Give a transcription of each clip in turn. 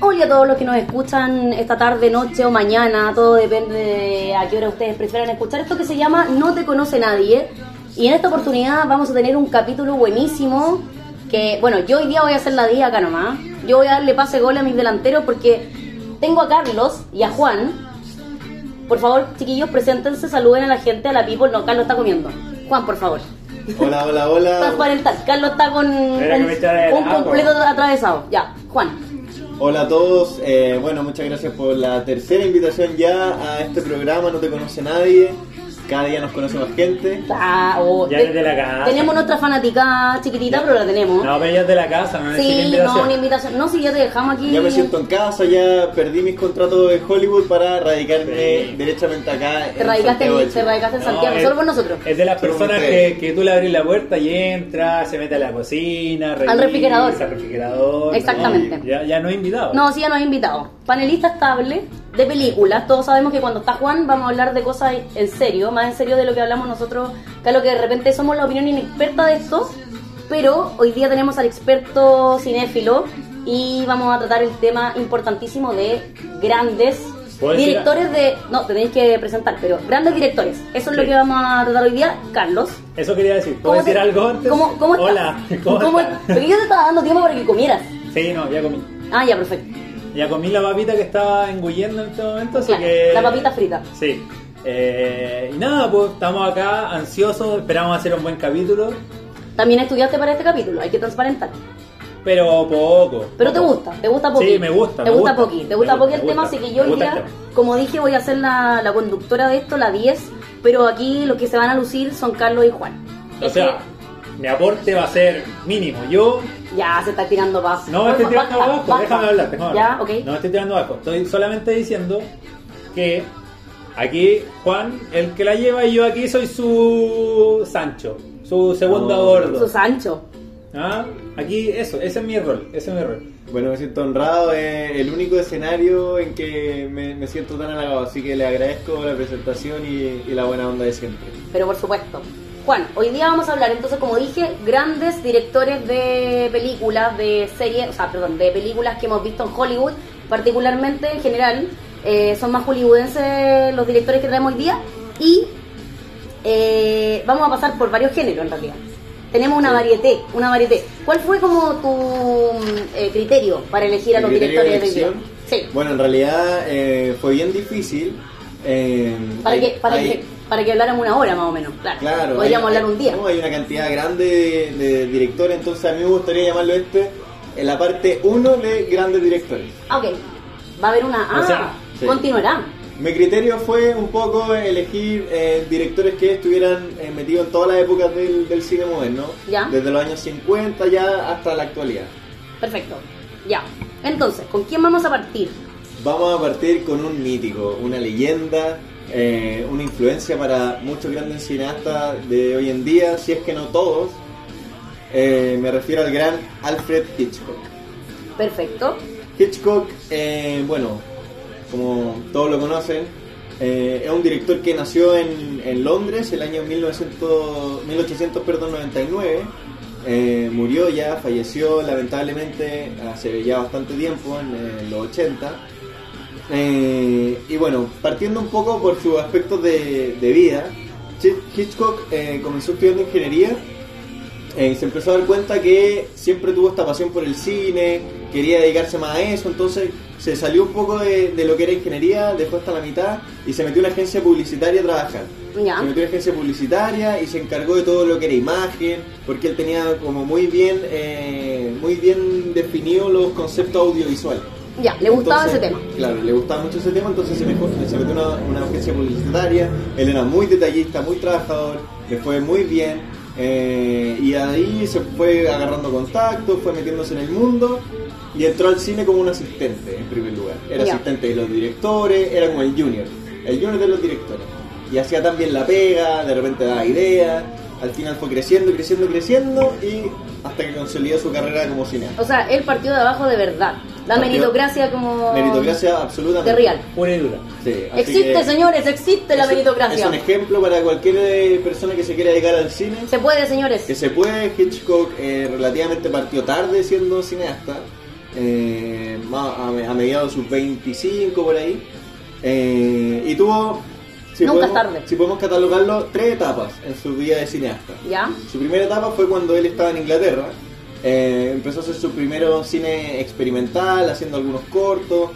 Hola a todos los que nos escuchan esta tarde, noche o mañana, todo depende de a qué hora ustedes prefieran escuchar esto que se llama No te conoce nadie. Y en esta oportunidad vamos a tener un capítulo buenísimo que, bueno, yo hoy día voy a hacer la día acá nomás. Yo voy a darle pase gol a mis delanteros porque tengo a Carlos y a Juan. Por favor, chiquillos, preséntense, saluden a la gente, a la people. No, Carlos está comiendo. Juan, por favor. Hola, hola, hola. Transparentar. Carlos está con un, un completo atravesado. Ya, Juan. Hola a todos. Eh, bueno, muchas gracias por la tercera invitación ya a este programa. No te conoce nadie. Cada día nos conoce más gente. Ah, oh, Ya desde la casa. Tenemos nuestra fanática chiquitita, pero la tenemos. No, pero ella es de la casa, no sí, invitación. no, una invitación. No, si ya te dejamos aquí. Ya me siento en casa, ya perdí mis contratos de Hollywood para radicarme Sí. derechamente acá. Te radicaste, Santiago de en, te radicaste en No, Santiago, es- solo por nosotros. Es de las personas que, que tú le abrís la puerta y entra, se mete a la cocina, revisa, Al refrigerador. Al refrigerador. Exactamente. no, ya, ya no he invitado. No, sí, ya nos ha invitado. Panelista estable de películas. Todos sabemos que cuando está Juan vamos a hablar de cosas en serio, más en serio de lo que hablamos nosotros, que lo que de repente somos la opinión inexperta de esto. Pero hoy día tenemos al experto cinéfilo y vamos a tratar el tema importantísimo de grandes ¿Puedo decir directores de... No, tenéis que presentar, pero grandes directores. Eso es lo que vamos a tratar hoy día. Carlos. Eso quería decir. ¿cómo ¿Puedo decir te- algo antes? ¿Cómo, cómo? Hola, ¿cómo, ¿Cómo estás? Porque yo te estaba dando tiempo para que comieras. Sí, no, ya comí. Ah, ya, perfecto. Ya comí la papita que estaba engullendo en este momento, así Claro, que... la papita frita. Sí. Eh, y nada, pues estamos acá ansiosos, esperamos hacer un buen capítulo, También estudiaste para este capítulo, hay que transparentar. pero poco. Pero te gusta, te gusta Poki. Sí, me gusta, Te me gusta gusta. Poki, te gusta Poki el tema, así que yo tema. como dije, voy a ser la, la conductora de esto, la 10, pero aquí los que se van a lucir son Carlos y Juan. O sea, mi aporte va a ser mínimo. Yo ya se está tirando paz. no me estoy tirando abajo, déjame hablar, déjame Ya, hablar. ok. No me estoy tirando abajo, estoy solamente diciendo que aquí Juan, el que la lleva, y yo aquí soy su Sancho, su segundo No, gordo. Su Sancho. ¿Ah? Aquí eso, ese es mi rol, ese es mi rol. Bueno, me siento honrado. Es el único escenario en que me, me siento tan halagado. Así que le agradezco la presentación y, y la buena onda de siempre. Pero por supuesto. Juan, hoy día vamos a hablar entonces, como dije, grandes directores de películas, de series, o sea, perdón, de películas que hemos visto en Hollywood, particularmente en general, eh, son más hollywoodenses los directores que traemos hoy día y eh, vamos a pasar por varios géneros en realidad. Tenemos una varieté, una varieté. ¿Cuál fue como tu eh, criterio para elegir a ¿Mi los directores de día? Sí, Bueno, en realidad eh, fue bien difícil. eh, para, hay- que, para, hay- que, para que habláramos una hora más o menos, claro. Claro, Podríamos hay- hablar un día. no, hay una cantidad grande de, de directores, entonces a mí me gustaría llamarlo este en la parte 1 de grandes directores. Ah, ok. Va a haber una. Ah, O sea, sí. continuará. Mi criterio fue un poco elegir eh, directores que estuvieran eh, metidos en todas las épocas del, del cine moderno, Ya. desde los años 50 ya hasta la actualidad. Perfecto. Ya. Entonces, ¿con quién vamos a partir? Vamos a partir con un mítico, una leyenda, eh, una influencia para muchos grandes cineastas de hoy en día, si es que no todos. Eh, me refiero al gran Alfred Hitchcock. Perfecto. Hitchcock, eh, bueno, como todos lo conocen, es un director que nació en, en Londres el año 1900, 1899. eh, murió ya, falleció lamentablemente hace ya bastante tiempo, en, los 80. Eh, y bueno, partiendo un poco por sus aspectos de, de vida, Hi- Hitchcock eh, comenzó estudiando ingeniería eh, se empezó a dar cuenta que siempre tuvo esta pasión por el cine, quería dedicarse más a eso, entonces se salió un poco de, de lo que era ingeniería, dejó hasta la mitad y se metió en una agencia publicitaria a trabajar. Se metió en una agencia publicitaria y se encargó de todo lo que era imagen, porque él tenía como muy bien, eh, muy bien definido los conceptos audiovisuales. Ya, le gustaba Entonces, ese tema. Claro, le gustaba mucho ese tema, entonces se, mejor, se metió en una, una agencia publicitaria. Él era muy detallista, muy trabajador, le fue muy bien. eh, y ahí se fue agarrando contacto, fue metiéndose en el mundo y entró al cine como un asistente en primer lugar. Era asistente de los directores, era como el junior, el junior de los directores. Y hacía también la pega, de repente daba ideas. Al final fue creciendo, creciendo, creciendo y hasta que consolidó su carrera como cineasta. O sea, él partió de abajo de verdad. La partió- meritocracia como... Meritocracia absolutamente. De real. Pura y dura. Sí, Existe, que señores, existe la meritocracia. Es un ejemplo para cualquier eh, persona que se quiera dedicar al cine. Se puede, señores. Que se puede, Hitchcock eh, relativamente partió tarde siendo cineasta, eh, a, a mediados de sus 25 por ahí, eh, y tuvo, si Nunca es podemos, tarde. si podemos catalogarlo, tres etapas en su vida de cineasta. ¿Ya? Su primera etapa fue cuando él estaba en Inglaterra, eh, empezó a hacer su primero cine experimental, haciendo algunos cortos,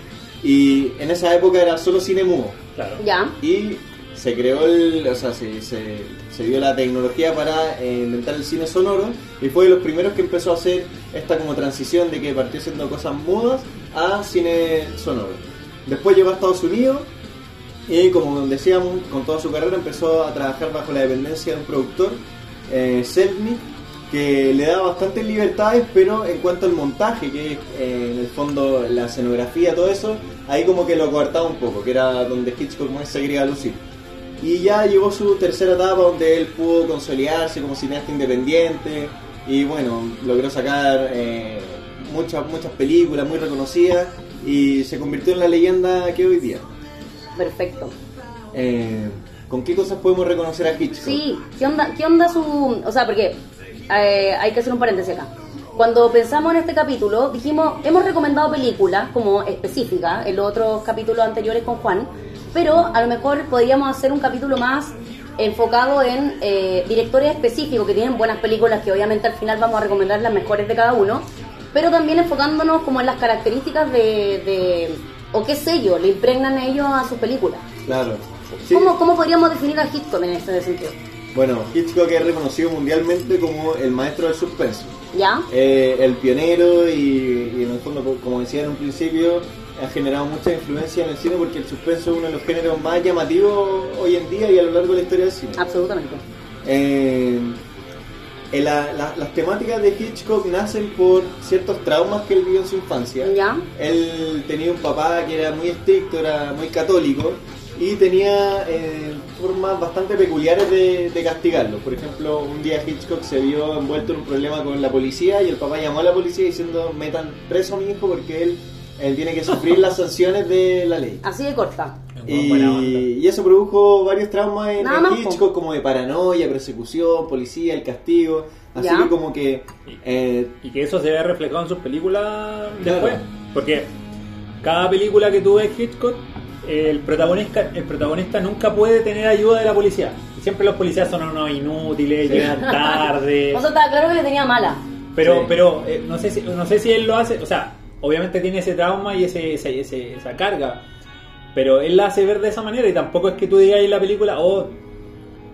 y en esa época era solo cine mudo Claro. ¿Ya? y se creó el, o sea, se, se, se dio la tecnología para eh, inventar el cine sonoro y fue de los primeros que empezó a hacer esta como transición de que partió haciendo cosas mudas a cine sonoro. Después llegó a Estados Unidos y como decíamos, con toda su carrera empezó a trabajar bajo la dependencia de un productor, eh, que le daba bastantes libertades, pero en cuanto al montaje, que es eh, en el fondo la escenografía, todo eso, ahí como que lo coartaba un poco, que era donde Hitchcock más se quería lucir. Y ya llegó su tercera etapa donde él pudo consolidarse como cineasta independiente y bueno, logró sacar eh, muchas, muchas películas muy reconocidas y se convirtió en la leyenda que hoy día. Perfecto. Eh, ¿Con qué cosas podemos reconocer a Hitchcock? Sí, ¿qué onda, qué onda su...? O sea, porque eh, hay que hacer un paréntesis acá. Cuando pensamos en este capítulo, dijimos, hemos recomendado películas como específicas en los otros capítulos anteriores con Juan, pero a lo mejor podríamos hacer un capítulo más enfocado en eh, directores específicos que tienen buenas películas que obviamente al final vamos a recomendar las mejores de cada uno, pero también enfocándonos como en las características de, de o qué sello le impregnan ellos a sus películas. Claro. Sí. ¿Cómo, ¿Cómo podríamos definir a Hitchcock en este sentido? Bueno, Hitchcock es reconocido mundialmente como el maestro del suspenso. ¿Ya? Eh, el pionero y, y en el fondo, como decía en un principio, ha generado mucha influencia en el cine porque el suspenso es uno de los géneros más llamativos hoy en día y a lo largo de la historia del cine. Absolutamente. Eh, la- la- las temáticas de Hitchcock nacen por ciertos traumas que él vivió en su infancia. ¿Ya? Él tenía un papá que era muy estricto, era muy católico y tenía eh, formas bastante peculiares de, de castigarlo. Por ejemplo, un día Hitchcock se vio envuelto en un problema con la policía y el papá llamó a la policía diciendo metan preso a mi hijo porque él, él tiene que sufrir las sanciones de la ley. Así de corta. Y, Buena onda. y eso produjo varios traumas en, Nada en. Hitchcock, como de paranoia, persecución, policía, el castigo. Así Ya. que como que... eh, Y que eso se ve reflejado en sus películas Claro. después. Porque cada película que tú ves Hitchcock, el protagonista, el protagonista nunca puede tener ayuda de la policía. Siempre los policías son unos inútiles, Sí. llegan tarde. O sea, estaba claro que le tenía mala. Pero, Sí. pero eh, no sé si, no sé si él lo hace, o sea, obviamente tiene ese trauma y ese, ese- ese- esa carga, pero él la hace ver de esa manera y tampoco es que tú digas en la película, oh,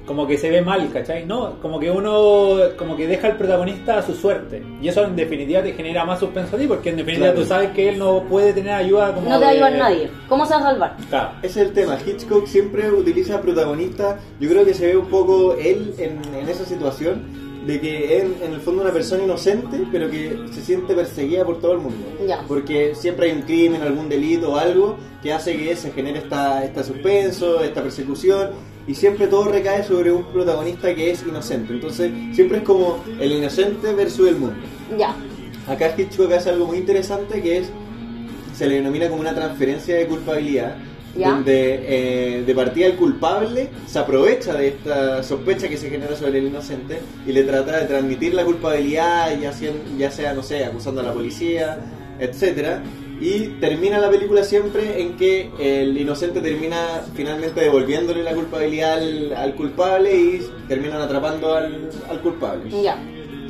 como que se ve mal, ¿cachai? No, como que uno, como que deja al protagonista a su suerte. Y eso en definitiva te genera más suspenso a ti, porque en definitiva Claro. tú sabes que él no puede tener ayuda como No te va a ayudar nadie. ¿Cómo se va a salvar? Claro. ese es el tema. Hitchcock siempre utiliza protagonistas. Yo creo que se ve un poco él en, en esa situación de que es en el fondo una persona inocente, pero que se siente perseguida por todo el mundo. Ya. Porque siempre hay un crimen, algún delito o algo que hace que se genere esta, esta suspenso, esta persecución, y siempre todo recae sobre un protagonista que es inocente. Entonces, siempre es como el inocente versus el mundo. Ya. Acá Hitchcock hace algo muy interesante que es, se le denomina como una transferencia de culpabilidad, Ya. donde eh, de partida el culpable se aprovecha de esta sospecha que se genera sobre el inocente y le trata de transmitir la culpabilidad, ya, sien- ya sea, no sé, acusando a la policía, etcétera Y termina la película siempre en que el inocente termina finalmente devolviéndole la culpabilidad al, al culpable y terminan atrapando al, al culpable. Ya.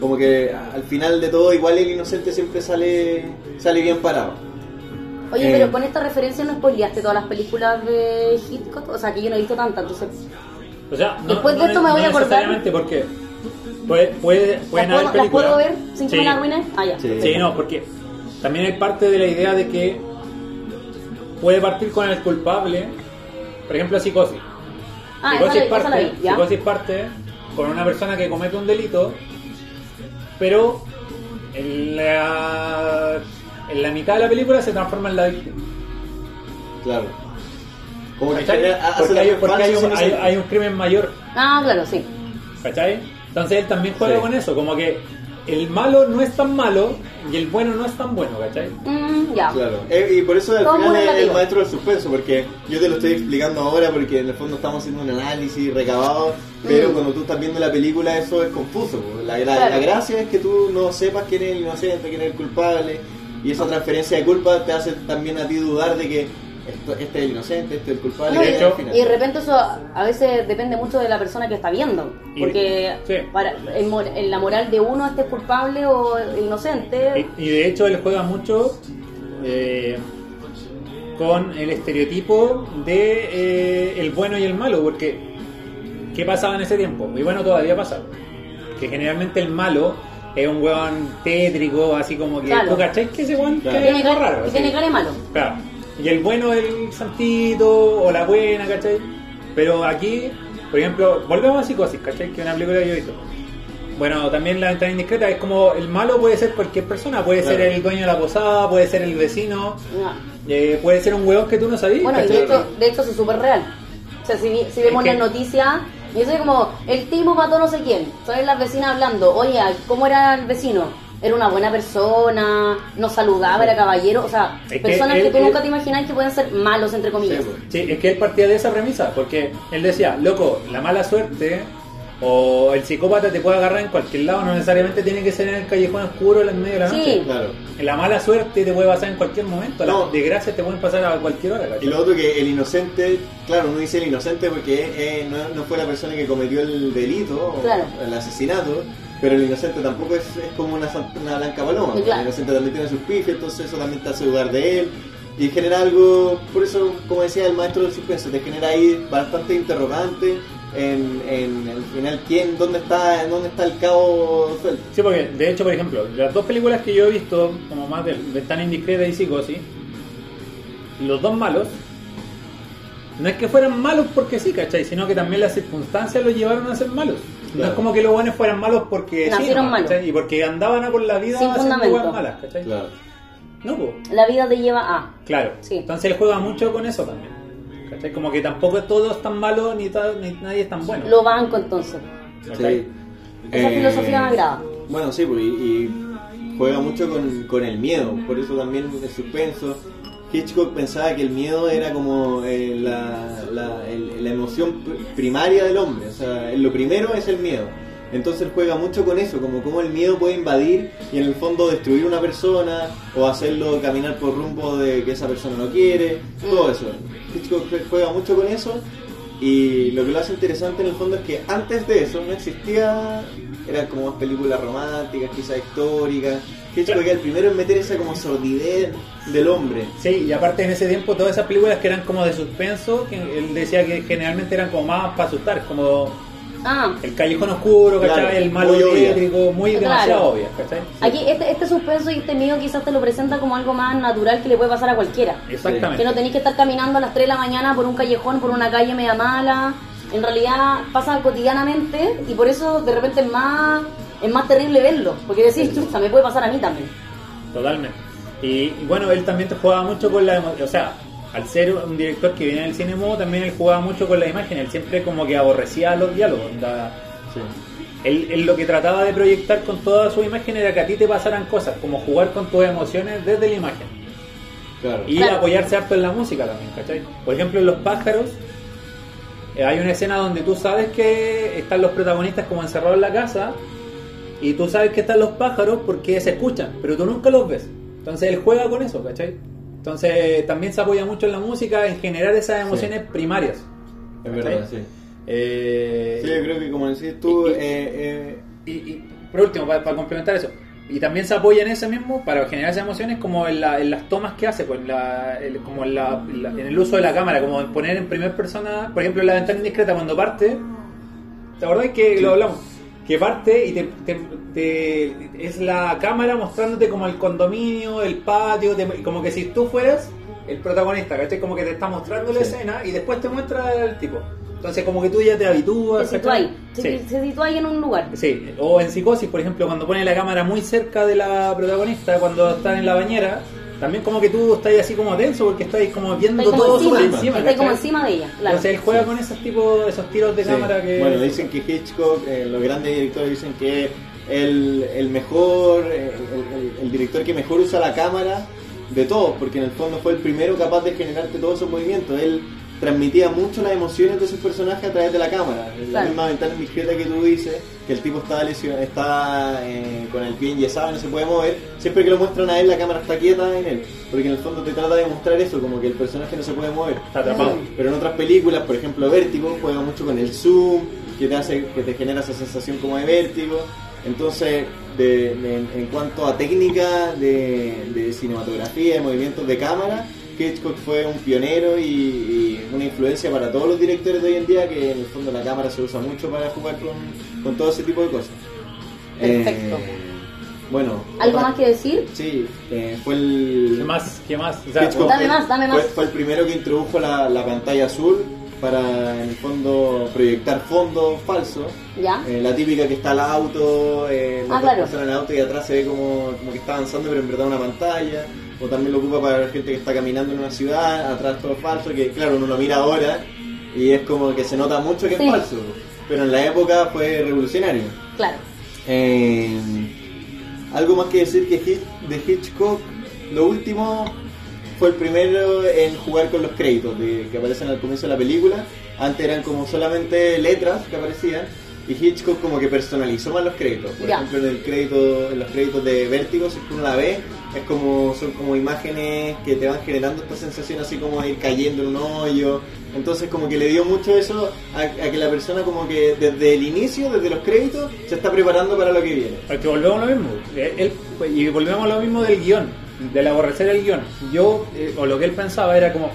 Como que al final de todo, igual el inocente siempre sale, sale bien parado. Oye, Eh. pero con esta referencia no spoileaste todas las películas de Hitchcock. O sea, que yo no he visto tantas, entonces. O sea, no, Después de esto me voy a acordar. porque puede, puede, pueden ¿Las haber puedo, ¿Las puedo ver sin que me la arruinen? Ah, ya. Sí. Sí, no, porque también hay parte de la idea de que puede partir con el culpable, por ejemplo, psicosis. Ah, esa psicosis, la, esa la parte, vi, ya. psicosis parte con una persona que comete un delito, pero en la, en la mitad de la película se transforma en la víctima. Claro. Como que Porque, hay, porque hay un, hay- un crimen mayor. Ah, claro, sí. ¿Cachai? Entonces él también juega Sí. con eso, como que el malo no es tan malo y el bueno no es tan bueno, ¿cachai? Mm, ya. Claro, Eh, y por eso al Todo final es el maestro del suspenso, porque yo te lo estoy explicando ahora porque en el fondo estamos haciendo un análisis recabado, pero Mm. cuando tú estás viendo la película eso es confuso. La, la- Claro. la gracia es que tú no sepas quién es el inocente, quién es el culpable, y esa transferencia de culpa te hace también a ti dudar de que esto- este es el inocente, este es el culpable. No, y de hecho- al final- y de repente eso a veces depende mucho de la persona que está viendo. Y- Porque sí. para, en, la moral de uno este es culpable o inocente. Y, y de hecho él juega mucho eh, con el estereotipo de eh, el bueno y el malo, porque ¿qué pasaba en ese tiempo? Y bueno, todavía pasa. Que generalmente el malo es un weón tétrico, así como que Claro. tú cachai que ese weón Claro. que es algo raro. así. tiene cara de malo. Claro. Y el bueno es el santito o la buena, ¿cachai? Pero aquí, por ejemplo, volvemos a Psicosis, ¿cachai? Que es una película que yo he visto. Bueno, también la ventana indiscreta es como el malo puede ser cualquier persona, puede Claro. ser el dueño de la posada, puede ser el vecino, Ya. eh, puede ser un huevón que tú no sabías. Bueno, de hecho, de hecho eso es súper real. O sea, si, si vemos Es que- las noticias, y eso es como, el tipo mató no sé quién. Salen las vecinas hablando, oye, ¿cómo era el vecino? Era una buena persona, nos saludaba, era caballero. O sea, Es que personas él- que tú él- nunca te imaginas que pueden ser malos, entre comillas. Sí, pues. Sí, es que él partía de esa premisa, porque él decía, loco, la mala suerte o el psicópata te puede agarrar en cualquier lado, no necesariamente tiene que ser en el callejón oscuro en medio de la Sí. noche. Claro. La mala suerte te puede pasar en cualquier momento, No. las desgracias te pueden pasar a cualquier hora. ¿cachai? Y lo otro que el inocente, claro, uno dice el inocente porque eh, no, no fue la persona que cometió el delito o el asesinato, pero el inocente tampoco es, es como una, una blanca paloma. Sí, claro. El inocente también tiene sus pifias, entonces eso también te hace dudar de él. Y genera algo, por eso, como decía el maestro del suspenso, te genera ahí bastante interrogante en, en el final quién, dónde está, dónde está el cabo suelto. Sí, porque de hecho, por ejemplo, las dos películas que yo he visto, como más de Ventana Indiscreta y Psicosis, los dos malos, no es que fueran malos porque sí, ¿cachai? Sino que también las circunstancias los llevaron a ser malos. No es como que los buenos fueran malos porque sí, Nacieron nomás, malos. ¿cachai? Y porque andaban a por la vida Sin haciendo malas, ¿cachai? Claro. No, pues. La vida te lleva a. Claro. Sí. Entonces él juega mucho con eso también. ¿Cachai? Como que tampoco todo es tan malo ni, nadie es tan bueno. Lo banco entonces. ¿cachai? Sí. Esa Eh, filosofía me agrada. Bueno, sí, pues, y, y juega mucho con, con el miedo, por eso también el suspenso. Hitchcock pensaba que el miedo era como eh, la, la, el- la emoción pr- primaria del hombre, o sea, lo primero es el miedo. Entonces juega mucho con eso, como cómo el miedo puede invadir y en el fondo destruir una persona o hacerlo caminar por rumbo de que esa persona no quiere, todo eso. Hitchcock jue- juega mucho con eso y lo que lo hace interesante en el fondo es que antes de eso no existía, eran como más películas románticas, quizás históricas. Hitchcock era el primero en meter esa como sordidez del hombre. Sí, y aparte en ese tiempo todas esas películas que eran como de suspenso, que él decía que generalmente eran como más para asustar, como Ah, el callejón oscuro, ¿cachai? Claro, el malo muy tétrico, muy Claro. demasiado obvia, ¿cachai? aquí este, este suspenso y este miedo quizás te lo presenta como algo más natural que le puede pasar a cualquiera. Exactamente. Que no tenéis que estar caminando a las 3 de la mañana por un callejón, por una calle media mala. En realidad pasa cotidianamente y por eso de repente es más, es más terrible verlo. Porque decís, chucha, me puede pasar a mí también. Totalmente. Y, y bueno, él también te jugaba mucho con la emoción, o sea, al ser un director que viene del cine mudo, también él jugaba mucho con la imagen, él siempre como que aborrecía los diálogos. onda, Él, él lo que trataba de proyectar con toda su imagen era que a ti te pasaran cosas, como jugar con tus emociones desde la imagen. Claro. Y Claro. apoyarse harto en la música también, ¿cachai? Por ejemplo, en Los Pájaros, eh, hay una escena donde tú sabes que están los protagonistas como encerrados en la casa y tú sabes que están los pájaros porque se escuchan, pero tú nunca los ves. Entonces él juega con eso, ¿cachai? Entonces también se apoya mucho en la música en generar esas emociones primarias. Es verdad, sí. Eh, Sí, yo creo que como decís tú, y- y- eh, eh, y, y, por último, para, para complementar eso, y también se apoya en ese mismo para generar esas emociones como en, la- en las tomas que hace, pues, en la- el- como en, la- en la- en el uso de la cámara, como en poner en primera persona, por ejemplo, en la ventana indiscreta cuando parte, ¿te acordás que lo hablamos? Que parte y te, te- te- es la cámara mostrándote como el condominio, el patio, te- como que si tú fueras el protagonista, ¿cachai? Como que te está mostrando la Sí. escena y después te muestra el tipo. Entonces como que tú ya te Te habitúas. situáis. ¿cachai? Se, Sí. se situáis en un lugar. Sí, o en psicosis, por ejemplo, cuando pone la cámara muy cerca de la protagonista, cuando está en la bañera, también como que tú estás así como tenso porque estás como viendo Estáis como todo encima. encima. De ella. Claro. Entonces él juega con esos tipos, esos tiros de sí. cámara que... Bueno, dicen que Hitchcock, eh, los grandes directores dicen que el, el mejor, eh, el, el- el director que mejor usa la cámara de todos, porque en el fondo fue el primero capaz de generarte todos esos movimientos. Él transmitía mucho las emociones de sus personajes a través de la cámara. La misma ventana indiscreta que tú dices, que el tipo está, lesion- está eh, con el pie enyesado y no se puede mover, siempre que lo muestran a él la cámara está quieta en él, porque en el fondo te trata de mostrar eso, como que el personaje no se puede mover. Está atrapado. Pero en otras películas, por ejemplo Vértigo, juega mucho con el zoom, que te hace, que te genera esa sensación como de vértigo. Entonces, de- de- en cuanto a técnica de, de cinematografía, de movimientos de cámara, Hitchcock fue un pionero y, y una influencia para todos los directores de hoy en día, que en el fondo la cámara se usa mucho para jugar con, con todo ese tipo de cosas. Perfecto. Eh, bueno. ¿Algo más que decir? Sí, eh, fue el... ¿Qué más? ¿Qué más? O sea, Hitchcock Dame fue- más, dame más. fue el primero que introdujo la, la pantalla azul para, en el fondo, proyectar fondos falsos. ¿Ya? Eh, la típica que está el auto, eh, Ah, claro. en el auto y atrás se ve como, como que está avanzando, pero en verdad una pantalla. O también lo ocupa para la gente que está caminando en una ciudad, atrás todo falso, que claro, uno lo mira ahora y es como que se nota mucho que Sí. es falso. Pero en la época fue revolucionario. Claro. Eh, algo más que decir que Hitch- de Hitchcock, lo último fue el primero en jugar con los créditos de, que aparecen al comienzo de la película. Antes eran como solamente letras que aparecían y Hitchcock como que personalizó más los créditos. Por ejemplo, en el crédito, en los créditos de Vértigo, si uno la ve, es como son como imágenes que te van generando esta sensación así como de ir cayendo en un hoyo. Entonces como que le dio mucho eso a, a que la persona como que desde el inicio, desde los créditos, se está preparando para lo que viene. Porque volvemos a lo mismo. Eh, él- y volvemos a lo mismo del guion, del aborrecer el guion. Yo, eh, o lo que él pensaba era como,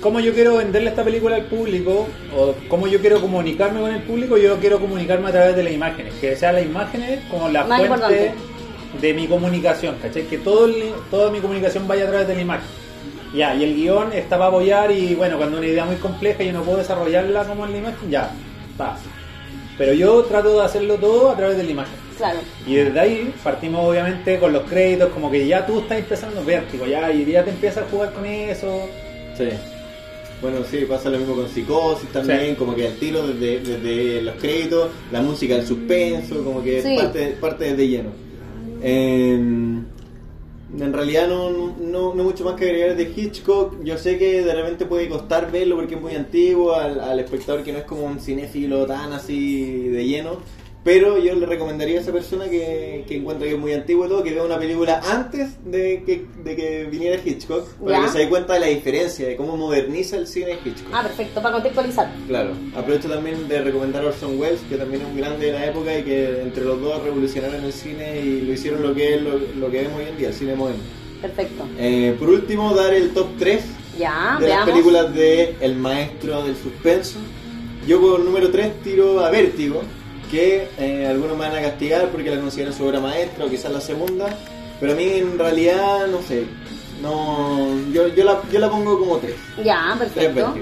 ¿cómo yo quiero venderle esta película al público? O cómo yo quiero comunicarme con el público, yo quiero comunicarme a través de las imágenes. Que sean las imágenes como la Más fuente importante. De mi comunicación, ¿cachai? Que todo el- toda mi comunicación vaya a través de la imagen. Ya, y el guion está para apoyar y bueno, cuando una idea muy compleja y yo no puedo desarrollarla como en la imagen, ya, está. Pero yo trato de hacerlo todo a través de la imagen. Claro. Y desde ahí partimos obviamente con los créditos, como que ya tú estás empezando vértigo, ya, y ya te empiezas a jugar con eso. Sí. Bueno, sí, pasa lo mismo con Psicosis también, Sí. como que al tiro desde, desde los créditos, la música, el suspenso, como que Sí. parte, parte desde lleno. Eh, en realidad no, no, mucho más que agregar de Hitchcock. Yo sé que de repente puede costar verlo porque es muy antiguo al, al espectador que no es como un cinéfilo tan así de lleno. Pero yo le recomendaría a esa persona que, que encuentra que es muy antiguo y todo, que vea una película antes de que, de que viniera Hitchcock, para Ya. que se dé cuenta de la diferencia, de cómo moderniza el cine Hitchcock. Ah, perfecto, para contextualizar. Claro, aprovecho también de recomendar a Orson Welles, que también es un grande de la época y que entre los dos revolucionaron el cine y lo hicieron lo que es lo, lo que vemos hoy en día, el cine moderno. Perfecto. Eh, por último, dar el top 3 Ya, de las películas de El Maestro del Suspenso. Yo por número 3 tiro a Vértigo, que eh, algunos me van a castigar porque la consideran su obra maestra o quizás la segunda, pero a mí en realidad, no sé, no yo, yo, la, yo la pongo como 3. Ya, Tres perfecto.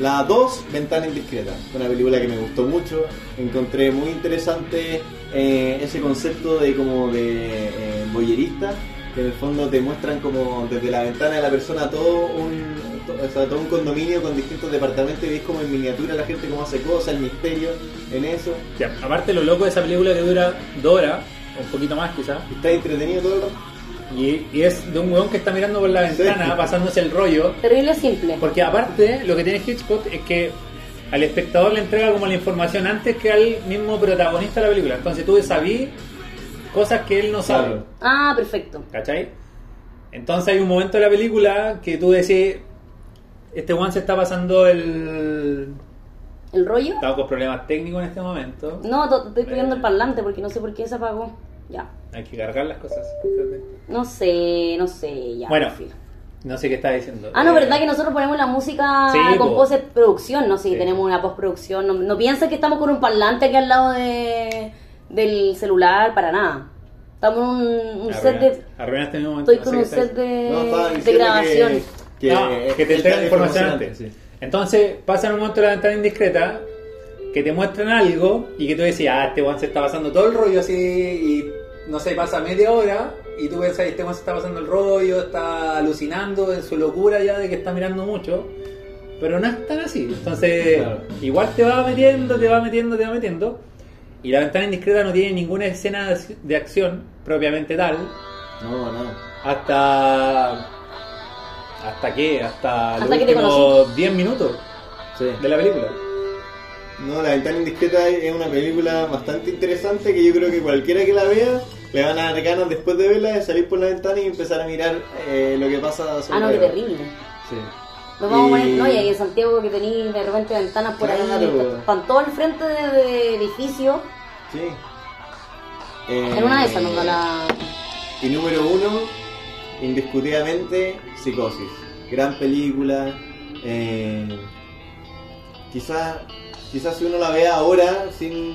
La 2, Ventana Indiscreta. Una película que me gustó mucho. Encontré muy interesante eh, ese concepto de como de eh, boyerista, que en el fondo te muestran como desde la ventana de la persona todo un, o sea, todo un condominio con distintos departamentos y ves como en miniatura la gente cómo hace cosas, el misterio en eso. Ya, aparte lo loco de esa película que dura dos horas, o un poquito más quizás, Está entretenido todo el rato. y, y es de un weón que está mirando por la Sí. ventana, pasándose el rollo, Terrible simple. Porque aparte, lo que tiene Hitchcock es que al espectador le entrega como la información antes que al mismo protagonista de la película. Entonces tú sabís cosas que él no sabe. Claro. Ah, perfecto. ¿Cachai? Entonces hay un momento de la película que tú decís, este one se está pasando el... ¿El rollo? Estamos con problemas técnicos en este momento. No, to- estoy pidiendo el parlante porque no sé por qué se apagó. Ya. Hay que cargar las cosas. No sé, no sé, ya. Bueno, filo. no sé qué está diciendo. Ah, no, Eh, verdad que nosotros ponemos la música Sí, con po. postproducción, no sé, Sí. tenemos una postproducción. No, no piensen que estamos con un parlante aquí al lado de, del celular, para nada. Estamos en un, un set de. Arruinaste mi momento. Estoy no con sé un qué set de, No, estaba de diciendo grabación. Que, que, que te entregan información antes. sí. Entonces pasa en un momento de la ventana indiscreta que te muestran algo y que tú decías, ah, este weón se está pasando todo el rollo así y no sé, pasa media hora y tú pensás, este weón se está pasando el rollo, está alucinando en su locura ya de que está mirando mucho. Pero no es tan así. Entonces, Claro. igual te va metiendo, te va metiendo, te va metiendo. Y la ventana indiscreta no tiene ninguna escena de acción propiamente tal. No, no. Hasta. ¿Hasta qué? Hasta, Hasta los que últimos 10 minutos Sí. de la película. No, La Ventana Indiscreta es una película bastante interesante que yo creo que cualquiera que la vea le van a dar ganas después de verla de salir por la ventana y empezar a mirar eh, lo que pasa. a su Ah, no, qué terrible. Sí. Nos vamos a poner, Y- no, y ahí en Santiago que tenéis de repente ventanas por ahí, están todo al frente de, de edificios. Sí. Eh, En una de esas nos da la. Y número uno, indiscutidamente, Psicosis. Gran película. Eh, quizás quizás si uno la vea ahora, sin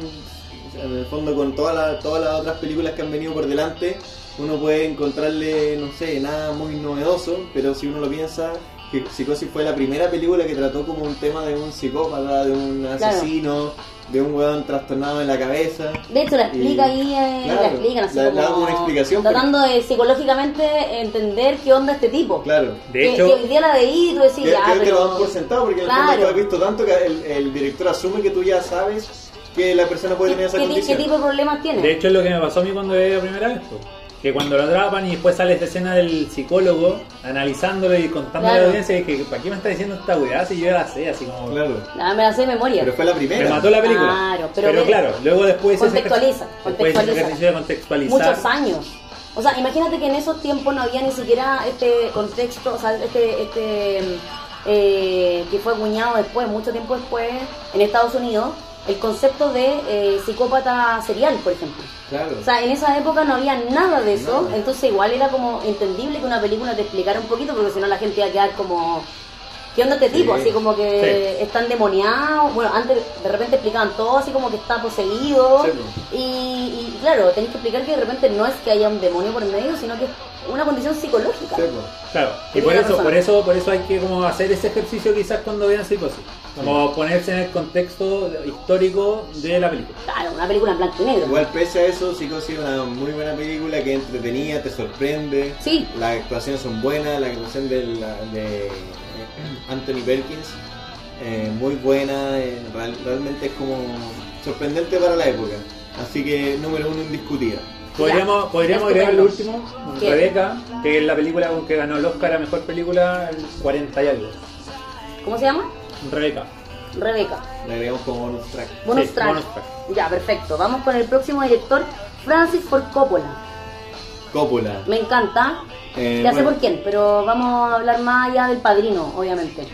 en el fondo con todas las todas las otras películas que han venido por delante, uno puede encontrarle, no sé, nada muy novedoso, pero si uno lo piensa, que Psicosis fue la primera película que trató como un tema de un psicópata, de un asesino, de un weón trastornado en la cabeza. De hecho, la explica Y- ahí, eh, claro, la explican así le- le como. da como una explicación, pero- Tratando de psicológicamente entender qué onda este tipo. Claro. De que, hecho- que hoy día la veí y tú decís, Creo, ya, creo que pero. lo dan por sentado porque el Claro. tú has visto tanto que el, el director asume que tú ya sabes que la persona puede ¿Qué, tener esa condición. qué tipo de problemas tiene? De hecho, es lo que me pasó a mí cuando vi la primera vez. po. Que cuando lo atrapan y después sale esta escena del psicólogo analizándolo y contando a Claro. la audiencia y que ¿para qué me está diciendo esta weá si yo ya la sé? Así como. Claro. Ah, me la sé de memoria. Pero fue la primera. Me mató la película. Claro, pero claro, luego después Contextualiza, ese contextualiza. ejercicio de contextualizar. Muchos años. O sea, imagínate que en esos tiempos no había ni siquiera este contexto, o sea, este, este eh, que fue acuñado después, mucho tiempo después, en Estados Unidos, el concepto de eh, psicópata serial, por ejemplo. Claro. O sea, en esa época no había nada de eso, entonces igual era como entendible que una película te explicara un poquito, porque si no la gente iba a quedar como... ¿Qué onda este Sí. tipo? Así como que están demoniados. Bueno, antes de repente explicaban todo así como que está poseído. Sí, y, y claro, tenéis que explicar que de repente no es que haya un demonio por medio, sino que es una condición psicológica. Sí, po. Claro, y por eso, persona. por eso, por eso hay que como hacer ese ejercicio quizás cuando vean psicosis. Como ponerse en el contexto histórico de la película. Claro, una película en blanco y negro. Igual pese a eso, Psicosis es una muy buena película que entretenía, te sorprende. Sí. Las actuaciones son buenas, la actuación de, la- de Anthony Perkins eh, muy buena, eh, real- realmente es como sorprendente para la época. Así que número uno indiscutida. Podríamos, podríamos agregar lo último, ¿Qué? Rebeca, que es la película con que ganó el Oscar a Mejor Película el 40 y algo. ¿Cómo se llama? Rebeca. Rebeca. Le agregamos como bonus track. Bonus Sí, track. bonus track. Ya, perfecto. Vamos con el próximo director, Francis Ford Coppola. Coppola. Me encanta. Eh, ya sé por quién, pero vamos a hablar más allá del padrino, obviamente.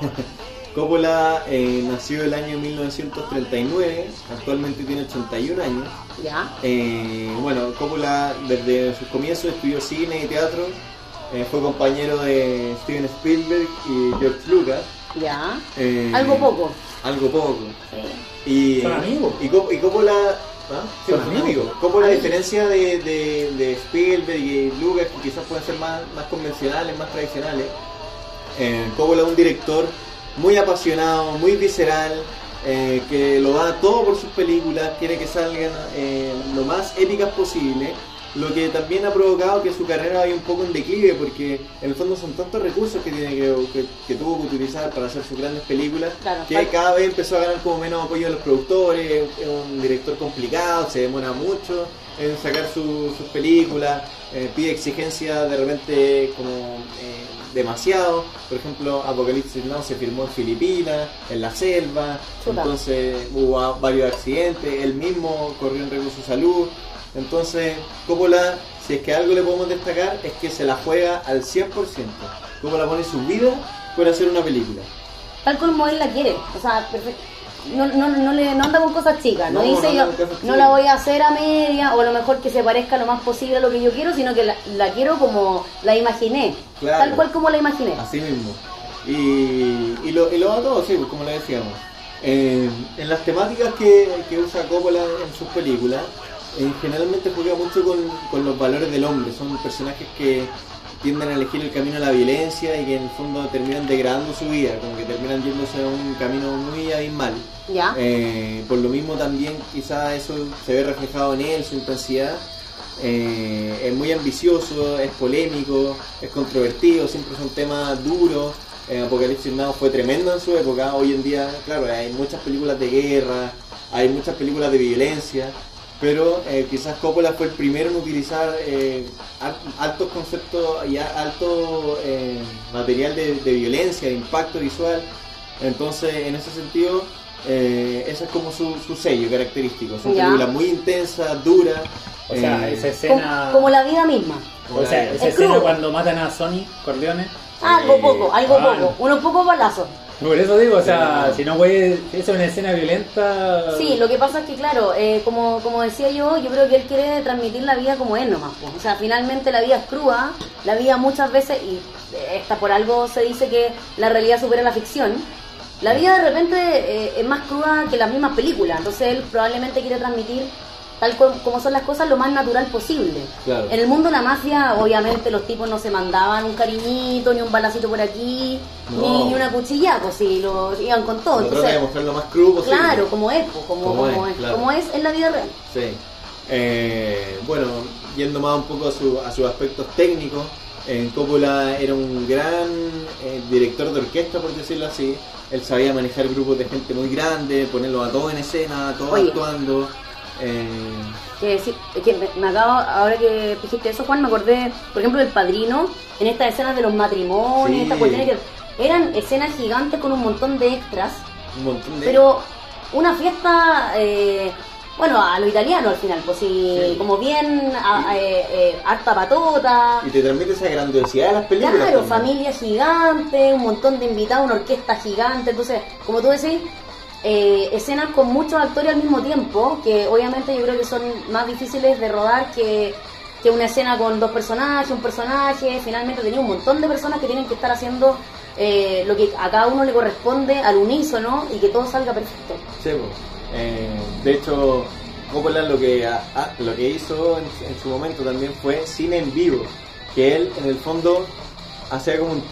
Coppola eh, nació el año 1939, actualmente tiene 81 años. Ya. Eh, bueno, Coppola desde sus comienzos estudió cine y teatro, eh, fue compañero de Steven Spielberg y George Lucas. Ya. Eh, Algo poco. Algo poco. Sí. Y, Son amigos. Y, Cop- y Coppola... ¿ah? Sí, Son son amigos. amigos. Coppola, a Amigos. diferencia de, de, de Spielberg y Lucas, que quizás pueden ser más, más convencionales, más tradicionales, eh, Coppola es un director muy apasionado, muy visceral, eh, que lo da todo por sus películas, quiere que salgan eh, lo más épicas posible, lo que también ha provocado que su carrera vaya un poco en declive, porque en el fondo son tantos recursos que tiene que, que- que tuvo que utilizar para hacer sus grandes películas, Claro, que cada vez empezó a ganar como menos apoyo de los productores, es un director complicado, se demora mucho en sacar su- sus películas, eh, pide exigencias de repente como eh, demasiado, por ejemplo Apocalipsis Now se filmó en Filipinas, en la selva, Chuta. entonces hubo varios accidentes, él mismo corrió en riesgo su salud, entonces Coppola, si es que algo le podemos destacar es que se la juega al 100%, Coppola pone su vida por hacer una película. Tal como él la quiere. O sea, perfecto. No, no, no, le, no anda con cosas chicas, no, No, dice yo no la voy a hacer a media o a lo mejor que se parezca lo más posible a lo que yo quiero, sino que la, la quiero como la imaginé, Claro. tal cual como la imaginé. Así mismo. Y, y lo, y lo va todo, sí, pues, como le decíamos. Eh, en las temáticas que, que usa Coppola en sus películas, eh, generalmente juega mucho con, con los valores del hombre. Son personajes que tienden a elegir el camino a la violencia y que en el fondo terminan degradando su vida, como que terminan yéndose a un camino muy abismal. Ya. Eh, por lo mismo también quizá eso se ve reflejado en él, su intensidad. Eh, es muy ambicioso, es polémico, es controvertido, siempre son temas duros. Apocalipsis Now fue tremendo en su época. Hoy en día, claro, hay muchas películas de guerra, hay muchas películas de violencia, pero eh, quizás Coppola fue el primero en utilizar eh, al- altos conceptos y alto eh, material de, de violencia, de impacto visual. Entonces, en ese sentido, eh, ese es como su, su sello característico. Son películas muy intensas, duras. O sea, eh, esa escena. como la vida misma. o sea, esa Es escena crudo. cuando matan a Sony Corleone. Algo Eh, poco, algo ah, poco. Unos pocos balazos. Por eso digo, o sea, si no puede. Esa es una escena violenta. Sí, lo que pasa es que, claro, eh, como, como decía yo, yo creo que él quiere transmitir la vida como es nomás. pues. O sea, finalmente la vida es cruda, la vida muchas veces, y eh, esta por algo se dice que la realidad supera la ficción, la vida de repente eh, es más cruda que las mismas películas. Entonces él probablemente quiere transmitir tal co- como son las cosas lo más natural posible. Claro. En el mundo de la mafia, obviamente los tipos no se mandaban un cariñito, ni un balacito por aquí, No. ni, ni una cuchilla, pues sí, lo iban con todo. Trata Entonces, de mostrar lo más crudo posible. Claro, como es, pues, como, Como como es, claro. como es en la vida real. Sí. Eh, bueno, yendo más un poco a, su- a sus aspectos técnicos, en Coppola era un gran eh, director de orquesta, por decirlo así. Él sabía manejar grupos de gente muy grande, ponerlos a todos en escena, a todos Oye. actuando. Eh, Que, que me, me acabo, ahora que dijiste eso, Juan, me acordé, por ejemplo, del padrino, en estas escenas de los matrimonios, Sí. estas cuestiones que eran escenas gigantes con un montón de extras, un montón de... pero una fiesta, eh, bueno, a lo italiano al final, pues sí, Sí. como bien, a- eh, eh, harta patota. Y te transmite esa grandiosidad de las películas. Claro, también. familia gigante, un montón de invitados, una orquesta gigante. Entonces, como tú decís, eh, escenas con muchos actores al mismo tiempo, que obviamente yo creo que son más difíciles de rodar que, que una escena con dos personajes, un personaje. Finalmente tenía un montón de personas que tienen que estar haciendo eh, lo que a cada uno le corresponde al unísono y que todo salga perfecto. Sí. Eh, de hecho, Coppola lo que, a- a- lo que hizo en, en su momento también fue cine en vivo. Que él, en el fondo, hacía como un.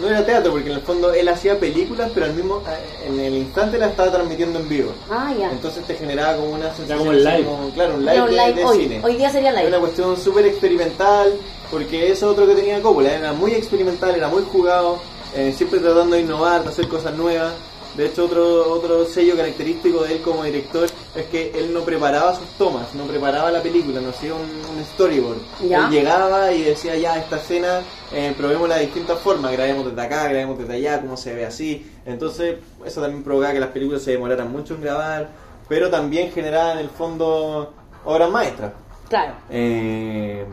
No era teatro, porque en el fondo él hacía películas, pero al mismo eh, en el instante la estaba transmitiendo en vivo. Ah, ya. Entonces te generaba como una sensación. como el así live. como- claro, un live, de, live de hoy, cine. hoy día sería Era live. una cuestión súper experimental, porque eso es otro que tenía Coppola, era muy experimental, era muy jugado, eh, siempre tratando de innovar, de hacer cosas nuevas. De hecho, otro, otro sello característico de él como director es que él no preparaba sus tomas, no preparaba la película, no hacía un, un storyboard. Ya. Él llegaba y decía, ya, esta escena, eh, probémosla de distintas formas, grabemos desde acá, grabemos desde allá, cómo se ve así. Entonces, eso también provocaba que las películas se demoraran mucho en grabar, pero también generaba en el fondo obras maestras. Claro. Eh,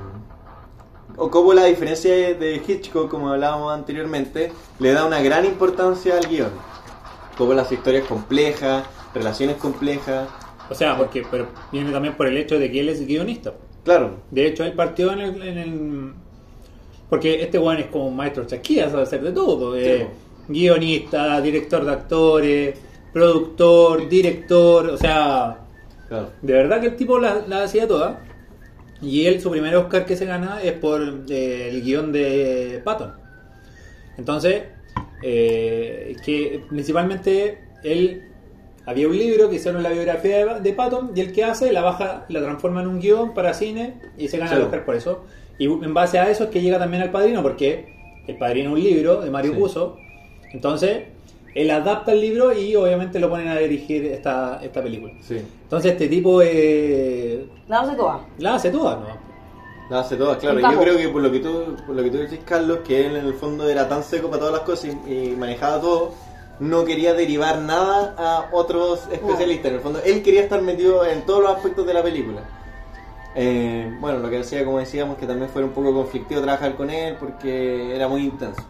o como la diferencia de Hitchcock, como hablábamos anteriormente, le da una gran importancia al guion. Como las historias complejas, relaciones complejas. O sea, porque pero viene también por el hecho de que él es guionista. Claro, De hecho, él partió en el. en el- porque este weón es como un maestro chasquilla, sabe hacer de todo. eh, guionista, director de actores, productor, director, o sea, claro. de verdad que el tipo la, la hacía toda. Y él, su primer Oscar que se gana es por eh, el guion de Patton. Entonces, eh, que principalmente él había un libro que hicieron la biografía de, de Patton y el que hace la baja, la transforma en un guion para cine y se gana Sí. el Oscar por eso. Y en base a eso es que llega también al padrino, porque el padrino es un libro de Mario Sí. Puzo. Entonces, él adapta el libro y obviamente lo ponen a dirigir esta, esta película. Sí. Entonces, este tipo eh, La hace toda. la hace toda, ¿no? La hace todas, claro. Yo creo que por lo que tú, por lo que tú decís, Carlos, que él en el fondo era tan seco para todas las cosas y, y manejaba todo, no quería derivar nada a otros especialistas. En el fondo, él quería estar metido en todos los aspectos de la película. Eh, bueno, lo que decía, como decíamos, que también fue un poco conflictivo trabajar con él porque era muy intenso.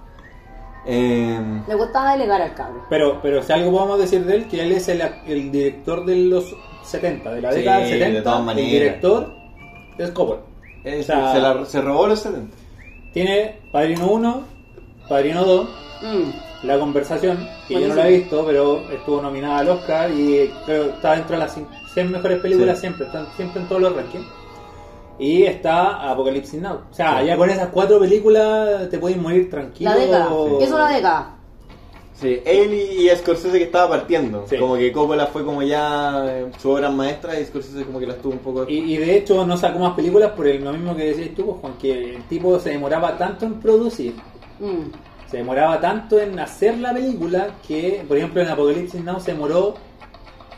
Eh, Le gustaba delegar al cabro. Pero, pero si algo podemos decir de él, que él es el, el director de los 70, de la Sí, década del de 70, todas el director es Coppola. Eh, O sea, se, la- se robó los 70. Tiene Padrino 1, Padrino 2, Mm. La Conversación, que yo no la he visto, pero estuvo nominada al Oscar y creo que está dentro de las 100 mejores películas Sí. siempre, están siempre en todos los rankings. Y está Apocalipsis Now. O sea, Sí. ya con esas cuatro películas te puedes morir tranquilo. La década. ¿Qué es una década? Sí, él y, y Scorsese que estaba partiendo. Sí. Como que Coppola fue como ya eh, su obra maestra y Scorsese como que la estuvo un poco... Y, y de hecho no sacó más películas por el- lo mismo que decías tú, pues, Juan, que el tipo se demoraba tanto en producir, Mm. se demoraba tanto en hacer la película, que por ejemplo en Apocalipsis Now se demoró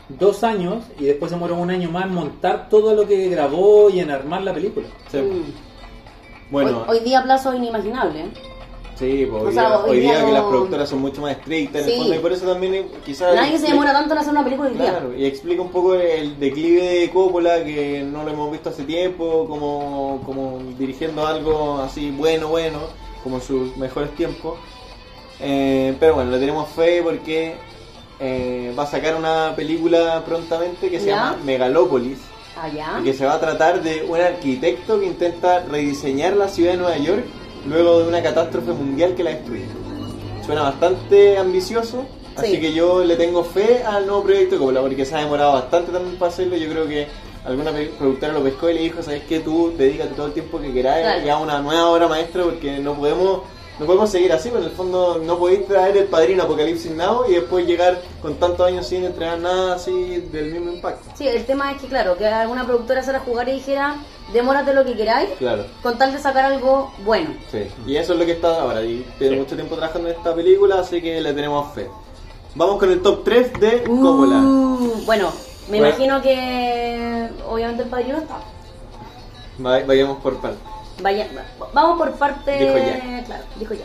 dos años y después se demoró un año más en montar todo lo que grabó y en armar la película. Sí. Mm. Bueno, hoy, hoy día plazo inimaginable. ¿eh? Sí, pues, hoy, o sea, día, hoy que las productoras son mucho más estrictas en el fondo y por eso también eh, quizás... Nadie se demora tanto en hacer una película hoy día. Claro, y explica un poco el declive de Coppola que no lo hemos visto hace tiempo, como, como dirigiendo algo así bueno, bueno, como en sus mejores tiempos. Eh, pero bueno, le tenemos fe porque eh, va a sacar una película prontamente que se ¿Ya? llama Megalópolis Allá. y que se va a tratar de un arquitecto que intenta rediseñar la ciudad de Nueva York luego de una catástrofe mundial que la destruyó. Suena bastante ambicioso, así Sí. que yo le tengo fe al nuevo proyecto de Coppola porque se ha demorado bastante también para hacerlo. Yo creo que alguna productora lo pescó y le dijo, ¿sabes qué? Tú dedícate todo el tiempo que queráis Claro. y haz una nueva obra maestra porque no podemos... No podemos seguir así, pero en el fondo no podéis traer el padrino Apocalipsis Now y después llegar con tantos años sin entregar nada así del mismo impacto. Sí, el tema es que, claro, que alguna productora se la jugara y dijera, demórate lo que queráis, Claro. con tal de sacar algo bueno. Sí, y eso es lo que está ahora. Y tiene Sí. mucho tiempo trabajando en esta película, así que le tenemos fe. Vamos con el top 3 de Coppola. Uh, bueno, me Bueno. imagino que obviamente el padrino está. Va- vayamos por parte. Vaya, vamos por parte. Dijo ya. Claro, dijo ya.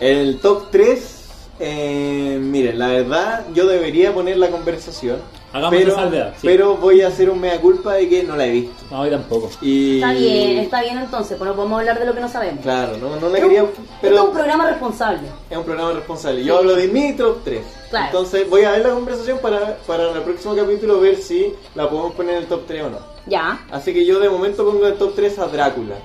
El top 3, eh, miren, la verdad, yo debería poner la conversación. Hagamos pero, salvedad, sí. pero voy a hacer un mea culpa de que no la he visto. No, hoy tampoco. Y, Está bien, está bien entonces, pues no podemos hablar de lo que no sabemos. Claro, no, no la quería. esto es Pero un programa responsable. es un programa responsable. Yo Sí. hablo de mi top 3. Claro. Entonces voy a ver la conversación para, para el próximo capítulo ver si la podemos poner en el top 3 o no. Ya. Así que yo de momento pongo el top 3 a Drácula,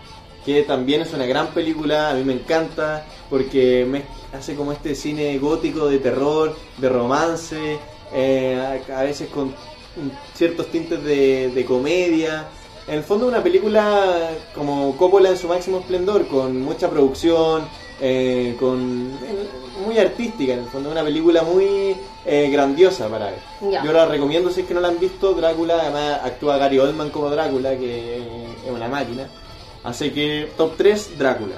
que también es una gran película, a mí me encanta, porque me hace como este cine gótico de terror, de romance, eh, a veces con ciertos tintes de, de comedia. En el fondo una película como Coppola en su máximo esplendor, con mucha producción, eh, con muy artística en el fondo, una película muy eh, grandiosa para ver. Yo la recomiendo si es que no la han visto, Drácula, además actúa Gary Oldman como Drácula, que es una máquina. Así que top 3, Drácula.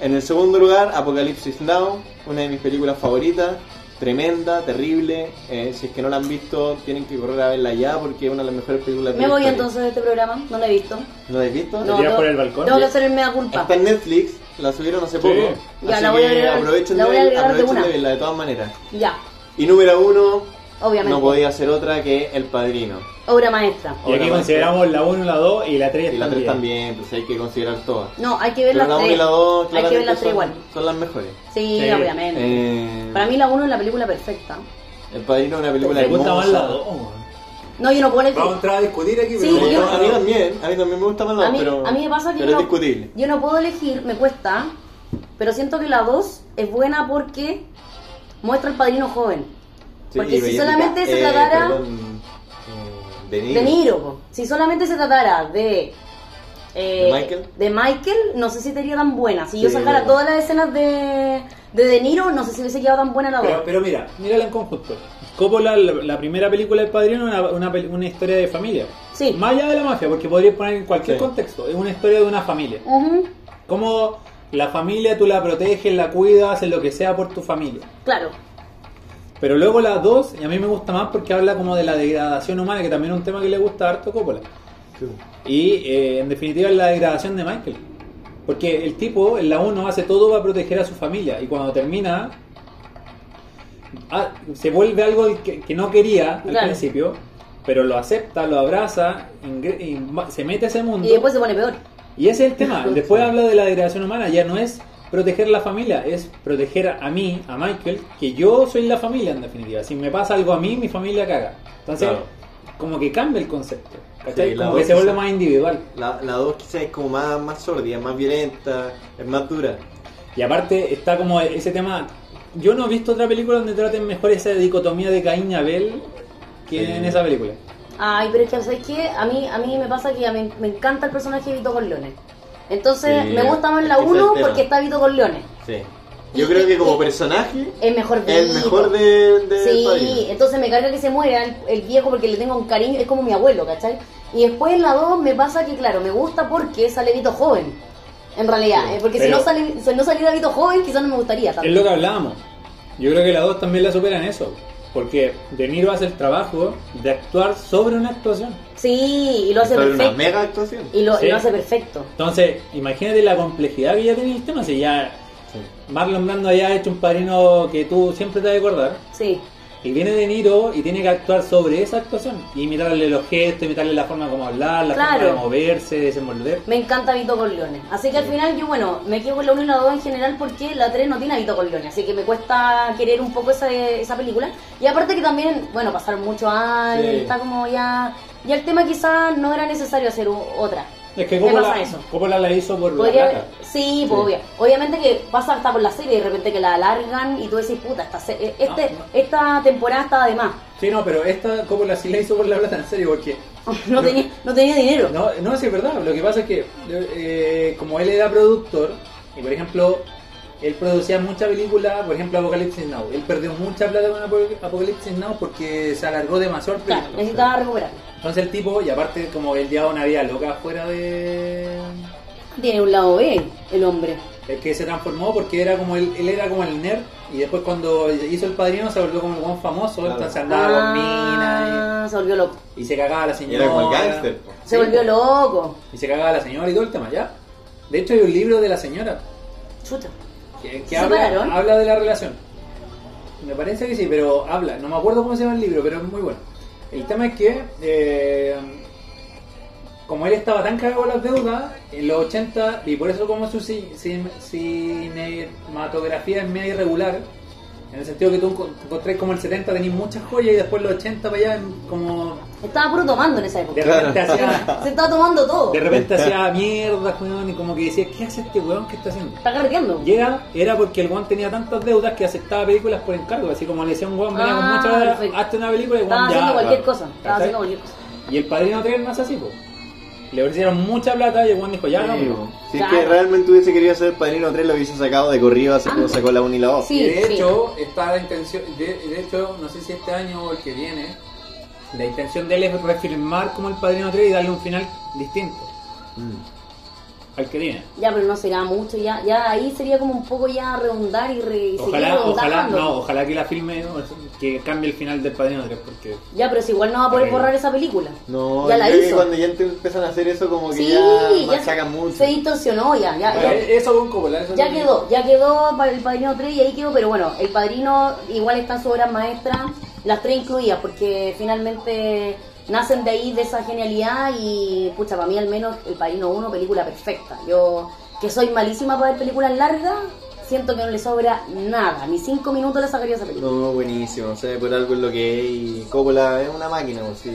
En el segundo lugar, Apocalipsis Now, una de mis películas favoritas, tremenda, terrible. eh, si es que no la han visto, tienen que correr a verla ya porque es una de las mejores películas de Me la voy historia. entonces de este programa, no lo he visto. ¿No la has visto? No, tiras tengo- por el balcón? Tengo que hacer el mea culpa. Está en Netflix, la subieron hace poco. Ya, así la voy a que agregar- aprovechen, la de, voy a ver- agregar de aprovechen de verla de todas maneras. Ya, Y número uno, obviamente. no podía ser otra que El Padrino. Obra maestra. Y aquí Obra consideramos la 1, la 2 y la 3 Y la 3 también, pues hay que considerar todas. No, hay que ver las la 1 tres. y la 2 hay que ver las tres son, igual. son las mejores. Sí, Sí. obviamente. Eh, Para mí la 1 es la película perfecta. El Padrino es una película Me gusta más la hermosa. 2. No, yo no puedo elegir. Vamos a entrar a discutir aquí, Sí, pero yo- a mí también, a mí también me gusta más la A 2, mí, pero, a mí me pasa que pero yo es no, discutible. yo no puedo elegir, me cuesta, pero siento que la 2 es buena porque muestra al padrino joven. Sí, porque si solamente se eh, tratara perdón, eh, de Niro. de Niro, po. si solamente se tratara de... eh, ¿De Michael? de Michael, no sé si sería tan buena. Si yo sacara todas las escenas de, de De Niro, no sé si hubiese quedado tan buena la 2. Pero, pero mira, mírala en conjunto. Coppola, la, la primera película del padrino, es una, una, una historia de familia. Sí. Más allá de la mafia, porque podrías poner en cualquier Sí. contexto. Es una historia de una familia. Como la familia tú la proteges, la cuidas, haces lo que sea por tu familia. Claro. Pero luego la 2, y a mí me gusta más porque habla como de la degradación humana, que también es un tema que le gusta harto a Coppola. Y eh, en definitiva es la degradación de Michael. Porque el tipo en la 1 hace todo para proteger a su familia y cuando termina ah, se vuelve algo que, que no quería al Claro. principio, pero lo acepta, lo abraza, y se mete a ese mundo. Y después se pone peor. Y ese es el tema. Después habla de la degradación humana. Ya no es proteger la familia, es proteger a mí, a Michael, que yo soy la familia en definitiva. Si me pasa algo a mí, mi familia caga. Entonces, Claro. como que cambia el concepto. Sí, como que dos se vuelve quizá- más individual. La, la 2 quizás es como más, más sordida, más violenta, es más dura. Y aparte está como ese tema. Yo no he visto otra película donde traten mejor esa dicotomía de Caín y Abel que Sí. en esa película. Ay, pero es que, ¿sabes qué? A mí, a mí me pasa que a mí me encanta el personaje de Vito Corleone. Entonces, Sí, me gusta más la que ese es el 1 tema. porque está Vito Corleone. Sí. Yo Y- creo que como personaje Es mejor es el Vito. mejor de, de Sí, Padrino. entonces me carga que se muera el, el viejo porque le tengo un cariño, es como mi abuelo, ¿cachai? Y después en la 2 me pasa que, claro, me gusta porque sale Vito joven. En realidad, Sí, eh, porque pero- si no, sale, si no saliera Vito joven, quizás no me gustaría tanto. Es lo que hablábamos. Yo creo que la 2 también la supera en eso. Porque De Niro hace el trabajo de actuar sobre una actuación. Sí, y lo hace es una perfecto. mega actuación. Y lo, y Sí. lo hace perfecto. Entonces, imagínate la complejidad que ya tiene el tema. Si ya Marlon Brando ya ha hecho un padrino que tú siempre te vas a acordar. Sí. Y viene De Niro y tiene que actuar sobre esa actuación. Y imitarle los gestos, imitarle la forma como hablar, la Claro. forma de moverse, desenvolver. Me encanta Vito Corleone. Así que al final yo, bueno, me quedo con la 1 y la 2 en general porque la 3 no tiene a Vito Corleone. Así que me cuesta querer un poco esa, esa película. Y aparte que también, bueno, pasaron muchos años Sí. está como ya... Ya el tema quizás no era necesario hacer otra. Es que Coppola, pasa eso. Coppola la hizo por la plata. sí, pues, obvio. obviamente que pasa hasta por la serie y de repente que la alargan y tú decís, puta, esta, eh, este, No, no. esta temporada estaba de más. Sí, no, pero esta Coppola sí la hizo por la plata, en serio, porque... No, tenía, no tenía dinero. No, no, sí es verdad. Lo que pasa es que, eh, como él era productor, y por ejemplo, él producía muchas películas, por ejemplo, Apocalipsis Now. Él perdió mucha plata con Apo- Apocalipsis Now porque se alargó demasiado el Claro, proyecto. necesitaba recuperar. Entonces el tipo, y aparte, como él llevaba una vida loca fuera de. Tiene un lado B, el hombre. El que se transformó porque era como él, él era como el nerd, y después cuando hizo el padrino se volvió como el buen famoso, Claro. entonces andaba con minas Ah, se volvió loco. y, y se cagaba a la Y señora. era como el gángster. po. Se Sí, volvió loco. Y se cagaba a la señora y todo el tema, ¿ya? De hecho hay un libro de la señora Chuta. que, que ¿Se habla, habla de la relación. Me parece que sí, pero habla. No me acuerdo cómo se llama el libro, pero es muy bueno. El tema es que, eh, como él estaba tan cagado con las deudas, en los 80, y por eso como su ci- cin- cinematografía es media irregular, en el sentido que tú encon- encontrás como el 70 tenías muchas joyas y después los 80 para allá como Estaba puro tomando en esa de época. repente hacía... Se estaba tomando todo. De repente hacía mierda, weón, y como que decía, ¿qué hace este weón? ¿Qué está haciendo? Está carreteando. Y era, era porque el weón tenía tantas deudas que aceptaba películas por encargo. Así como le decía un weón, venía con Ah, muchas perfecto. hazte una película y Estaba weón ya. haciendo cualquier claro. cosa. Estaba haciendo cualquier cosa. Y el padrino 3 no es así, po. Le ofrecieron mucha plata y el weón dijo, ya, po. Si es Claro. que realmente hubiese querido ser Padrino 3, lo hubiese sacado de corrido así como Antes. sacó la 1 y la 2. Sí, y de sí. hecho, está la intención, de, de hecho, no sé si este año o el que viene, la intención de él es refilmar como el padrino 3 y darle un final distinto Mm. Al que tiene. Ya, pero no será mucho. Ya, ya ahí sería como un poco ya redundar y, re, Ojalá, ojalá, no, ojalá que la filme, ¿no? que cambie el final del padrino 3, porque Ya, pero si igual no va a poder borrar esa película. No, ya la que hizo. cuando ya te empiezan a hacer eso, como que Sí, ya ya machacan mucho. se distorsionó ya. Ya, ya, Eso con Coppola, eso ya quedó, ya quedó para el Padrino 3 y ahí quedó, pero bueno, el Padrino igual está en su obra maestra, las tres incluidas, porque finalmente nacen de ahí, de esa genialidad y, pucha, para mí al menos el Padrino 1, película perfecta. Yo, que soy malísima para ver películas largas, siento que no le sobra nada, ni cinco minutos le sacaría esa película. No, buenísimo, o sea, por algo es lo que es y Coppola es una máquina, pues sí.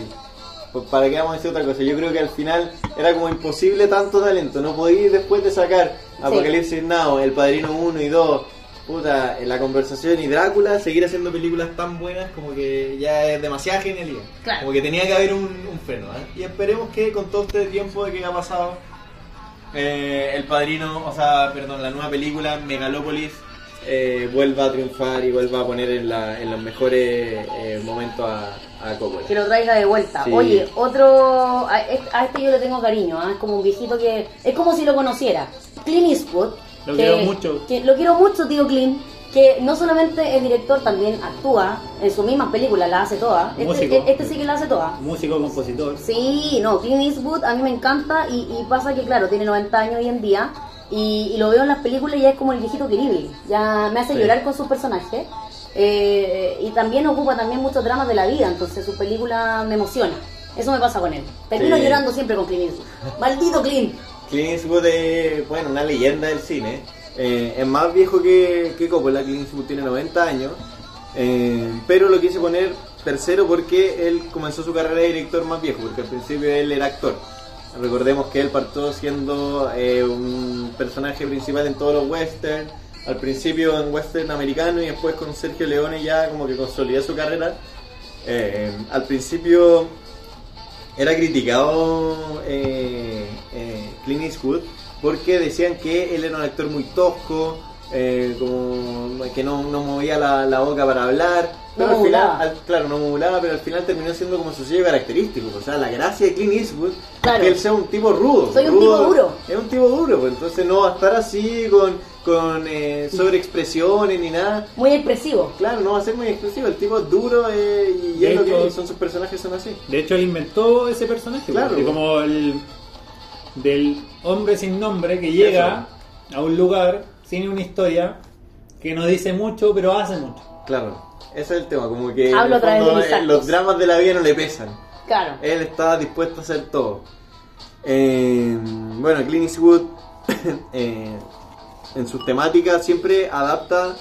Pues para qué vamos a decir otra cosa, yo creo que al final era como imposible tanto talento, no podía después de sacar Apocalipsis Now, El Padrino 1 y 2, puta, La Conversación y Drácula, seguir haciendo películas tan buenas como que ya es demasiada genialidad. Claro. Como que tenía que haber un, un freno, ¿eh? Y esperemos que con todo este tiempo de que ha pasado, eh, El Padrino, o sea, perdón, la nueva película, Megalópolis, eh, vuelva a triunfar y vuelva a poner en, la- en los mejores eh, momentos a, a Coppola. que lo traiga de vuelta. Sí. Oye, otro. A este, a este yo le tengo cariño, ¿ah? es como un viejito que. Es como si lo conociera. Clint Eastwood. Lo que- quiero mucho. que lo quiero mucho, tío Clint. Que no solamente es director, también actúa en sus mismas películas, las hace todas. Este, Músico. este sí que las hace todas. Músico, compositor. Sí, no, Clint Eastwood a mí me encanta y, y pasa que, claro, tiene 90 años hoy en día y, y lo veo en las películas y ya es como el viejito querible. Ya me hace Sí. llorar con sus personajes eh, y también ocupa también muchos dramas de la vida, entonces su película me emociona. Eso me pasa con él. Termino Sí. llorando siempre con Clint Eastwood. Maldito Clint. Clint Eastwood es, una leyenda del cine. Eh, es más viejo que, que Coppola, Clint Eastwood tiene 90 años. eh, pero lo quise poner tercero porque él comenzó su carrera de director más viejo, porque al principio él era actor. Recordemos que él partió siendo eh, un personaje principal en todos los westerns, al principio en western americano y después con Sergio Leone ya como que consolidó su carrera. Al principio era criticado eh, eh, Clint Eastwood porque decían que él era un actor muy tosco, eh, como que no, no movía la, la boca para hablar. No Pero al final, al- claro, no modulaba, pero al final terminó siendo como su sello característico. O sea, la gracia de Clint Eastwood Claro. es que él sea un tipo rudo. Soy un tipo duro. Es un tipo duro, pues entonces no va a estar así con con eh, sobreexpresiones ni nada. Muy expresivo. Claro, no va a ser muy expresivo. El tipo es duro eh, y De es lo que son sus personajes, son así. De hecho, él inventó ese personaje. Claro. porque como el del hombre sin nombre que llega a un lugar sin una historia que no dice mucho, pero hace mucho. Claro, ese es el tema. Como que en Hablo el a través fondo, de mis eh, los dramas de la vida no le pesan. Claro. Él está dispuesto a hacer todo. Eh, bueno, Clint Eastwood eh, en sus temáticas siempre adapta,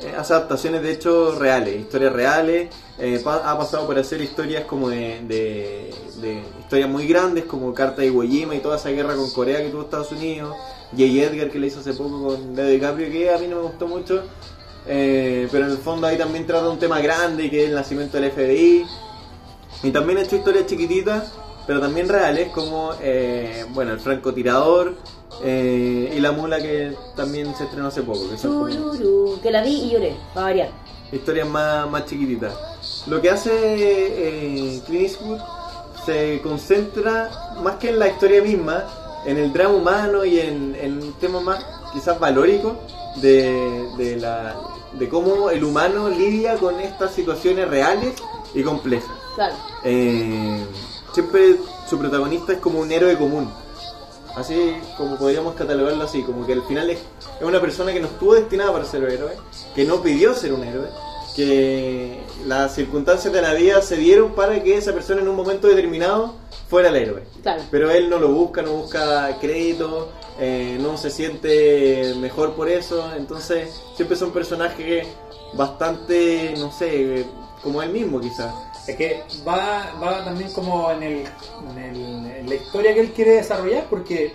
eh, hace adaptaciones de hechos reales, historias reales. Eh, ha pasado por hacer historias como de, de- historias muy grandes como Carta de Iwo Jima y toda esa guerra con Corea que tuvo Estados Unidos. J. Edgar que le hizo hace poco con Leo DiCaprio que a mí no me gustó mucho. Eh, pero en el fondo ahí también trata un tema grande que es el nacimiento del FBI. Y también he hecho historias chiquititas, pero también reales, como bueno, el francotirador eh, y la mula que también se estrenó hace poco. Que Chururu, que la vi y lloré, para variar. historias más, más chiquititas. Lo que hace eh, Clint Eastwood se concentra más que en la historia misma, en el drama humano y en, en un tema más quizás valórico de, de, la, de cómo el humano lidia con estas situaciones reales y complejas. Claro. Eh, siempre su protagonista es como un héroe común. Así como podríamos catalogarlo así, como que al final es, es una persona que no estuvo destinada para ser un héroe, que no pidió ser un héroe, que las circunstancias de la vida se dieron para que esa persona en un momento determinado fuera el héroe. Claro. Pero él no lo busca, no busca crédito, eh, no se siente mejor por eso, entonces siempre son personajes bastante, no sé, como él mismo quizás. Es que va, va también como en, el, en, el- en la historia que él quiere desarrollar, porque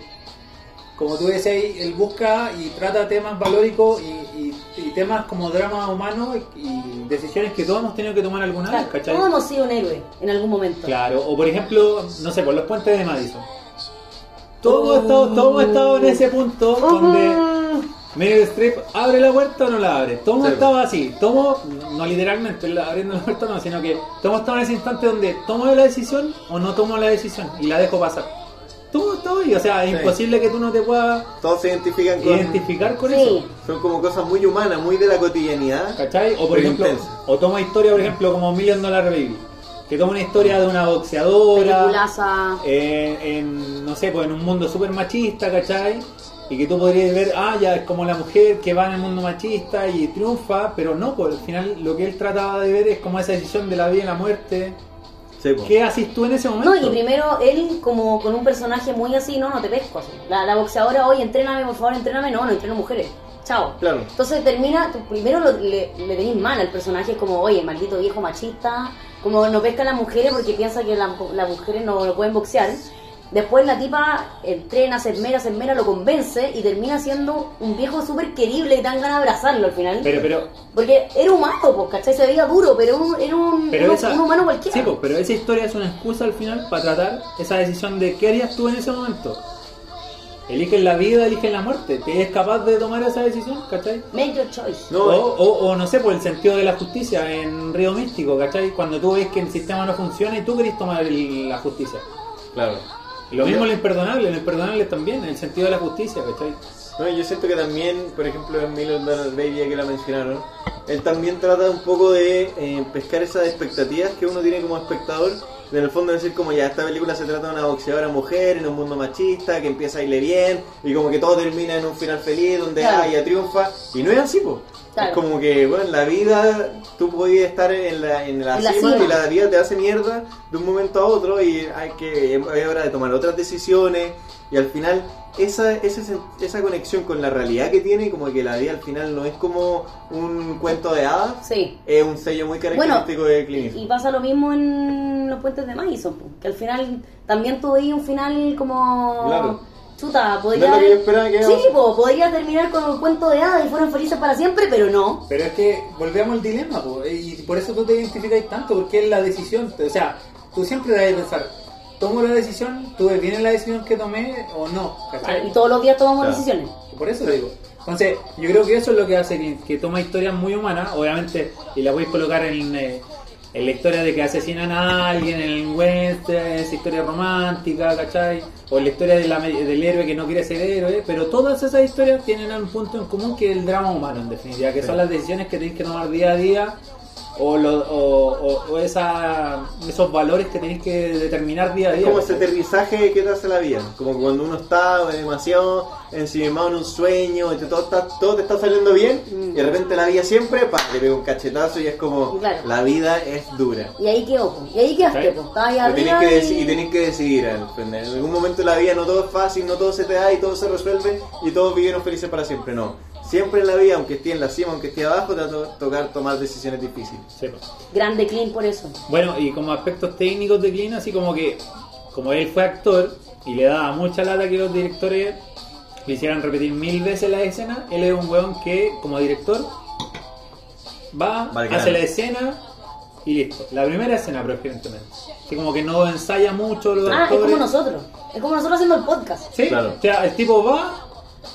como tú decías, él busca y trata temas valóricos y, y- y temas como drama humano y, decisiones que todos hemos tenido que tomar alguna vez, ¿cachai? Todos hemos sido un héroe en algún momento. Claro, o por ejemplo, no sé, por los puentes de Madison. Todo, estado, todo hemos estado en ese punto donde Meryl Streep abre la puerta o no la abre. Todo Sí. estaba así. Tomo, no literalmente la- abriendo la puerta, no, sino que tomo estaba en ese instante donde tomo la decisión o no tomo la decisión y la dejo pasar. Todo está ahí, o sea, es Sí. imposible que tú no te puedas Todos se identifican con... identificar con Sí. eso. Son como cosas muy humanas, muy de la cotidianidad. ¿Cachai? O por ejemplo, intensa. o toma historia, por ejemplo, como Million Dollar Baby. Que toma una historia de una boxeadora. Peliculaza. eh, en, no sé, pues en un mundo súper machista, ¿cachai? Y que tú podrías ver, ah, ya es como la mujer que va en el mundo machista y triunfa, pero no, pues al final lo que él trataba de ver es como esa decisión de la vida y la muerte. Sí, po. ¿Qué haces tú en ese momento? No, y primero él como con un personaje muy así, no, no te pesco así. La, la boxeadora, hoy entréname, por favor, entréname, no, no entreno mujeres. Chao. Claro. Entonces termina, tú primero lo- le, le tenés mal al personaje, es como, oye, maldito viejo machista, como no pesca a las mujeres porque piensa que la- las mujeres no, no pueden boxear. Después la tipa entrena, se esmera, se esmera, lo convence y termina siendo un viejo súper querible y dan ganas de abrazarlo al final. Pero, pero, porque era humano, pues, ¿cachai? Se veía duro, pero un- era un, pero un- esa, un humano cualquiera. Sí, pues, pero esa historia es una excusa al final para tratar esa decisión de qué harías tú en ese momento. Eligen la vida, eligen la muerte. ¿Te es capaz de tomar esa decisión? ¿Cachai? Make your choice. No, o, o, o no sé, por el sentido de la justicia en Río Místico, ¿cachai? Cuando tú ves que el sistema no funciona y tú querés tomar el- la justicia. Claro. Lo mismo en lo imperdonable, en lo imperdonable también, en el sentido de la justicia, ¿cachai? No, yo siento que también, por ejemplo, en Million Dollar Baby, ya que la mencionaron, él también trata un poco de eh, pescar esas expectativas que uno tiene como espectador. En el fondo decir como ya esta película se trata de una boxeadora mujer en un mundo machista que empieza a irle bien y como que todo termina en un final feliz donde Claro. ah, ella triunfa y no es así. Claro. Es como que bueno en la vida tú podías estar en la, en la En la cima, cima. y la vida te hace mierda de un momento a otro y hay que es hora de tomar otras decisiones y al final esa, esa, esa conexión con la realidad que tiene, como que la vida al final no es como un cuento de hadas, Sí. es un sello muy Bueno, característico de Clint y pasa lo mismo en los puentes de Madison, que al final también veías un final como... Claro. Chuta, No podría... es lo que yo esperaba que sí, po, podría terminar con un cuento de hadas y fueran felices para siempre, pero no. Pero es que volvemos al dilema, po, y por eso tú te identificas tanto, porque es la decisión. O sea, tú siempre debes pensar, ¿tomo la decisión? ¿Tuve bien la decisión que tomé o no? ¿Cachai? Y todos los días tomamos Claro. decisiones. Por eso lo digo. Entonces, yo creo que eso es lo que hace que, que toma historias muy humanas, obviamente, y la voy a colocar en, eh, en la historia de que asesinan a alguien en el western, esa historia romántica, ¿cachai? O en la historia de la- del héroe que no quiere ser héroe, pero todas esas historias tienen un punto en común que es el drama humano, en definitiva, que son las decisiones que tenéis que tomar día a día o, lo- o, o- o esa, esos valores que tenéis que determinar día a Es día. como ese aterrizaje que te hace la vida. Como cuando uno está demasiado ensimismado en un sueño, y te- todo, está, todo te está saliendo bien, y de repente la vida siempre pa, te pega un cachetazo y es como Claro. la vida es dura. Y ahí quedó, y ahí quedaste, Sí. po. Estabas ahí Y tenés arriba que, y... tenés que decidir. En algún momento de la vida no todo es fácil, no todo se te da y todo se resuelve y todos vivieron felices para siempre. No. Siempre en la vida, aunque esté en la cima, aunque esté abajo, te va a to- tocar tomar decisiones difíciles. Sí, po. Grande clean por eso. Bueno, y como aspectos técnicos de Clint, así como que, como él fue actor y le daba mucha lata que los directores le hicieran repetir mil veces la escena, él es un weón que, como director, va, hace la escena y listo. La primera escena, preferentemente. Así como que no ensaya mucho los Ah, es actores. como nosotros. Es como nosotros haciendo el podcast. Sí, Claro. o sea, el tipo va,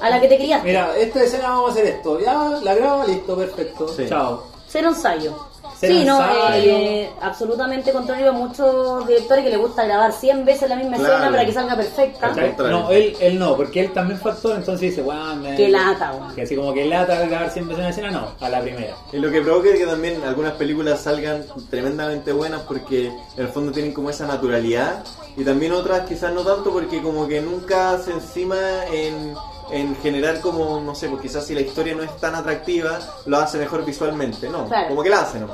A la que te criaste. mira, esta escena vamos a hacer esto, ya la graba, listo, perfecto, Sí. chao. Cero ensayo. Cero sí, no, ensayo. eh, absolutamente contrario a muchos directores que les gusta grabar 100 veces la misma Claro. escena para que salga perfecta. No, él, él no, porque él también fue actor, entonces dice, weón, me- Qué lata. Que así como que lata grabar siempre una escena, no, a la primera. Y lo que provoca es que también algunas películas salgan tremendamente buenas porque en el fondo tienen como esa naturalidad y también otras quizás no tanto porque como que nunca se encima en, en generar como, no sé, pues quizás si la historia no es tan atractiva, lo hace mejor visualmente, no, Claro. como que la hace, ¿no?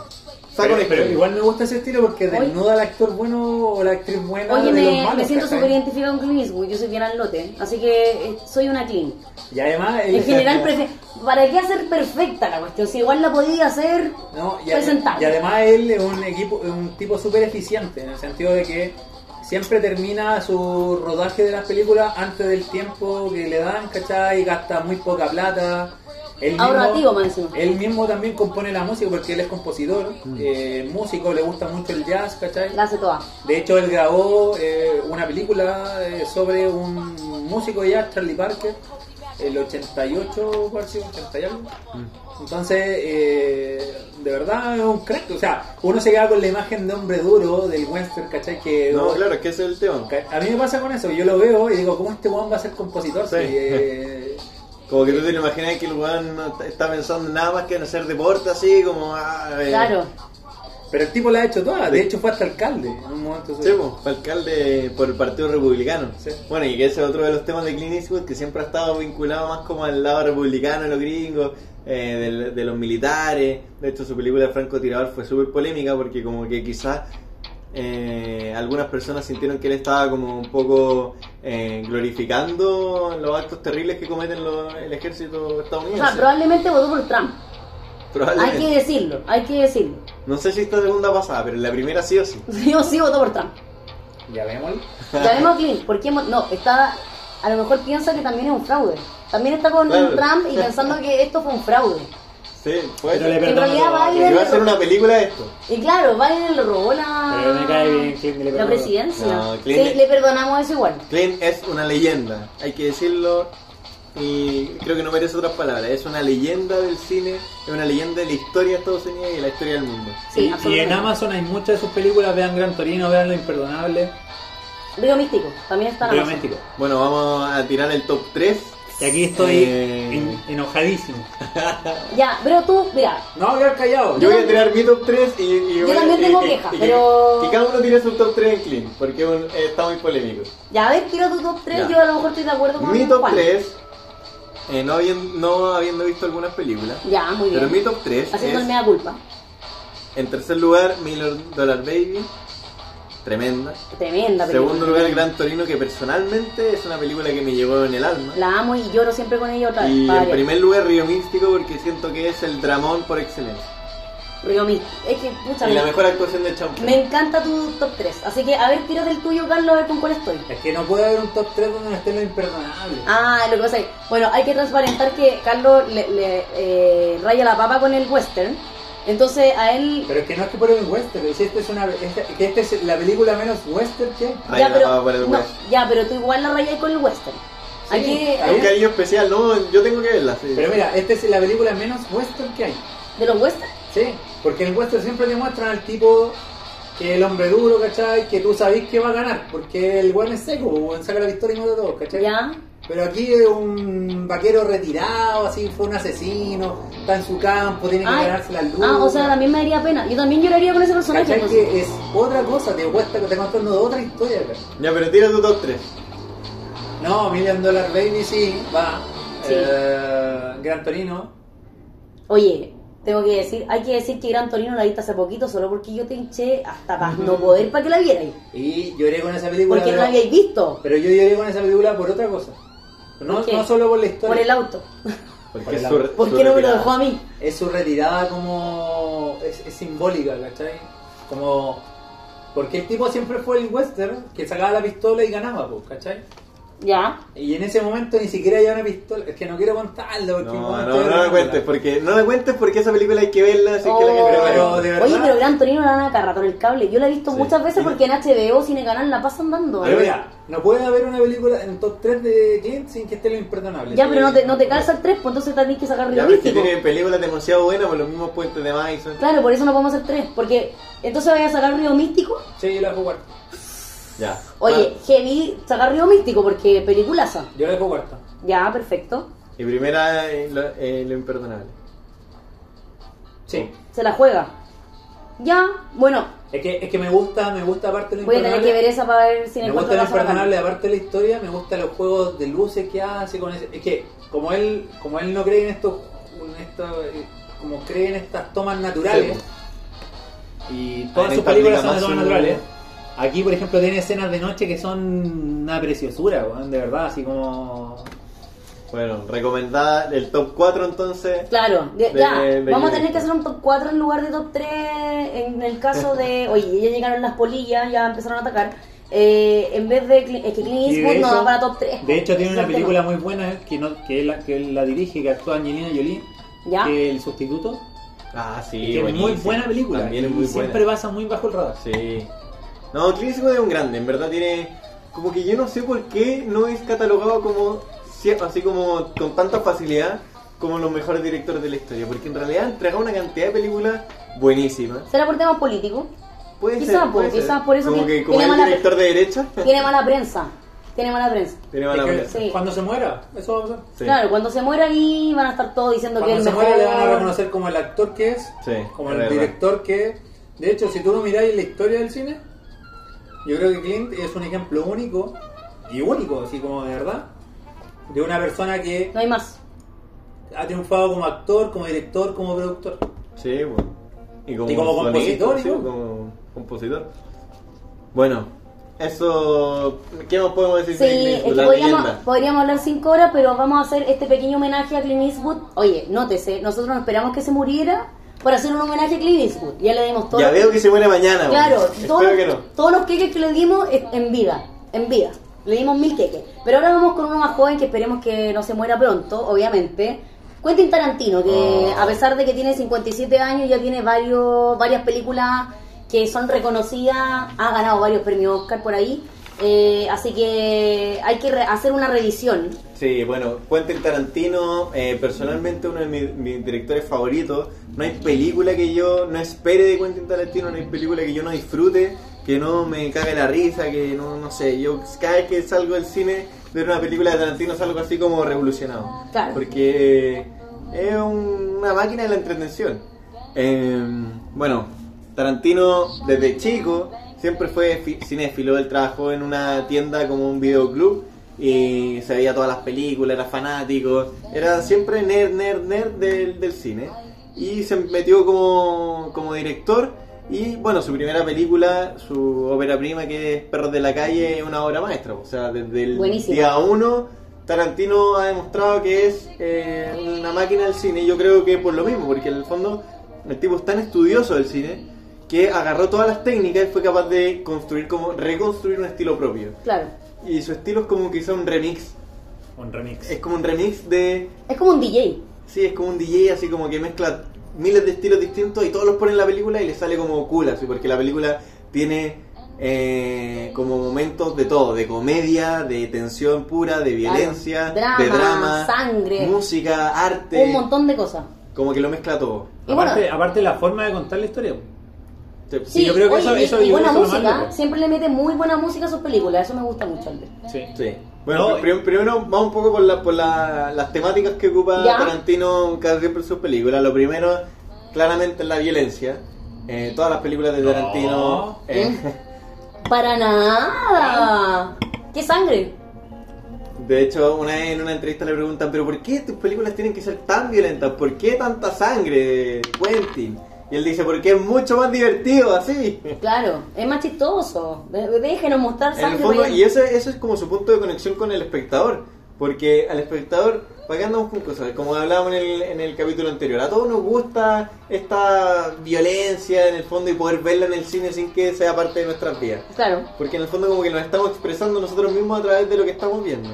Pero, pero igual me gusta ese estilo porque desnuda al actor bueno o la actriz buena Oye, de los me, malos. me siento súper identificado con Clint Eastwood, yo soy bien al lote, así que eh, soy una clean. Y además... él- En general, ¿para qué hacer perfecta la cuestión? Si igual la podía hacer No, y, presentable. y además él es un equipo, es un tipo súper eficiente en el sentido de que siempre termina su rodaje de las películas antes del tiempo que le dan, ¿cachai? Y gasta muy poca plata. Él más encima. Él mismo también compone la música porque él es compositor, eh, músico, le gusta mucho el jazz, ¿cachai? la hace toda. De hecho, él grabó eh, una película eh, sobre un músico de jazz, Charlie Parker, el 88, parece, 80 y algo. Entonces, eh, de verdad es un crack. O sea, uno se queda con la imagen de hombre duro del western, ¿cachai? Que No, claro, es que ese es el tema. A mí me pasa con eso, yo lo veo y digo, ¿cómo este weón va a ser compositor? Sí. Si, eh, Como que tú te lo imaginas que el weón no está- pensando en nada más que en hacer deporte así, como... ah, eh, Claro. Pero el tipo la ha hecho toda, de hecho fue hasta alcalde en un momento. Sí, pues, fue alcalde por el Partido Republicano. Sí. Bueno, y que ese es otro de los temas de Clint Eastwood que siempre ha estado vinculado más como al lado republicano de los gringos, eh, de, los militares. De hecho, su película de Francotirador fue súper polémica porque como que quizás eh, algunas personas sintieron que él estaba como un poco eh, glorificando los actos terribles que cometen los- el ejército O estadounidense. sea, probablemente votó por Trump. Hay que decirlo, hay que decirlo. No sé si esta segunda pasada, pero en la primera sí o sí. Yo sí votó por Trump. Ya vemos. Ya vemos a Clint, ¿por qué No, está. A lo mejor piensa que también es un fraude. También está con Claro. Trump y pensando que esto fue un fraude. Sí, puede Pero le. En realidad todo. Biden- Que iba a hacer una película de esto. Y claro, Biden le robó la, Pero me cae bien, Clint, le la presidencia. No, Clint- Sí, le perdonamos eso igual. Clint es una leyenda, hay que decirlo y creo que no merece otras palabras. Es una leyenda del cine, es una leyenda de la historia de Estados Unidos y de la historia del mundo. Sí, y, y en. Amazon hay muchas de sus películas, vean Gran Torino, vean Lo Imperdonable, Río Místico, también está en Río Amazon. Místico. Bueno, vamos a tirar el top 3. Y aquí estoy Eh, en- enojadísimo. Ya, pero tú, mira, No, hablar callado. Yo voy a tirar mi top 3 y, y Yo voy a- también tengo quejas, pero- Que, cada uno tire su top 3 en Clint, porque un- está muy polémico. ya a ver, tira tu top 3, Ya. yo a lo mejor estoy de acuerdo con Mi top Juan. 3, eh, no, habiendo, no habiendo visto algunas películas, Ya, muy bien. pero mi top 3 Haciendo el es, mea culpa. en tercer lugar, Million Dollar Baby, tremenda. Tremenda película. Segundo lugar, Gran Torino, que personalmente es una película que me llegó en el alma. La amo y lloro siempre con ella otra vez. Y en primer lugar, Río Místico, porque siento que es el dramón por excelencia. Místico. Es que, pucha, Y la me- mejor actuación de Champ. Me encanta tu top 3. Así que, a ver, tírate el tuyo, Carlos, a ver con cuál estoy. Es que no puede haber un top 3 donde no esté lo imperdonable. Ah, lo que pasa es, bueno, hay que transparentar que Carlos le, le, eh, raya la papa con el western. Entonces a él... Pero es que no es que por el western, es esta es una esta, que esta es la película menos western que hay. Ya, la pero, papa por el no, western. ya, pero tú igual la rayas con el western. Sí, Aquí, está Un cariño especial, no, yo tengo que verla. sí. Pero mira, esta es la película menos western que hay. de los westerns. Sí, porque en el western siempre te muestran al tipo que es el hombre duro, ¿cachai? Que tú sabés que va a ganar, porque el weón es seco, weón saca la victoria y mata a todos, ¿cachai? Ya. Pero aquí es un vaquero retirado, así fue un asesino, está en su campo, tiene que Ay, ganarse la luz. ah, o sea, también me daría pena. Yo también lloraría con ese personaje. ¿Cachai? entonces. Que es otra cosa, te cuesta que te contando de otra historia, ¿cachai? Ya, pero tira tu top 3. No, Million Dollar Baby sí, va. Sí. Eh, Gran Torino. Oye, tengo que decir, hay que decir que Gran Torino la viste hace poquito solo porque yo te hinché hasta para no poder para que la vierais. Y lloré con esa película. Porque no pero, la habíais visto. pero yo lloré con esa película por otra cosa. No, no solo por la historia. Por el auto. Porque Por es el su- auto. ¿Por su qué no me lo dejó a mí? es su retirada como es, es simbólica, ¿cachai? Como porque el tipo siempre fue el western que sacaba la pistola y ganaba, pues, ¿cachai? Ya. Y en ese momento ni siquiera había una pistola, es que no quiero contarlo porque No, momento no, no me una- cuentes, porque no me cuentes porque esa película hay que verla, así que la Oh. gente pero de verdad- Oye, pero Gran Torino la dan acá rato en el cable. Yo la he visto Sí. muchas veces porque en HBO Cine Canal la pasan dando. Pero mira, no puede haber una película en top 3 de Clint sin que esté lo imperdonable. Ya, pero no te, no te calza el 3, pues entonces tenés que sacar Ya, Río pero es que Místico. tiene películas demasiado buenas por los mismos puentes de Madison. Claro, por eso no podemos hacer 3. Porque entonces vaya a sacar Río Místico. Sí, yo la dejo cuarta. Ya. Oye, heavy, sacar Río Místico porque peliculaza. Yo la dejo cuarta. Ya, perfecto. Y primera, eh, lo, eh, lo imperdonable. Sí. Se la juega. Ya, bueno, Es que, es que me gusta, me gusta aparte lo voy a tener que ver esa para ver si Me gusta lo imperdonable, aparte de la historia, me gustan los juegos de luces que hace con ese. Es que como él, como él no cree en esto, en esto, eh, como cree en estas tomas naturales, y todas sus películas son de tomas su- naturales. Aquí, por ejemplo, tiene escenas de noche que son una preciosura, weón, de verdad, así como. Bueno, recomendada el top 4 entonces. Claro, de- De- ya, de vamos a tener que hacer un top 4 en lugar de top 3 en el caso de, oye, ya llegaron las polillas, ya empezaron a atacar. Eh, en vez de, es que Clint Eastwood no hecho- da para top 3. De hecho, tiene una película muy buena eh, que, no, que, él la, que la dirige, que actúa Angelina Jolie, ¿Ya? que es el sustituto. Ah, sí, que es muy buena película. También es y muy siempre buena. pasa muy bajo el radar. Sí. No, Clint Eastwood es un grande, en verdad tiene... Como que yo no sé por qué no es catalogado como... Así como con tanta facilidad como los mejores directores de la historia. Porque en realidad entrega una cantidad de películas buenísimas. ¿Será por temas políticos? Puede Quizá, ser, puede ser. quizás por eso Como tiene- que como tiene es mala- director de derecha. Tiene mala prensa. Tiene mala prensa. Tiene mala Es que prensa. Sí. Cuando se muera, eso va a pasar. Sí. Claro, cuando se muera ahí van a estar todos diciendo que Cuando es se el mejor. muera le van a reconocer como el actor que es, Sí, como es el verdad. director que es. De hecho, si tú lo miráis la historia del cine, yo creo que Clint es un ejemplo único, y único, así como de verdad, de una persona que No hay más. ha triunfado como actor, como director, como productor. Sí, bueno. Y como, Y como sonidista, compositor, sí, como compositor. Bueno, eso. ¿Qué más podemos decir Sí, de Clint es que podríamos, podríamos hablar cinco horas, pero vamos a hacer este pequeño homenaje a Clint Eastwood. Oye, nótese, nosotros no esperamos que se muriera para hacer un homenaje a Clint Eastwood. Ya le dimos todo. Ya veo que se muere mañana. Claro, todos los, que no. todos los queques que le dimos en vida, en vida. Le dimos mil queques. Pero ahora vamos con uno más joven que esperemos que no se muera pronto, obviamente. Quentin Tarantino, que Oh. a pesar de que tiene 57 años, ya tiene varios, varias películas que son reconocidas, ha ganado varios premios Oscar por ahí. Eh, así que hay que re- hacer una revisión. Sí, bueno, Quentin Tarantino, eh, personalmente uno de mis, mis directores favoritos. No hay película que yo no espere de Quentin Tarantino, no hay película que yo no disfrute, que no me cague la risa, que no, no sé. Yo cada vez que salgo del cine, ver una película de Tarantino salgo así como revolucionado. Claro. Porque es un- una máquina de la entretención. Eh, bueno, Tarantino desde chico siempre fue fi- cinéfilo, él trabajó en una tienda como un videoclub y se veía todas las películas, era fanático, era siempre nerd, nerd, nerd del, del cine. Y se metió como, como director y bueno, su primera película, su ópera prima que es Perros de la Calle, es una obra maestra. O sea, desde el día uno Tarantino ha demostrado que es eh, una máquina del cine y yo creo que por lo mismo, porque en el fondo el tipo es tan estudioso del cine que agarró todas las técnicas y fue capaz de construir como reconstruir un estilo propio. Claro. Y su estilo es como quizá un remix, Un remix. es como un remix de Es como un DJ. sí, es como un DJ así como que mezcla miles de estilos distintos y todos los pone en la película y le sale como cool así porque la película tiene eh, como momentos de todo, de comedia, de tensión pura, de violencia, Drama, de drama, sangre. música, arte. Un montón de cosas. como que lo mezcla todo. Y bueno- Aparte, aparte la forma de contar la historia. Sí, yo creo que oye, eso- y- eso y buena eso música, malo. siempre le mete muy buena música a sus películas, eso me gusta mucho. Andrés. Sí. Sí. Bueno, No, pri- primero vamos un poco por, la, por la- las temáticas que ocupa Ya. Tarantino casi siempre en sus películas. Lo primero, claramente, es la violencia. Eh, todas las películas de No. Tarantino... eh, Para nada. ¿Qué sangre? De hecho, una vez en una entrevista le preguntan, pero ¿por qué tus películas tienen que ser tan violentas? ¿Por qué tanta sangre, Quentin? Y él dice, porque es mucho más divertido así. Claro, es más chistoso. Déjenos mostrar En el sangre. fondo, y ese, ese es como su punto de conexión con el espectador. Porque al espectador, ¿para qué andamos con cosas? Como hablábamos en el, en el capítulo anterior, a todos nos gusta esta violencia en el fondo y poder verla en el cine sin que sea parte de nuestras vidas. Claro. Porque en el fondo como que nos estamos expresando nosotros mismos a través de lo que estamos viendo.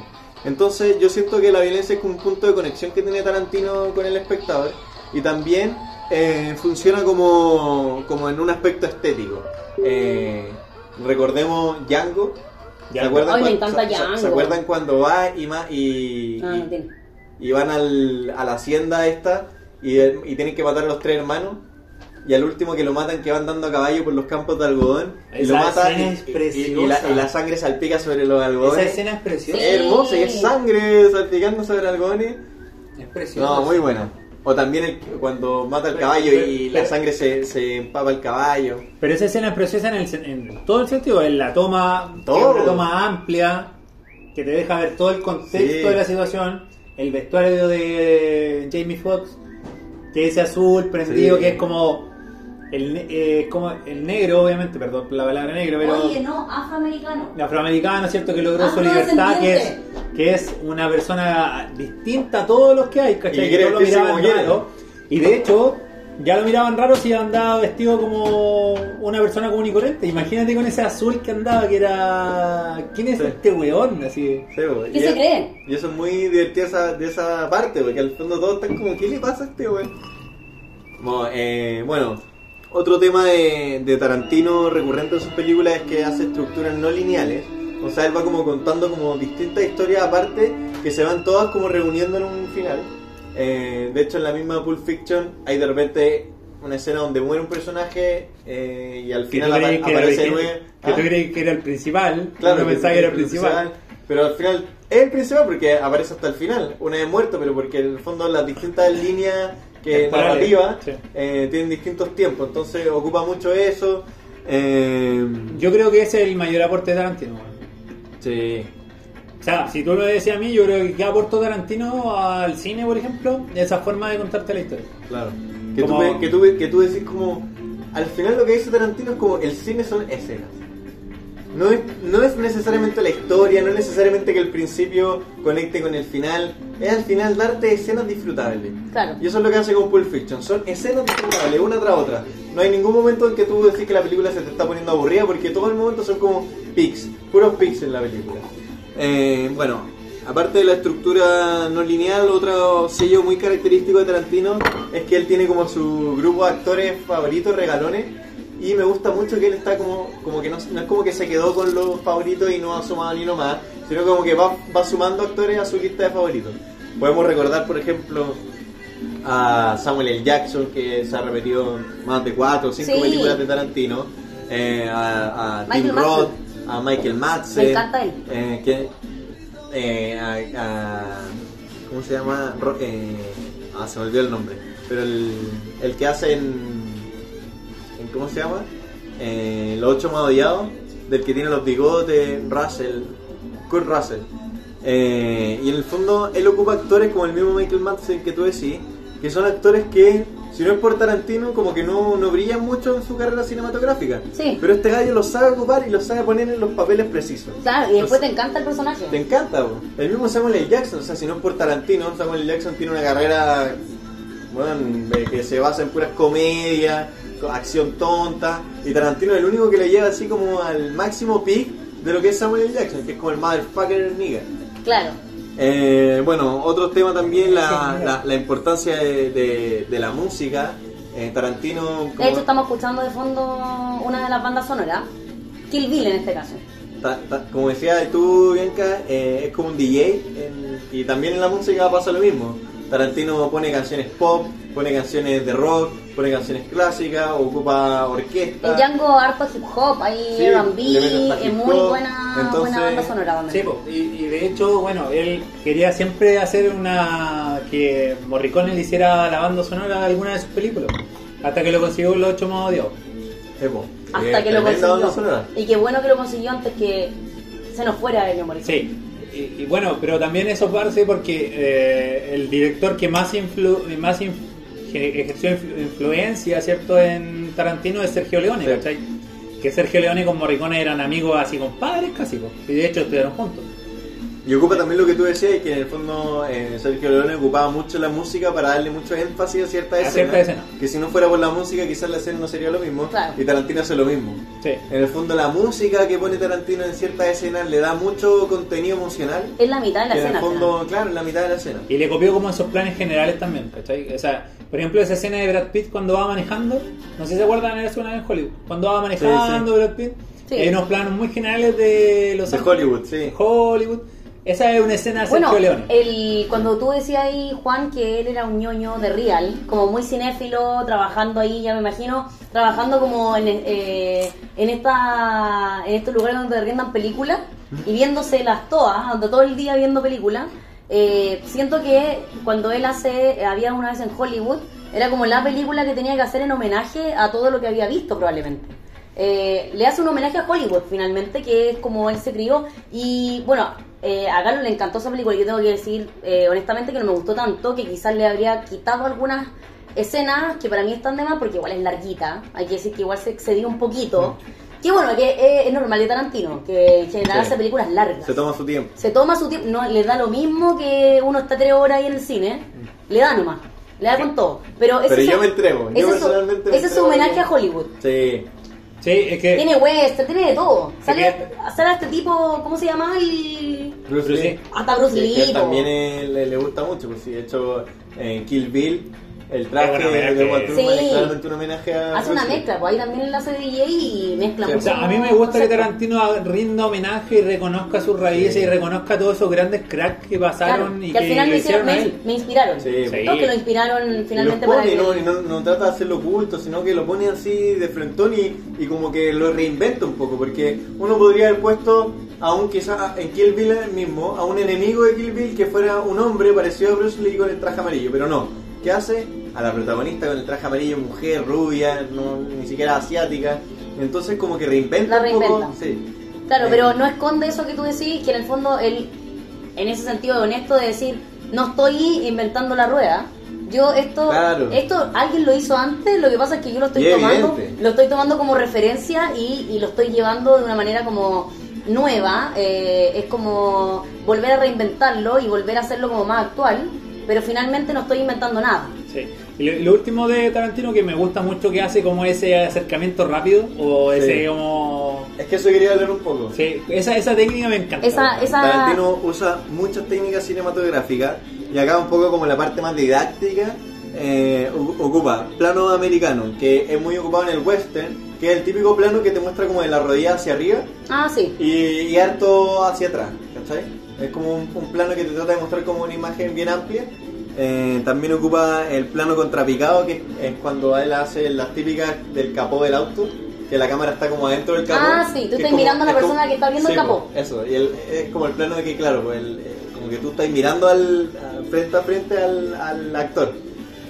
Entonces yo siento que la violencia es como un punto de conexión que tiene Tarantino con el espectador y también eh, funciona como, como en un aspecto estético. Eh, recordemos Django. ¿Se Django. acuerdan, Ay, me cuan- encanta se- se- Django. ¿Se acuerdan cuando va y, ma- y, Ah, y- y van al- a la hacienda esta y, y tienen que matar a los tres hermanos? Y al último que lo matan, que van dando a caballo por los campos de algodón y Esa lo matan escena y, y- y la, y la sangre salpica sobre los Esa algodones. escena es preciosa. Es hermosa y es sangre salpicando sobre algodones. Es preciosa. No, muy buena. O también el- cuando mata al caballo y la sangre se, se empapa el caballo. Pero esa escena es preciosa en, el, en todo el sentido, en la toma, Todo. una toma amplia, que te deja ver todo el contexto Sí. de la situación, el vestuario de Jamie Foxx, que es ese azul prendido, Sí. que es como el, ne- eh, como el negro, obviamente, perdón por la palabra negro, pero Oye, no, afroamericano. afroamericano, ¿cierto? Que logró su Afrodescendiente. libertad, que es, que es una persona distinta a todos los que hay, ¿cachai? Y Que todos lo miraban raro. Y de hecho, ya lo miraban raro si andaba vestido como una persona común y corriente. Imagínate con ese azul que andaba, que era. ¿Quién es Sí. este weón? Así. Sí. ¿Qué Y se es- creen? Y eso es muy divertido esa, de esa parte, porque al fondo todos están como, ¿qué le pasa a este weón? Como, eh, bueno, otro tema de, de Tarantino recurrente en sus películas es que hace estructuras no lineales. O sea, él va como contando como distintas historias aparte que se van todas como reuniendo en un final. Eh, de hecho, en la misma Pulp Fiction hay de repente una escena donde muere un personaje eh, y al final apa- aparece de que- ¿Ah? tú crees que era el principal. Claro, que- pensaba que era el principal. Pero al final es el principal porque aparece hasta el final. Una vez muerto, pero porque en el fondo las distintas líneas que narrativas sí. eh, tienen distintos tiempos. Entonces ocupa mucho eso. Eh, Yo creo que ese es el mayor aporte de Tarantino. sí. O sea, si tú lo decías a mí, yo creo que ¿qué aportó Tarantino al cine, por ejemplo? Esa forma de contarte la historia. Claro. Que, Como- tú, ve- que, tú, ve- que tú decís como... Al final lo que dice Tarantino es como el cine son escenas. No es, no es necesariamente la historia, no es necesariamente que el principio conecte con el final. Es al final darte escenas disfrutables. Claro. Y eso es lo que hace con Pulp Fiction. Son escenas disfrutables, una tras otra. No hay ningún momento en que tú decís que la película se te está poniendo aburrida porque todos los momentos son como pics, puros pics en la película. Eh, bueno, aparte de la estructura no lineal, otro sello muy característico de Tarantino es que él tiene como su grupo de actores favoritos, regalones. Y me gusta mucho que él está como, como que no, no es como que se quedó con los favoritos y no ha sumado ni uno más, sino como que va, va sumando actores a su lista de favoritos. Podemos recordar, por ejemplo, a Samuel L. Jackson, que se ha repetido más de cuatro o cinco Sí. películas de Tarantino, eh, a, a Tim Roth, a Michael Madsen, Me encanta él. eh, que, eh, a, a- ¿cómo se llama? Ro- eh, ah, se me olvidó el nombre, pero el, el que hace en ¿cómo se llama? Eh, los ocho más odiados, del que tiene los bigotes, Russell, Kurt Russell. Eh, y en el fondo él ocupa actores como el mismo Michael Madsen que tú decís, que son actores que, si no es por Tarantino, como que no, no brillan mucho en su carrera cinematográfica. Sí. Pero este gallo los sabe ocupar y los sabe poner en los papeles precisos. Claro, y después te encanta el personaje. te encanta, el mismo Samuel L. Jackson, o sea, si no es por Tarantino, Samuel L. Jackson tiene una carrera bueno, que se basa en puras comedias, co- acción tonta, y Tarantino es el único que le lleva así como al máximo peak de lo que es Samuel L. Jackson, que es como el motherfucker nigga. Claro. Eh, bueno, otro tema también, la, la, la importancia de, de- de la música. Eh, Tarantino, De hecho, estamos escuchando de fondo una de las bandas sonoras. Kill Bill en este caso. ta- ta- como decía tú, Bianca, eh, es como un DJ, en- y también en la música pasa lo mismo. Tarantino pone canciones pop, pone canciones de rock, pone canciones clásicas, ocupa orquesta. En Django harto hip hop, hay Sí, hasta es muy buena, entonces- buena banda sonora también. Sí, po, y, y de hecho, bueno, él quería siempre hacer una. que Morricone le hiciera la banda sonora de alguna de sus películas. Hasta que lo consiguió los ocho modos Dios. Epo. Hasta Eh, que lo consiguió. Y qué bueno que lo consiguió antes que se nos fuera el Morricone. Sí. Y, y bueno, pero también eso parte porque eh, el director que más, influ, más inf- que ejerció influ- influencia, ¿cierto?, en Tarantino es Sergio Leone, Sí. ¿cachai? Que Sergio Leone con Morricone eran amigos así compadres casi, y de hecho estuvieron juntos. Y ocupa también lo que tú decías, que en el fondo eh, Sergio Leone ocupaba mucho la música para darle mucho énfasis a cierta A escena. cierta escena. Que si no fuera por la música, quizás la escena no sería lo mismo. Claro. Y Tarantino hace lo mismo. Sí. En el fondo, la música que pone Tarantino en ciertas escenas le da mucho contenido emocional. Es la mitad de la que en escena. el fondo, claro, en la mitad de la escena. Y le copió como esos planes generales también, ¿cachai? O sea, por ejemplo, esa escena de Brad Pitt cuando va manejando, no sé si se acuerdan, era una vez en Hollywood, cuando va manejando Brad Pitt, Sí. hay unos planos muy generales de los De Ángeles, Hollywood, sí. Hollywood. Esa es una escena de Bueno, Sergio Leone. el, cuando tú decías ahí, Juan, que él era un ñoño de real, como muy cinéfilo, trabajando ahí, ya me imagino, trabajando como en, eh, en, esta, en estos lugares donde riendan películas y viéndose las todas, donde todo el día viendo películas. Eh, siento que cuando él hace, había una vez en Hollywood, era como la película que tenía que hacer en homenaje a todo lo que había visto probablemente. Eh, le hace un homenaje a Hollywood finalmente, que es como él se crió. Y bueno, eh, a Carlos le encantó esa película. Yo tengo que decir eh, honestamente que no me gustó tanto, que quizás le habría quitado algunas escenas que para mí están de más, porque igual es larguita. Hay que decir que igual se excedió un poquito. Que bueno, que es, es normal de Tarantino, que en general Sí. hace películas largas. Se toma su tiempo. Se toma su tiempo, no le da lo mismo que uno está tres horas ahí en el cine, le da nomás, le da con todo. Pero, ese Pero es yo su- me entrego, yo ese es su- personalmente me Ese es su homenaje a- a Hollywood. Sí. Sí, es que. Tiene western, tiene de todo. Es Sale, que- sale este tipo, ¿cómo se llama? El... Bruce Lee. Hasta Bruce Sí, Lee. que también eh, le, le gusta mucho, pues sí, de hecho en Kill Bill el traje homenaje. de Walt Truman Sí. es claramente un homenaje a Hace una mezcla, pues ahí también él hace DJ y mezcla Sí, O mucho. sea, a mí me gusta que. Tarantino rinda homenaje y reconozca sus raíces Sí. y reconozca todos esos grandes cracks que pasaron Claro, y que al final lo me, hicieron, me, me inspiraron. Sí, Sí. Creo que lo inspiraron los finalmente para pone, que... ¿no? Y no, no trata de hacerlo oculto, sino que lo pone así de frentón y, y como que lo reinventa un poco, porque uno podría haber puesto, aún quizás en Kill Bill mismo, a un enemigo de Kill Bill que fuera un hombre parecido a Bruce Lee con el traje amarillo, pero no. ¿Qué hace? A la protagonista con el traje amarillo, mujer, rubia, no, ni siquiera asiática. Entonces como que reinventa La un poco. reinventa. Sí. Claro, Eh, pero no esconde eso que tú decís, que en el fondo él, en ese sentido de honesto de decir, no estoy inventando la rueda. Yo esto, Claro. esto alguien lo hizo antes, lo que pasa es que yo lo estoy Y tomando, evidente. lo estoy tomando como referencia y, y lo estoy llevando de una manera como nueva, eh, es como volver a reinventarlo y volver a hacerlo como más actual, pero finalmente no estoy inventando nada. Sí. Y lo, lo último de Tarantino que me gusta mucho que hace como ese acercamiento rápido o ese Sí. como... Es que eso quería hablar un poco. Sí, esa, esa técnica me encanta. Esa, esa, Tarantino usa muchas técnicas cinematográficas y acá un poco como la parte más didáctica eh, ocupa plano americano que es muy ocupado en el western que es el típico plano que te muestra como de la rodilla hacia arriba ah sí, y, y harto hacia atrás ¿cachai? es como un, un plano que te trata de mostrar como una imagen bien amplia Eh, también ocupa el plano contrapicado que es cuando él hace las típicas del capó del auto que la cámara está como adentro del capó Ah, sí, tú es estás como- mirando a la como- persona que está viendo el capó. po, eso, y el- es como el plano de que, claro, pues, el- eh, como que tú estás mirando al, frente a frente al, al actor.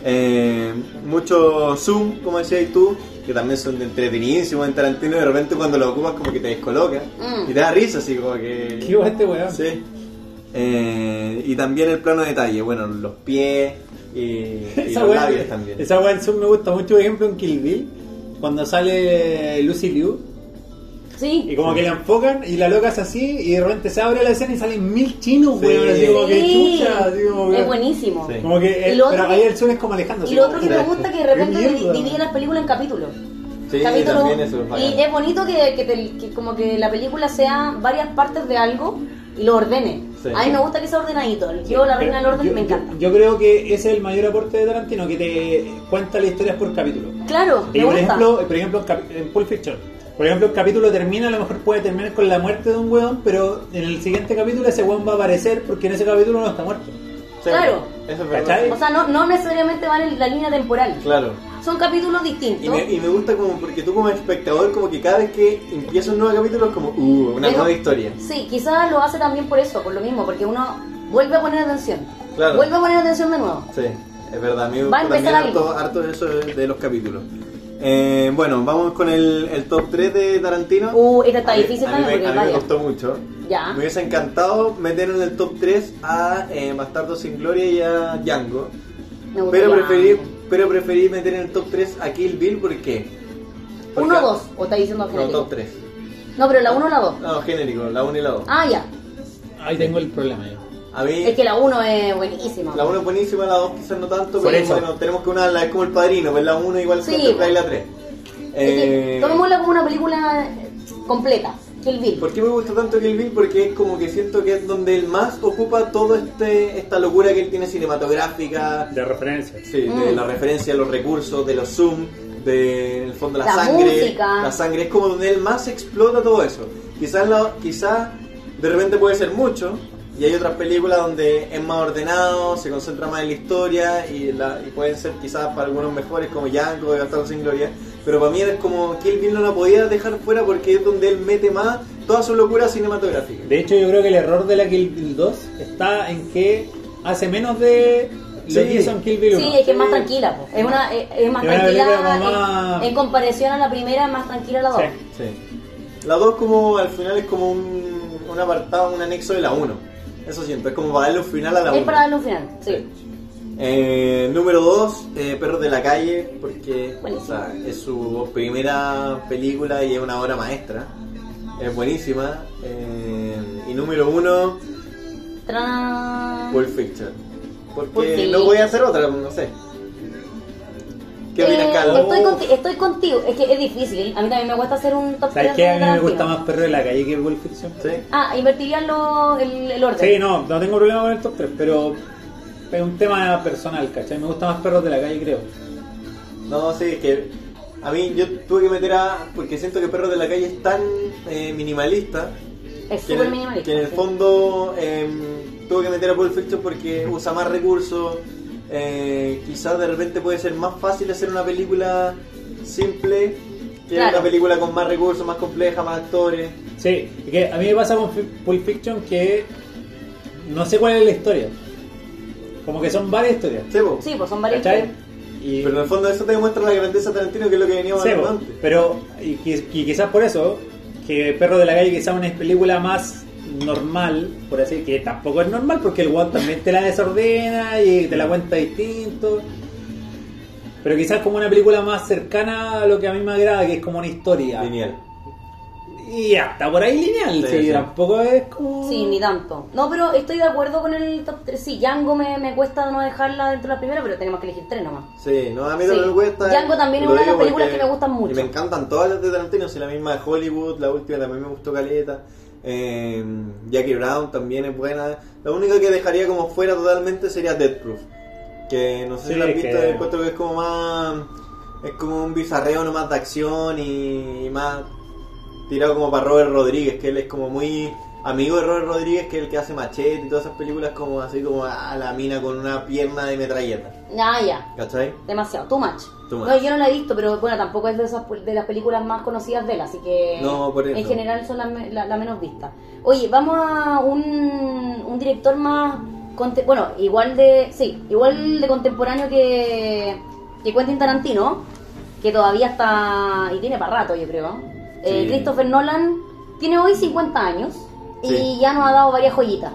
Eh, mucho zoom, como decías tú, que también son entretenidísimos en Tarantino, y de repente cuando lo ocupas como que te descoloca Mm. y te da risa, así como que... Qué este weón. Sí. Eh, y también el plano de detalle, bueno, los pies y, y los labios también. Esa zoom me gusta mucho, por ejemplo, en Kill Bill, cuando sale Lucy Liu, y sí. como que la enfocan y la loca es así, y de repente se abre la escena y salen mil chinos, Sí. weón, así como que Sí, chucha, así como que- es buenísimo. Sí. Como que, Y el- lo pero otro ahí que- el zoom es como alejando. Y lo otro que me gusta que de repente Qué mierda. divide las películas en capítulos. Sí, capítulos también eso es bacán. y es bonito que, que te- que como que la película sea varias partes de algo y lo ordene. Sí. A mí me gusta que sea ordenadito. Yo la reina del orden Yo- me encanta. Yo, yo creo que ese es el mayor aporte de Tarantino, que te cuenta las historias por capítulo. claro, Y me por gusta. ejemplo, por ejemplo en, cap- en Pulp Fiction, por ejemplo, el capítulo termina, a lo mejor puede terminar con la muerte de un weón, pero en el siguiente capítulo ese weón va a aparecer porque en ese capítulo no está muerto. Sí. Claro. Eso es verdad. ¿Cachai? O sea, no, no necesariamente van en la línea temporal. Claro. Son capítulos Y distintos. me, y me gusta como porque tú como espectador como que cada vez que empieza un nuevo capítulo es como uh, una Pero- nueva historia. Sí, quizás lo hace también por eso, por lo mismo, porque uno vuelve a poner atención. Claro. Vuelve a poner atención de nuevo. Sí, es verdad. A mí me Va a gusta empezar también harto, harto de eso de, de los capítulos. Eh, bueno, vamos con el, el top 3 de Tarantino. Uh, esta está A mí- difícil a mí, también me, porque a mí me gustó mucho. Ya. Me hubiese encantado meter en el top 3 a eh, Bastardo sin Gloria y a Django. Me gusta Pero preferí, pero preferí meter en el top 3 a Kill Bill, ¿por qué? Porque- ¿Uno o dos? ¿O está diciendo No, genérico? top 3. No, pero la uno o la dos. No, genérico, la 1 y la 2. Ah, ya. Ahí tengo el problema yo. A mí, Es que la uno es buenísima. la 1 es buenísima, la 2 quizás no tanto, pero eso. bueno, tenemos que una es como el padrino, pues la 1 igual Sí, pues. la 3. Es que tomémosla como una película eh, completa. Kill Bill. ¿Por qué me gusta tanto Kill Bill? Porque es como que siento que es donde él más ocupa toda este, esta locura que él tiene cinematográfica, De referencia. sí, de Mm. la referencia, los recursos, de los zoom, de en el fondo la, La sangre, música. la sangre es como donde él más explota todo eso. Quizás la- quizás de repente puede ser mucho y hay otras películas donde es más ordenado, se concentra más en la historia y, la- y pueden ser quizás para algunos mejores como Django y Bastardo sin Gloria, pero para mí es como Kill Bill no la podía dejar fuera porque es donde él mete más toda su locura cinematográfica. De hecho, yo creo que el error de la Kill Bill 2 está en que hace menos de lo Sí. que hizo en Kill Bill 1. Sí, es que es más tranquila. po. Es, una, es, es más Es tranquila. en- más- En, comparación a la primera, es más tranquila la dos. Sí. Sí. La 2 como al final es como un, un apartado, un anexo de la 1. Eso siento, es como para darle un final a la 1. Es para darle un final. Sí. Eh, número 2, Perros de la Calle, porque o Buenísimo. sea, es su primera película y es una obra maestra. Es buenísima. Eh, y número 1, Tra- Pulp Fiction. Porque no voy a hacer otra, no sé. ¿Qué opinas, Eh, Carlos? estoy, conti- estoy contigo. Es que es difícil. A mí también me cuesta hacer un top ¿Sabes 3 qué? A mí me Tarantino. gusta más Perro de la Calle que Pulp Fiction. ¿Sí? Ah, invertirían lo, el, el orden. Sí, no, no tengo problema con el top 3, pero es un tema personal, ¿cachai? Me gusta más Perros de la Calle, creo. No, sí, es que a mí yo tuve que meter a... Porque siento que Perros de la Calle es tan eh, minimalista Es que en súper el- minimalista. Que en el fondo eh, tuve que meter a Pulp Fiction porque usa más recursos. Eh, quizás de repente puede ser más fácil hacer una película simple que Claro. una película con más recursos, más compleja, más actores. Sí, que a mí me pasa con Fi- Pulp Fiction que no sé cuál es la historia. Como que son varias historias. Sí, po. Sí, pues son varias. ¿Cachai? Y, Pero en el fondo eso te demuestra la grandeza de Tarantino que es lo que veníamos Sí, hablando antes. pero y quizás por eso que Perro de la Calle quizás una película más normal, por así que tampoco es normal porque el guan también te la desordena y te la cuenta distinto. Pero quizás como una película más cercana a lo que a mí me agrada, que es como una historia. Lineal. Y hasta por ahí lineal, Sí, tampoco es como... Sí, ni tanto. No, pero estoy de acuerdo con el top 3. Sí, Django me, me cuesta no dejarla dentro de la primera, pero tenemos que elegir tres nomás. Sí, no, a mí Sí. no me cuesta. Django también es una de las películas que me gustan mucho. Y me encantan todas las de Tarantino, si la misma de Hollywood, la última también me gustó Caleta. Eh, Jackie Brown también es buena. La única que dejaría como fuera totalmente sería Death Proof. Que no sé Sí, si la han visto, que- encuentro que es como más. Es como un bizarreo nomás de acción y, más tirado como para Robert Rodríguez, que él es como muy amigo de Robert Rodríguez, que es el que hace Machete y todas esas películas como así como a la mina con una pierna de metralleta. Ah, ya. ¿Cachai? Demasiado. Too much. Too much. No, yo no la he visto, pero bueno, tampoco es de, esas, de las películas más conocidas de él, así que No, por eso. en general son las la, la menos vistas. Oye, vamos a un, un director más, conte- bueno, igual de, sí, igual de contemporáneo que, que Quentin Tarantino, que todavía está, y tiene para rato yo creo. Eh. Christopher Nolan tiene hoy 50 años y ya nos ha dado varias joyitas.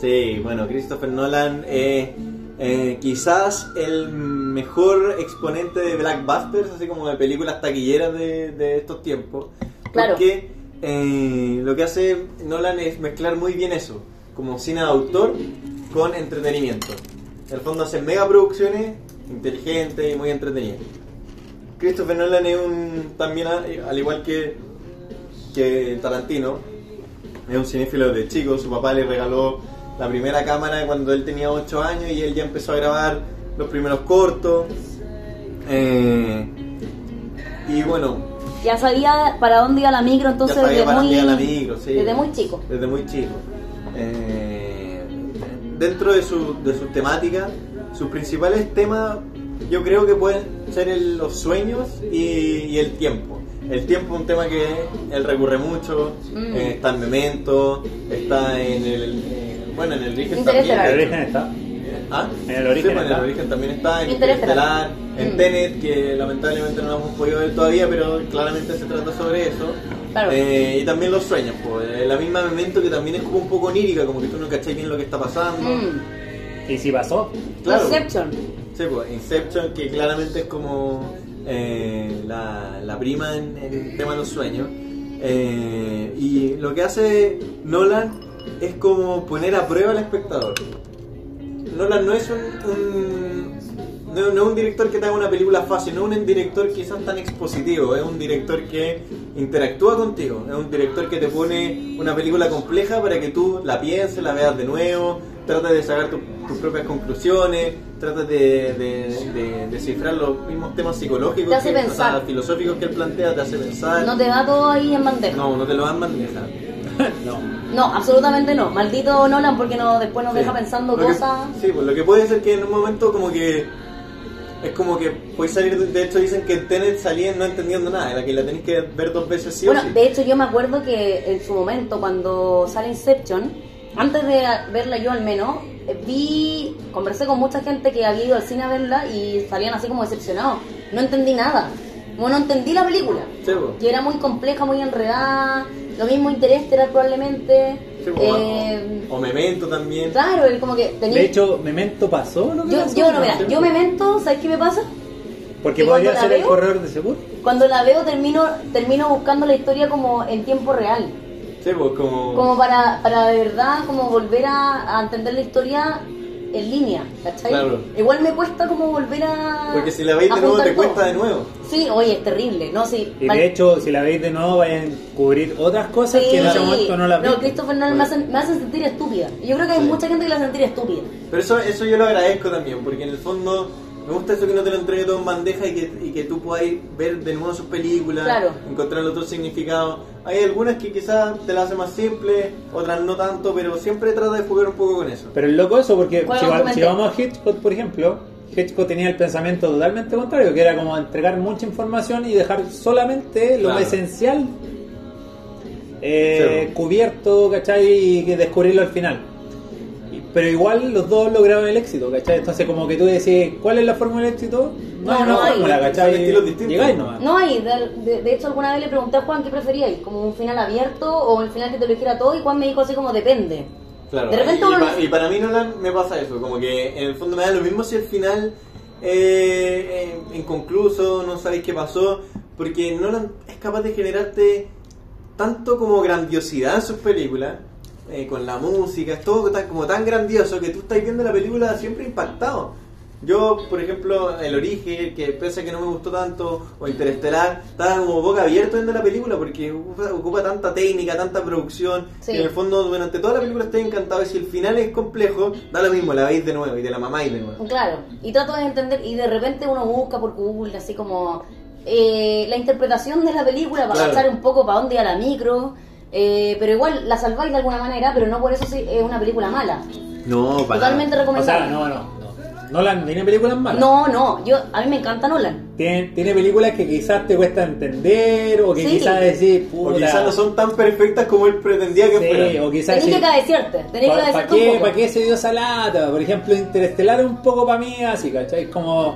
Sí, bueno, Christopher Nolan es eh, quizás el mejor exponente de blackbusters, así como de películas taquilleras de, de estos tiempos. Claro. Porque eh, lo que hace Nolan es mezclar muy bien eso, como cine de autor con entretenimiento. En el fondo hace mega producciones inteligentes y muy entretenidas. Christopher Nolan es un, también, al igual que, que Tarantino, es un cinéfilo de chico, su papá le regaló la primera cámara cuando él tenía 8 años y él ya empezó a grabar los primeros cortos. Eh, y bueno, Ya sabía para dónde iba la micro, entonces ya sabía desde para muy, dónde iba la micro, sí. desde muy chico. Desde muy chico. Eh, dentro de su, de sus temáticas, sus principales temas yo creo que pueden ser el- los sueños y, y el tiempo. El tiempo es un tema que él recurre mucho, Mm. eh, está en Memento, está en el... eh, bueno, en el origen Interestelar. El también. origen está. ¿Ah? En el origen Sí, pues, en está. el origen también está, en Interestelar. En Mm. Tenet, que lamentablemente no lo hemos podido ver todavía, pero claramente se trata sobre eso. Claro. Eh, y también los sueños, pues, la misma Memento que también es como un poco onírica, como que tú no cachai bien lo que está pasando. Mm. Y si pasó, Claro. Inception. Sí, pues, Inception, que claramente es como eh, la, la prima en, el tema de los sueños. Eh, y lo que hace Nolan es como poner a prueba al espectador. Nolan no es un, un- no, no es un director que te haga una película fácil, no es un director quizás tan expositivo, es un director que interactúa contigo, es un director que te pone una película compleja para que tú la pienses, la veas de nuevo, trates de sacar tu- tus propias conclusiones, trates de, de- de descifrar los mismos temas psicológicos, Te hace que- o pensar. sea, filosóficos que él plantea, te hace pensar. No te da todo ahí en bandeja. no, no te lo dan bandeja. no. No, absolutamente no. Maldito Nolan porque no, después nos Sí. deja pensando Lo que- cosas. sí, pues lo que puede ser que en un momento como que es como que puedes salir, de- hecho dicen que Tenet salía no entendiendo nada, que la tenés que ver dos veces sí bueno, o sí. de hecho yo me acuerdo que en su momento cuando sale Inception, antes de verla yo al menos, vi, conversé con mucha gente que había ido al cine a verla y salían así como decepcionados. No entendí nada. Como no entendí la película. Sí. Que era muy compleja, muy enredada. Lo mismo Interestelar probablemente. Sí, pues, Eh, o, o Memento también. claro, el como que tenía... De hecho, Memento pasó lo que yo, pasó, yo no, mira, yo pues. me mento, ¿sabes qué me pasa? Porque podría la ser el veo- corredor de seguro. Cuando la veo termino termino buscando la historia como en tiempo real. Sí, pues como... Como para, para de verdad como volver a, a entender la historia en línea, ¿cachai? Claro. Igual me cuesta como volver a... Porque si la veis de nuevo te cuesta todo. de nuevo. Sí, oye, es terrible, ¿no? Sí. Y de hecho, si la veis de nuevo, vayan a descubrir otras cosas que en ese Sí. momento no la No, vi. Christopher Nolan me hacen sentir estúpida. Y Yo creo que hay Sí. mucha gente que la hace sentir estúpida. Pero eso, eso yo lo agradezco también, porque en el fondo me gusta eso que no te lo entregue todo en bandeja y que, y que tú puedas ver de nuevo sus películas, Claro. encontrar otro significado. Hay algunas que quizás te las hace más simple, otras no tanto, pero siempre trata de jugar un poco con eso. Pero es loco eso, porque ¿Cuál si, va- vamos a Hitchcock, por ejemplo, Hitchcock tenía el pensamiento totalmente contrario, que era como entregar mucha información y dejar solamente lo Claro. esencial eh, Sí. cubierto, ¿cachai? Y que descubrirlo al final. Pero igual los dos lograron el éxito, ¿cachai? Entonces como que tú decís, ¿cuál es la fórmula del éxito? No, hay No, una no hay. fórmula, ¿cachai? Son estilos distintos. Llegáis nomás. No hay, de, de- de hecho alguna vez le pregunté a Juan qué preferíais, como un final abierto o un final que te lo dijera todo y Juan me dijo así como depende. Claro, De repente y, uno- pa- y para mí Nolan me pasa eso, como que en el fondo me da lo mismo si el final eh, eh, inconcluso, no sabéis qué pasó, porque Nolan es capaz de generarte tanto como grandiosidad en sus películas, eh, con la música, es todo tan, como tan grandioso que tú estás viendo la película siempre impactado. Yo, por ejemplo, El Origen, que pese a que no me gustó tanto, o Interestelar, estaba como boca abierta viendo la película porque ocupa, ocupa tanta técnica, tanta producción, Sí. que en el fondo durante toda la película estoy encantado y si el final es complejo, da lo mismo, la veis de nuevo y de la mamáis de nuevo. Claro, y trato de entender, y de repente uno busca por Google así como eh, la interpretación de la película para Claro. cachar un poco para dónde iba la micro, eh, pero igual la salváis de alguna manera, pero no por eso sí es una película mala. No, Totalmente O recomendable. sea, no, no, no. Nolan tiene películas malas. No, no, yo a mí me encanta Nolan. Tiene, tiene películas que quizás te cuesta entender o que Sí. quizás decir, O puta. quizás no son tan perfectas como él pretendía que Sí, fueran. o quizás Tenés sí. que cabecearte, tenés que ¿Para cabecearte un qué, poco. pa' qué se dio esa lata? Por ejemplo, Interestelar es un poco para mí así, ¿cachai? Como,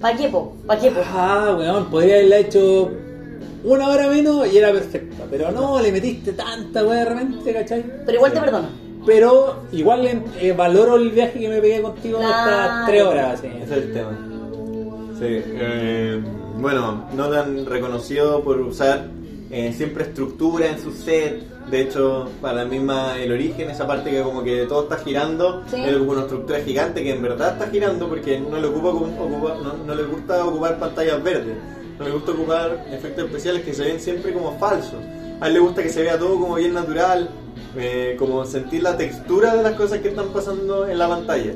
¿Pa' qué, po? ¿Pa' qué, po? ah, weón, podría haberla hecho una hora menos y era perfecta. Pero no, le metiste tanta weá de repente, ¿cachai? Pero igual Sí. te perdono. Pero igual eh, valoro el viaje que me pegué contigo estas tres horas. así. Ese es el tema. Sí, eh, bueno, Nolan reconocido por usar eh, siempre estructura en su set. De hecho, para la misma el origen, esa parte que como que todo está girando, Sí. él ocupa una estructura gigante que en verdad está girando porque no le ocupa, ocupa- no, no le gusta ocupar pantallas verdes, no le gusta ocupar efectos especiales que se ven siempre como falsos. A él le gusta que se vea todo como bien natural, eh, como sentir la textura de las cosas que están pasando en la pantalla.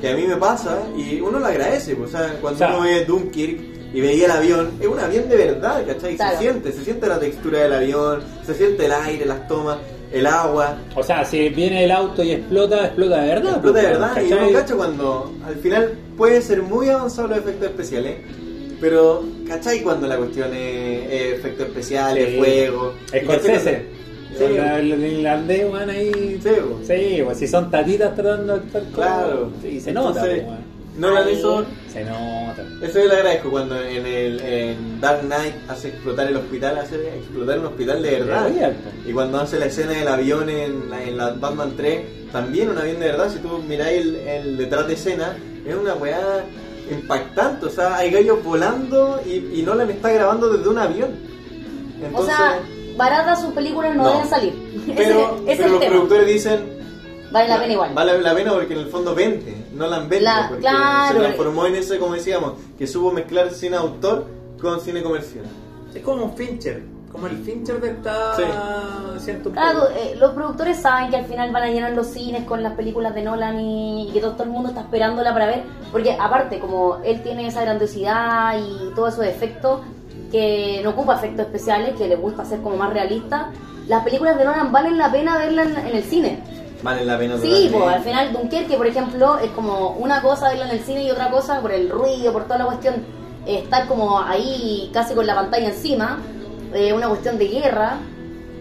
Que a mí me pasa y uno lo agradece, pues, o sea, cuando Claro. uno ve Dunkirk y veía el avión, es un avión de verdad, ¿cachai? Claro. Se siente, se siente la textura del avión, se siente el aire, las tomas. el agua. O sea, si viene el auto y explota, explota de verdad. Explota de pues, verdad. Y ¿cachai? yo cacho cuando al final puede ser muy avanzado los efectos especiales. Pero, ¿cachai? Cuando la cuestión es, es efectos especiales, Sí. fuego. Sí, el, irlandés, weón, ahí. Sí, po. Sí, pues si son tatitas tratando de actuar Claro. Sí, se nota, weón. Nolan Ahí. hizo Se nota. Eso yo le agradezco cuando en el en Dark Knight hace explotar el hospital, hace explotar un hospital de verdad. Y cuando hace la escena del avión en la, en la Batman 3, también un avión de verdad, si tú miráis el, el detrás de escena, es una weá impactante. O sea, hay gallos volando y, y Nolan está grabando desde un avión. O sea, baratas sus películas no, No. deben salir. pero, ese ese pero es el los tema. productores dicen Vale la pena igual. Vale la pena porque en el fondo vende, Nolan vende, La- porque claro. se transformó en eso, como decíamos, que supo mezclar cine autor con cine comercial. Es como un Fincher. Como el Fincher de esta. Sí. Siento un Claro, eh, los productores saben que al final van a llenar los cines con las películas de Nolan y, y que todo, todo el mundo está esperándola para ver. Porque aparte, como él tiene esa grandiosidad y todos esos efectos, que no ocupa efectos especiales, que le gusta hacer como más realista, las películas de Nolan valen la pena verlas en, en el cine. Vale la pena Sí, pues al final Dunkerque, por ejemplo, es como una cosa verla en el cine y otra cosa por el ruido, por toda la cuestión, eh, estar como ahí casi con la pantalla encima, eh, una cuestión de guerra.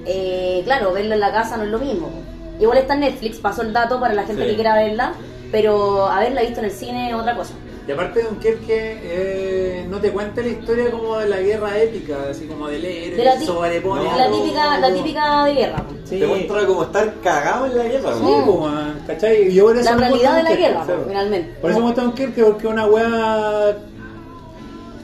eh, claro, verlo en la casa no es lo mismo. Igual está en Netflix, pasó el dato para la gente Sí. que quiera verla, pero haberla visto en el cine es otra cosa. Y aparte de Dunkerque, eh, no te cuenta la historia como de la guerra épica, así como del héroe, De la sobrepone No. La típica, la típica de guerra. Sí, Te muestra como estar cagado en la guerra. Sí, ¿no? ¿cachai? Yo por eso La realidad de la guerra, pues, finalmente. Por eso me gusta Dunkerque, porque es una weá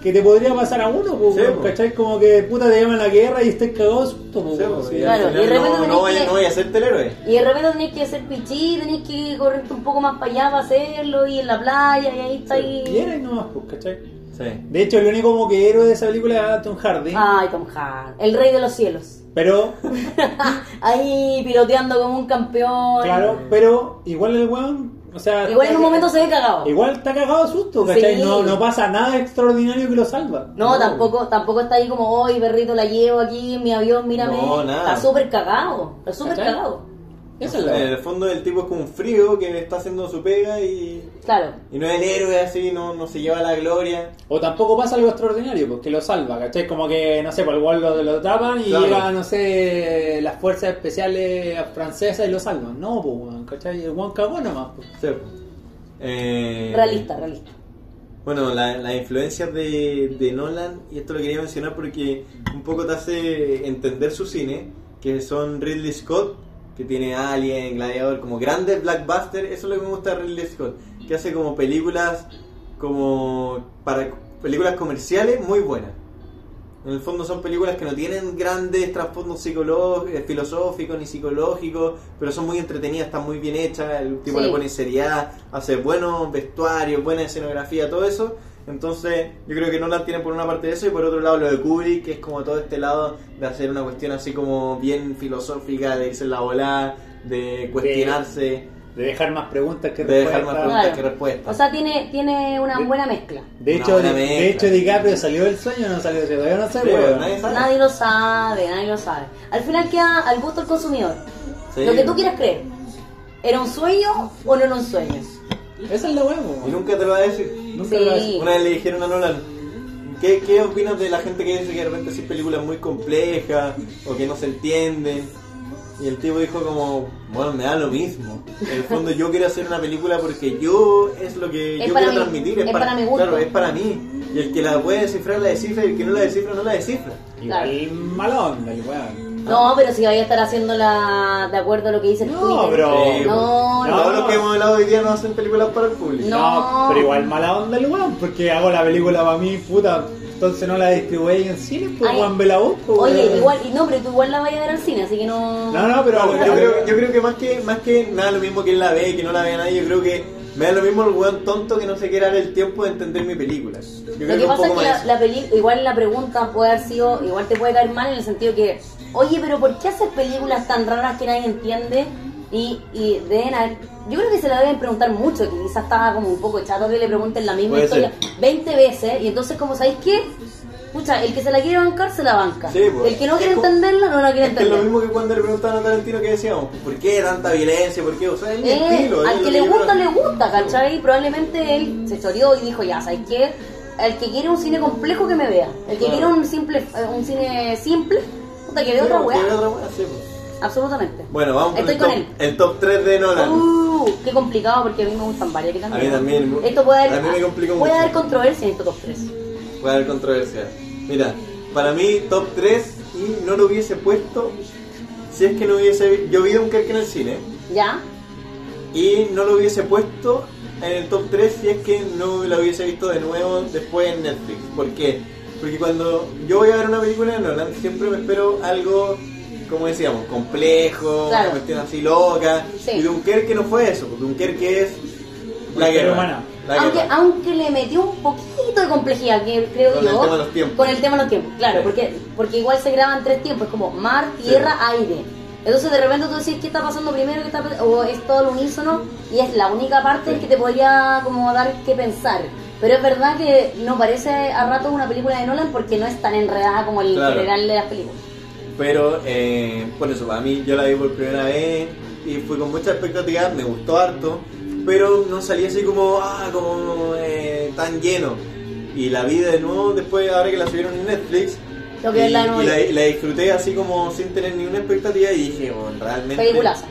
que te podría pasar a uno, pues, Sí, pues. ¿cachai? Como que puta te llaman a la guerra y estés cagado susto, pues, Sí, sí. Claro, al y de final repente no, no, vaya, que- no vaya a ser héroe. Y de repente tenés que hacer pichí, tenés que correrte un poco más para allá para hacerlo, y en la playa, y ahí está ahí. Y era y nomás, pues, ¿cachai? Sí. De hecho, el único como que héroe de esa película es Tom Hardy. Ay, Tom Hanks, el rey de los cielos. Pero, ahí piloteando como un campeón. claro, pero igual el weón, o sea... Igual en un momento se ve cagado. Igual está cagado de susto, ¿cachai? Sí. No, no pasa nada extraordinario que lo salva. No, tampoco, tampoco está ahí como, hoy perrito la llevo aquí en mi avión, mírame. No, nada. Está súper cagado, está súper cagado. Es En el fondo el tipo es como un frío que está haciendo su pega y, Claro. y no es el héroe así, no, no se lleva la gloria. O tampoco pasa algo extraordinario, porque lo salva, ¿cachai? Como que, no sé, por el gol lo, lo tapan y Claro. llega, no sé, las fuerzas especiales francesas y lo salvan. No, pues, weón, ¿cachai? El weón cagó nomás, pues. Sí. Eh, Realista, realista. Bueno, la- las influencias de, de Nolan, y esto lo quería mencionar porque un poco te hace entender su cine, que son Ridley Scott, que tiene Alien, Gladiador, como grandes blockbusters, eso es lo que me gusta de Ridley Scott, que hace como películas, como para películas comerciales muy buenas. En el fondo son películas que no tienen grandes trasfondos psicológicos, eh, filosóficos ni psicológicos, pero son muy entretenidas, están muy bien hechas, el tipo Sí. le pone seriedad, hace buenos vestuarios, buena escenografía, todo eso. Entonces, yo creo que Nolan tiene por una parte eso y por otro lado lo de Kubrick, que es como todo este lado de hacer una cuestión así como bien filosófica, de irse en la volada, de cuestionarse, De dejar más preguntas que de dejar más respuestas. preguntas Claro. que respuestas. O sea, tiene, tiene una buena mezcla. De hecho, buena de, de mezcla. hecho, DiCaprio salió del sueño o no salió del sueño. No sé, weón. nadie sabe. Nadie lo sabe, nadie lo sabe. Al final queda al gusto del consumidor. Sí. Lo que tú quieras creer. ¿Era un sueño o no era un sueño? Esa es la weón, Y nunca te lo va a decir. Nunca Sí. lo hace. Una vez le dijeron a Nolan, ¿qué, qué opinas de la gente que dice que de repente hacen películas muy complejas o que no se entienden? Y el tipo dijo como, bueno, me da lo mismo. En el fondo yo quiero hacer una película porque yo es lo que Es yo quiero mí, transmitir. es para mi gusto. Claro, es para mí. Y el que la puede descifrar la descifra y el que no la descifra no la descifra. Igual mala onda, el weón. No, pero si vaya a estar haciéndola de acuerdo a lo que dice el No, Twitter. pero- Sí, No, no, Todos los no. que hemos hablado hoy día no hacen películas para el público. No. pero igual mala onda el weón, porque hago la película para mí, puta. Entonces no la distribuí en cine, pues Ay. Juan Vela vos, pues, Oye, weón. igual, y no, pero tú igual la vayas a ver al cine, así que no. No, no, pero. No, yo, creo, yo creo que más que más que nada lo mismo que él la ve y que no la vea nadie, yo creo que me da lo mismo el weón tonto que no se quiera dar el tiempo de entender mi película. Yo creo Lo que un pasa es poco que más la, la peli- igual la pregunta puede haber sido, igual te puede caer mal en el sentido que, oye, pero ¿por qué haces películas tan raras que nadie entiende? Y, y deben haber- yo creo que se la deben preguntar mucho, que quizás estaba como un poco chato que le pregunten la misma Puede historia 20 veces, y entonces como sabéis qué, Pucha, el que se la quiere bancar, se la banca. Sí, pues. el que no quiere como- entenderla, no la quiere que es lo entender. mismo que cuando le preguntaban a Tarantino que decíamos, ¿por qué tanta violencia? ¿Por qué? O sea, es mi Eh, estilo. al que le gusta, le gusta, ¿cachai? Probablemente él se choreó y dijo, ya, ¿sabes qué? El que quiere un cine complejo que me vea. El que Claro. quiere un simple eh, un cine simple, puta, que Sí, otra porque weá. otra weá, sí, pues. Absolutamente. Bueno, vamos con, Estoy el, con top, él. el top 3 de Nolan. Uh, qué complicado porque a mí me gustan varias que A mí también. Esto puede haber, A mí me complicó puede mucho. haber controversia en estos top 3. Puede haber controversia. Mira, para mí top 3 y no lo hubiese puesto si es que no hubiese yo vi Dunkerque en el cine ¿Ya? y no lo hubiese puesto en el top 3 si es que no lo hubiese visto de nuevo después en Netflix. ¿Por qué? Porque cuando yo voy a ver una película de Nolan siempre me espero algo, como decíamos, complejo, Claro. una cuestión así loca. Sí. Y Dunkerque no fue eso, porque Dunkerque es la guerra. humana. Aunque, aunque le metió un poquito de complejidad, que creo Con yo. el tema de los tiempos. Con el tema de los tiempos, claro, Sí. porque, porque igual se graban tres tiempos, es como mar, tierra, aire. Entonces de repente tú decís qué está pasando primero, qué está o es todo el unísono, y es la única parte Sí. que te podría como dar que pensar. Pero es verdad que no parece a rato una película de Nolan porque no es tan enredada como el Claro. general de las películas. Pero, eh, por eso, para mí yo la vi por primera vez y fui con mucha expectativa, me gustó harto, pero no salí así como, ah, como eh, tan lleno. Y la vi de nuevo después, ahora que la subieron en Netflix. Tengo que y, y la, y la disfruté así como sin tener ninguna expectativa y dije, bueno, realmente Peliculaza.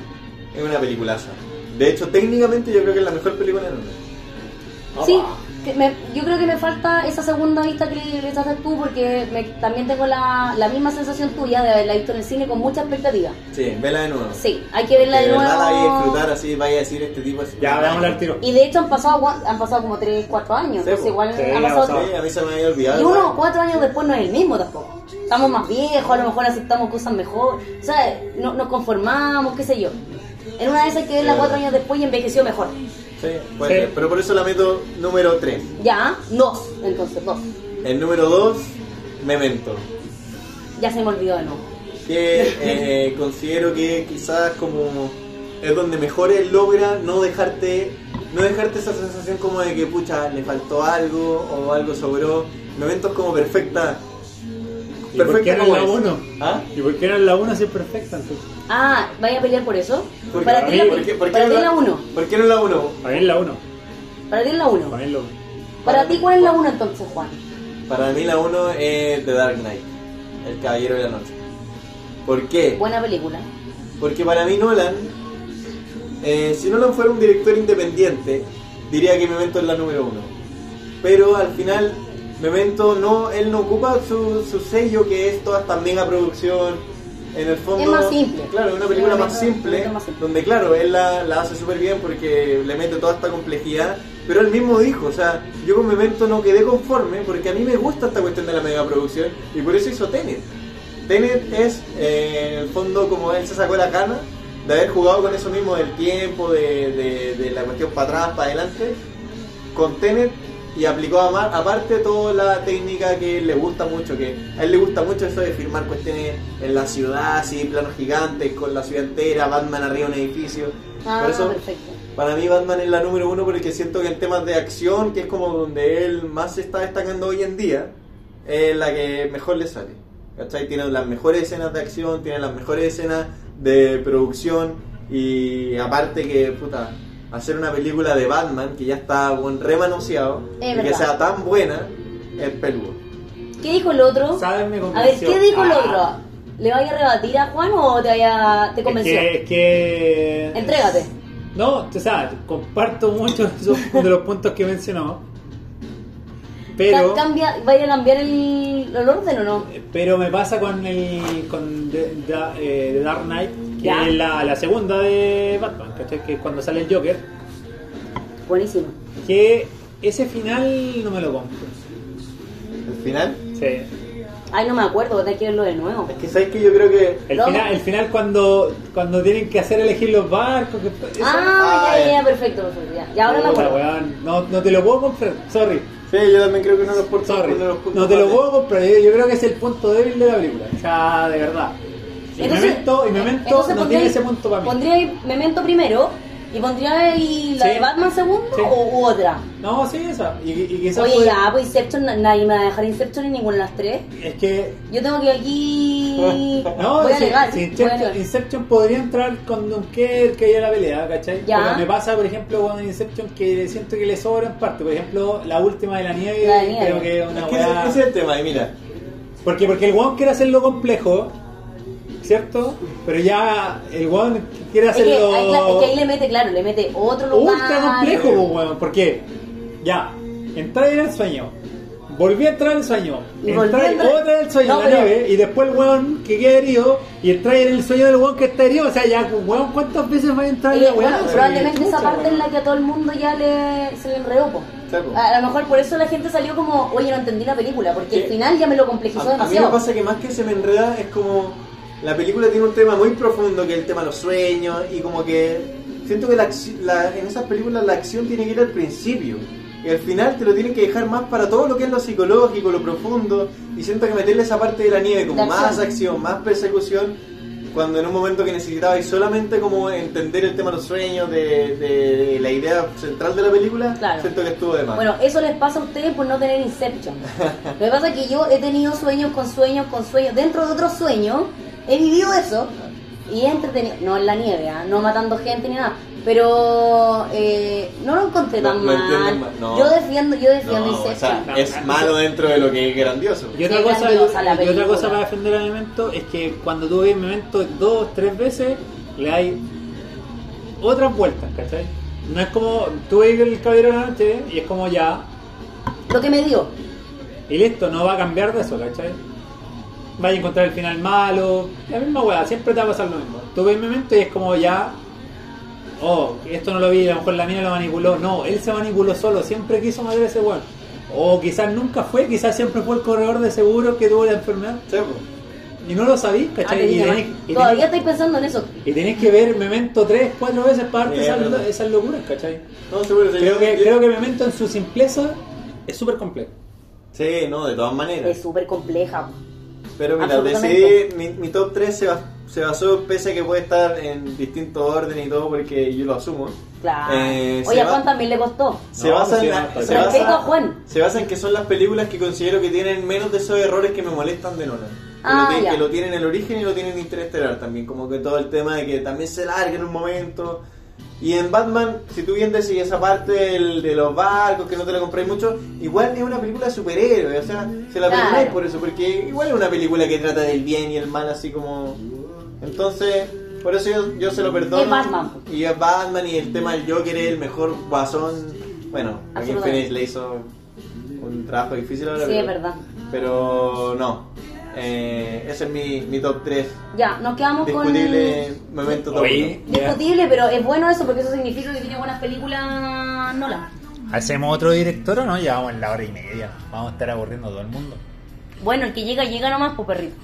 es una peliculaza. De hecho, técnicamente yo creo que es la mejor película de Nolan. Sí, que me- yo creo que me falta esa segunda vista que le, echaste tú porque me- también tengo la, la misma sensación tuya de haberla visto en el cine con mucha expectativa. Sí, vela de nuevo. Sí, hay que verla de la nuevo. disfrutar así, vaya a decir este tipo así. Ya, veámosla al tiro. Y de hecho han pasado, han pasado como 3, 4 años, Sí, igual Sí, han ha pasado... Sí, a mí se me había olvidado. Y uno, igual. cuatro años después no es el mismo tampoco. Estamos más viejos, a lo mejor aceptamos cosas mejor. O sea, no, nos conformamos, qué sé yo. En una de esas hay que verla Sí. cuatro años después y envejeció mejor. Sí, puede Sí. ser, pero por eso la meto número 3. Ya, dos, entonces, dos. El número 2, Memento. Ya se me olvidó de nuevo. Que eh, considero que quizás como es donde mejor él logra no dejarte no dejarte esa sensación como de que pucha le faltó algo o algo sobró. Memento es como perfecta. ¿Y por qué no como es la es. uno? ¿Ah? ¿Y por qué es la 1 si es perfecta entonces? Ah, ¿vaya a pelear por eso? ¿Por qué? Para ti, mí, la, ¿Por qué- por qué para no la uno. ¿Por qué no la 1? Para mí es la 1. Para ti es la uno. Para mí es la 1. Para ti, ¿cuál es la uno entonces, Juan? Para mí la 1 es The Dark Knight, El Caballero de la Noche. ¿Por qué? Buena película. Porque para mí Nolan, eh, si Nolan fuera un director independiente, diría que Memento es la número uno. Pero al final, Memento no, él no ocupa su, su sello que es toda esta mega producción. En el fondo, Es más simple. Claro, es una película más simple, más simple. donde claro, él la, la hace súper bien porque le mete toda esta complejidad. Pero él mismo dijo, o sea, yo con Memento no quedé conforme porque a mí me gusta esta cuestión de la mega producción y por eso hizo Tenet. Tenet es, eh, en el fondo, como él se sacó la cana de haber jugado con eso mismo del tiempo, de, de- de la cuestión para atrás, para adelante, con Tenet y aplicó ama- aparte toda la técnica que le gusta mucho, que a él le gusta mucho eso de filmar cuestiones en la ciudad, así, planos gigantes, con la ciudad entera, Batman arriba de un edificio. Ah, Por eso, perfecto. para mí Batman es la número uno porque siento que en temas de acción, que es como donde él más se está destacando hoy en día, es la que mejor le sale. ¿Cachai? Tiene las mejores escenas de acción, tiene las mejores escenas de producción y aparte que, puta, hacer una película de Batman que ya está buen, remanoseado Es y que sea tan buena, es peludo. ¿Qué dijo el otro? A ver. ¿qué dijo el Ah. otro? ¿Le vaya a rebatir a Juan o te, vaya, te Es convenció? que, es que... Entrégate. No, o sea, comparto mucho esos- de los puntos que mencionó. Pero, Ca- Cambia, ¿Vaya a cambiar el, el orden o no? pero me pasa con el con The, The- eh, The Dark Knight, que Ya. es la, la segunda de Batman, ¿cachai? que es cuando sale el Joker, Buenísimo. que ese final no me lo compro. El final, Sí. Ay, no me acuerdo, hay que verlo de nuevo. es que sabes que yo creo que El, No. final, el final cuando, cuando tienen que hacer elegir los barcos. Que, Ah, Ah, ya, ya, perfecto, perfecto. Ya, ya ahora me acuerdo. weón, no, no te lo puedo comprar, sorry. sí, yo también creo que los uno de los puntos no te lo puedo comprar. Yo, yo creo que es el punto débil de la película. O sea, de verdad. Y Entonces- Memento, y Memento entonces no pondría- tiene ese punto para mí. Pondría ahí Memento primero ¿Y pondría ahí la Sí. de Batman segundo Sí. o u otra? No, sí, esa. Y, y quizás Oye, puede- ya, pues Inception, na- nadie me va a dejar Inception en ninguna de las tres. Es que Yo tengo que aquí. No, voy a si- alegar. si voy a Inception. Inception podría entrar con Dunkerque que haya la pelea, ¿cachai? Ya. Pero me pasa, por ejemplo, con Inception que siento que le sobra en parte. Por ejemplo, la última de la nieve, La de nieve. creo que es Es una que ese, es el tema, y mira, Porque, porque el weón quiere hacerlo complejo, ¿cierto? Pero ya el weón quiere Es que, hacerlo ahí, es que ahí le mete, claro, le mete otro lugar. ultra complejo, weón. Porque ya, entré en el sueño. Volví a entrar en el sueño, entrar- otra vez en el sueño, No, en la pero- nieve, y después el weón que queda herido, y entré en el sueño del weón que está herido, o sea, ya, weón, ¿cuántas veces va a entrar en la weá? bueno, Sí, probablemente esa parte en weón. la que a todo el mundo ya le, se le enredó. A lo mejor por eso la gente salió como, oye, no entendí la película, porque el final ya me lo complejizó a, a mí me demasiado. pasa que más que se me enreda es como la película tiene un tema muy profundo que es el tema de los sueños y como que siento que la, la- en esas películas la acción tiene que ir al principio y al final te lo tienen que dejar más para todo lo que es lo psicológico, lo profundo y siento que meterle esa parte de la nieve como acción. más acción, más persecución cuando en un momento que necesitabais solamente como entender el tema de los sueños, de, de la idea central de la película, Claro. siento que estuvo de más. Bueno, eso les pasa a ustedes por no tener Inception. Lo que pasa es que yo he tenido sueños con sueños con sueños. Dentro de otros sueños, he vivido eso y he entretenido. No en la nieve, ¿ah? no matando gente ni nada. Pero eh, no lo encontré No- tan no mal. mal, no. Yo defiendo, yo defiendo No, o sea, es malo dentro de lo que es grandioso. Y otra, Sí, cosa, grandiosa la y otra cosa para defender a Memento es que cuando tú ves Memento dos, tres veces, le hay otras vueltas, ¿cachai? No es como tú ves el Caballero de la Noche y es como ya, Lo que me dio. y listo, no va a cambiar de eso, ¿cachai? Vaya a encontrar el final malo, la misma weá, siempre te va a pasar lo mismo. Tú ves Memento y es como ya, oh, esto no lo vi, a lo mejor la mía lo manipuló. No, él se manipuló solo, siempre quiso matar a ese weón. O quizás nunca fue, quizás siempre fue el corredor de seguro que tuvo la enfermedad. Sí. Y no lo sabís, Ah, ¿cachai? te y, tenés, ¿no? y, Todavía tenés, estoy pensando en eso. y tenés que ver Memento tres, cuatro veces para darte esas, esas locuras, ¿cachai? No, seguro, Creo que, yo- creo que Memento en su simpleza es súper complejo. Sí, no, de todas maneras. Es súper compleja. Pero mira, decidí, mi, mi top 3 se, bas- se basó, pese a que puede estar en distintos órdenes y todo, porque yo lo asumo. Claro. Eh, Oye, ¿a va- Juan también le costó? Se No, basa en la- se basa- Juan. Se basa en que son las películas que considero que tienen menos de esos errores que me molestan de Nolan. Que, Ah, lo, ti- ya. que lo tienen el origen y lo tienen Interestelar también. Como que todo el tema de que también se larga en un momento. Y en Batman, si tú bien decís esa parte del- de los barcos, que no te la compráis mucho, igual es una película de superhéroes. O sea, se la Claro. perdonáis por eso, porque igual es una película que trata del bien y el mal, así como. Entonces, por eso yo, yo se lo perdono. Es Batman. Y es Batman y el tema del Joker es el mejor guasón. Bueno, Absolutamente. Phoenix le hizo un trabajo difícil ahora. Sí, pero, es verdad. Pero no. Eh, ese es mi, mi top 3. Ya, nos quedamos Discutible momento top Oye, con... Discutible, pero es bueno eso porque eso significa que tiene buenas películas Nolan. ¿hacemos otro director o no? Ya vamos en la hora y media. Vamos a estar aburriendo a todo el mundo. Bueno, el que llega, llega nomás, pues perrito.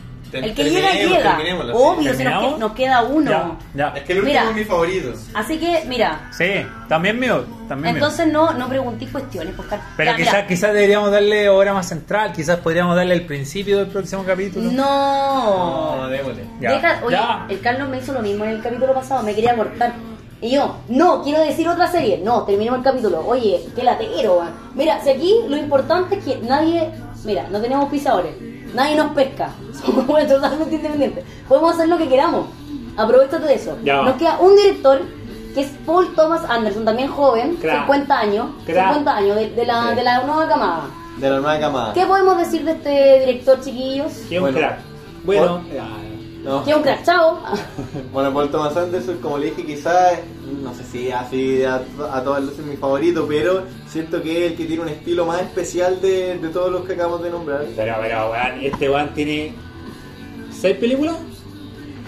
El que llega, llega. Obvio, si nos, nos queda uno. Ya, ya. Es que el último Mira. es mi favorito. Así que, mira, Sí, también mío. También mío. entonces no, no preguntéis cuestiones, pues, Car- Pero Ya, quizás quizás deberíamos darle hora más central, quizás podríamos darle el principio del próximo capítulo. No. No, démosle. Ya, Deja- oye, ya. el Carlos me hizo lo mismo en el capítulo pasado, me quería cortar. Y yo, no, quiero decir otra serie. No, terminemos el capítulo. Oye, qué latero, weón. Mira, si aquí lo importante es que nadie. Mira, no tenemos pisadores. Nadie nos pesca. Somos bueno, totalmente independientes. Podemos hacer lo que queramos. Aprovechate de eso. Ya. Nos queda un director que es Paul Thomas Anderson, también joven, Crack. 50 años. Crack. 50 años de, de la, Sí. de la nueva camada. De la nueva camada. ¿Qué podemos decir de este director, chiquillos? Que es un Bueno. crack. Bueno, Por- ya, No. Que es un crack, chao. Bueno, Paul Thomas Anderson, como le dije, quizás, no sé si así a, a todas luces es mi favorito, pero siento que es el que tiene un estilo más especial de, de todos los que acabamos de nombrar. Pero, pero, weón, este weón tiene. ¿Seis películas?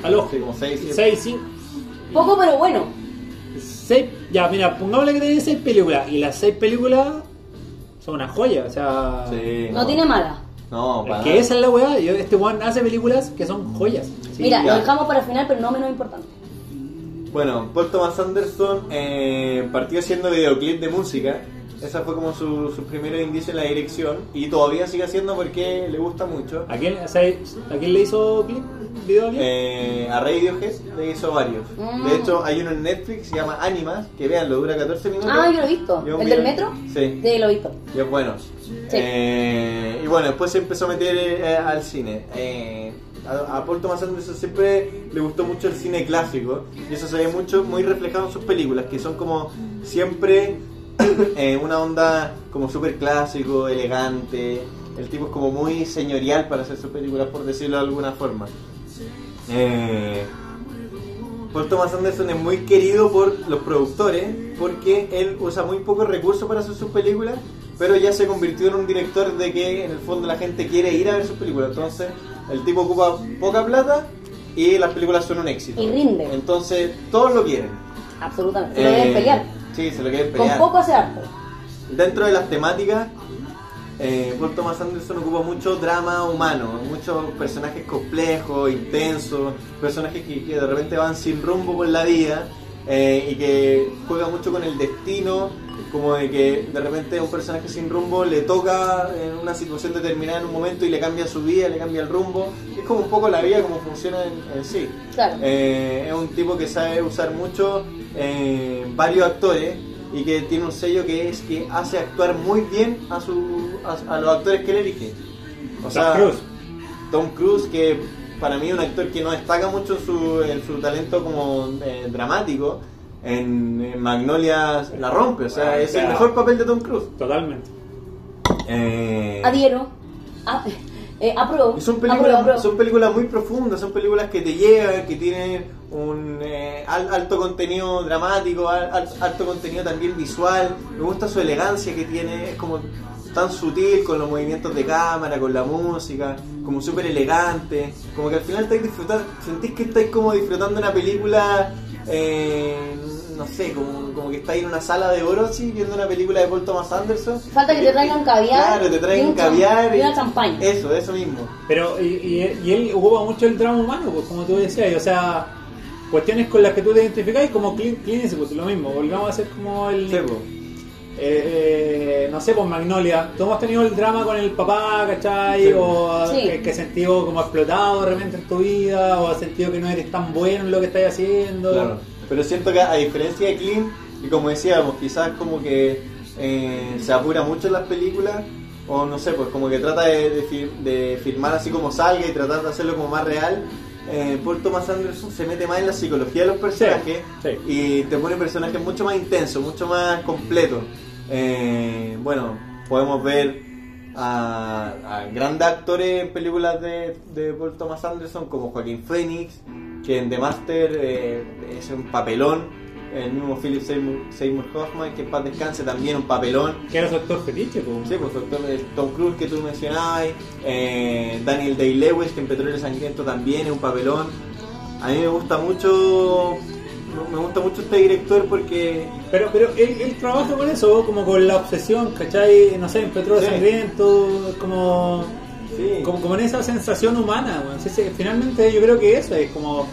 Al ojo. Sí, como seis, siete. Seis, cinco. Poco, pero bueno. Seis. Ya, mira, pongámosle que tiene seis películas. Y las seis películas son una joya, o sea. Sí, No tiene mala. No, Es para que nada. esa es la weá. Este weón hace películas que son joyas. Sí, Mira, ya. lo dejamos para el final, pero no menos importante. Bueno, Paul Thomas Anderson eh, partió haciendo videoclip de música Esa fue como su, su primer indicio en la dirección y todavía sigue haciendo porque le gusta mucho. ¿A quién, o sea, ¿a quién le hizo clip? ¿Video clip? Eh, a Radiohead le hizo varios. Mm. De hecho, hay uno en Netflix, se llama Animas, que vean, lo dura 14 minutos. Ah, yo lo he visto. ¿El del metro? Sí. Sí, lo he visto. Y es bueno. Sí. Eh, y bueno, después se empezó a meter eh, al cine. Eh, a, Paul Thomas Anderson siempre le gustó mucho el cine clásico y eso se ve mucho, muy reflejado en sus películas, que son como siempre eh, una onda como súper clásico, elegante. El tipo es como muy señorial para hacer sus películas, por decirlo de alguna forma. Eh, Paul Thomas Anderson es muy querido por los productores porque él usa muy pocos recursos para hacer sus películas, pero ya se convirtió en un director de que en el fondo la gente quiere ir a ver sus películas. Entonces, el tipo ocupa poca plata y las películas son un éxito. Y rinde. Entonces, todos lo quieren. Absolutamente. Se lo Eh, deben pelear. Sí, se lo quieren Con pelear. poco hace. Dentro de las temáticas, eh, Paul Thomas Anderson ocupa mucho drama humano, muchos personajes complejos, intensos, personajes que, que de repente van sin rumbo por la vida eh, y que juegan mucho con el destino, como de que de repente a un personaje sin rumbo le toca en una situación determinada en un momento y le cambia su vida, le cambia el rumbo. Es como un poco la vida como funciona en, en sí. Claro. Eh, es un tipo que sabe usar mucho eh, varios actores y que tiene un sello que es que hace actuar muy bien a, su, a, a los actores que él elige. O sea, Tom Cruise. Tom Cruise, que para mí es un actor que no destaca mucho en su, en su talento como eh, dramático, en, en Magnolia la rompe, o sea, es el mejor papel de Tom Cruise. Totalmente. Eh, Adhiero. A- eh, apruebo. Son películas, apruebo. son películas muy profundas, son películas que te llegan, que tienen un eh, al- alto contenido dramático, al- al- alto contenido también visual. Me gusta su elegancia que tiene, es como tan sutil con los movimientos de cámara, con la música, como súper elegante. Como que al final estáis disfrutando, sentís que estáis como disfrutando una película, eh, no sé, como, como que estáis en una sala de oro así, viendo una película de Paul Thomas Anderson. Falta que te traigan caviar. Claro, te y traigan caviar. Y una champaña. Eso, eso mismo. Pero, y, y- y él ocupa mucho el drama humano, pues como tú decías, y, o sea, cuestiones con las que tú te identificas como Clint Clint Eastwood, lo mismo, volvamos a ser como el... Sí, po. eh, eh, no sé, pues Magnolia, todos hemos tenido el drama con el papá, ¿cachai? Sí. O Sí. que, que has sentido como explotado de repente en tu vida, o has sentido que no eres tan bueno en lo que estás haciendo. Claro. Pero siento que a diferencia de Clint, y como decíamos, quizás como que eh, se apura mucho en las películas, o no sé, pues como que trata de, de fir- de filmar así como salga y tratar de hacerlo como más real. Eh, Paul Thomas Anderson se mete más en la psicología de los personajes Sí, sí. y te pone personajes mucho más intensos, mucho más completos. Eh, bueno, podemos ver a, a grandes actores en películas de, de Paul Thomas Anderson como Joaquín Phoenix, que en The Master eh, es un papelón. El mismo Philip Seymour, Seymour Hoffman, que en paz descanse también un papelón. Que era su actor fetiche, pues. Sí, pues doctor, eh, Tom Cruise que tú mencionabas, eh, Daniel Day-Lewis que en Petróleo Sangriento también es un papelón. A mí me gusta mucho, me gusta mucho este director porque Pero, pero él, él trabaja con eso, como con la obsesión, ¿cachai? No sé, en Petróleo Sí. Sangriento, como, sí, como, como en esa sensación humana. Sí, sí, finalmente yo creo que eso es como...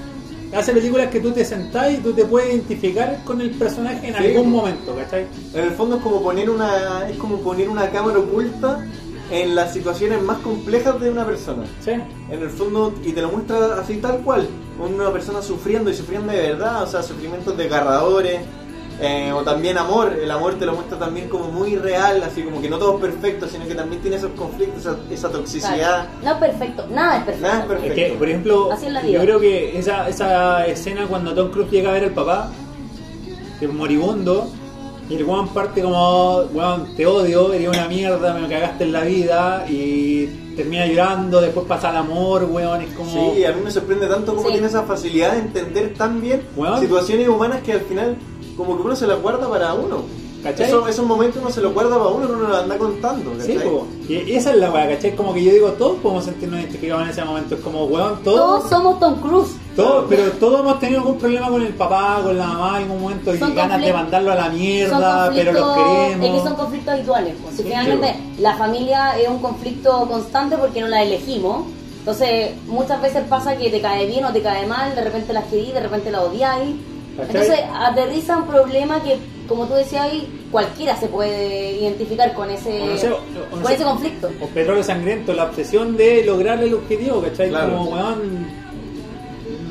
Hace películas que tú te sentás y tú te puedes identificar con el personaje en algún momento, ¿cachai? en el fondo es como poner una, es como poner una cámara oculta en las situaciones más complejas de una persona. Sí. En el fondo, y te lo muestra así tal cual, una persona sufriendo y sufriendo de verdad, o sea, sufrimientos desgarradores, eh, o también amor, el amor te lo muestra también como muy real, así como que no todo es perfecto, sino que también tiene esos conflictos, esa, esa toxicidad. Claro. No es perfecto. Nada es perfecto. Nada es perfecto. Es que, por ejemplo, yo creo que esa, esa escena cuando Tom Cruise llega a ver al papá, que es moribundo, y el weón parte como, weón, te odio, eres una mierda, me cagaste en la vida, y termina llorando, después pasa el amor, weón, es como... Sí, a mí me sorprende tanto cómo Sí. tiene esa facilidad de entender tan bien Weón. situaciones humanas que al final como que uno se las guarda para uno. ¿Cachai? Eso- esos momentos uno se los guarda para uno, uno lo anda contando. Sí, ¿cachai? po. y esa es la weá, ¿cachai? Como que yo digo, todos podemos sentirnos identificados en ese momento, es como, weón, todos... Todos somos Tom Cruise. todos- pero todos hemos tenido algún problema con el papá, con la mamá en algún momento y Son ganas de mandarlo a la mierda, pero los queremos. es que son conflictos habituales. pues. Sí, finalmente la familia es un conflicto constante porque no la elegimos. Entonces, muchas veces pasa que te cae bien o te cae mal, de repente la querís, de repente la odiáis. ¿Cachai? Entonces, aterriza un problema que, como tú decías ahí, cualquiera se puede identificar con ese, O no sé, o- o no con sé. ese conflicto. O petróleo sangriento, la obsesión de lograr el objetivo, ¿cachai? Claro. Como, weón,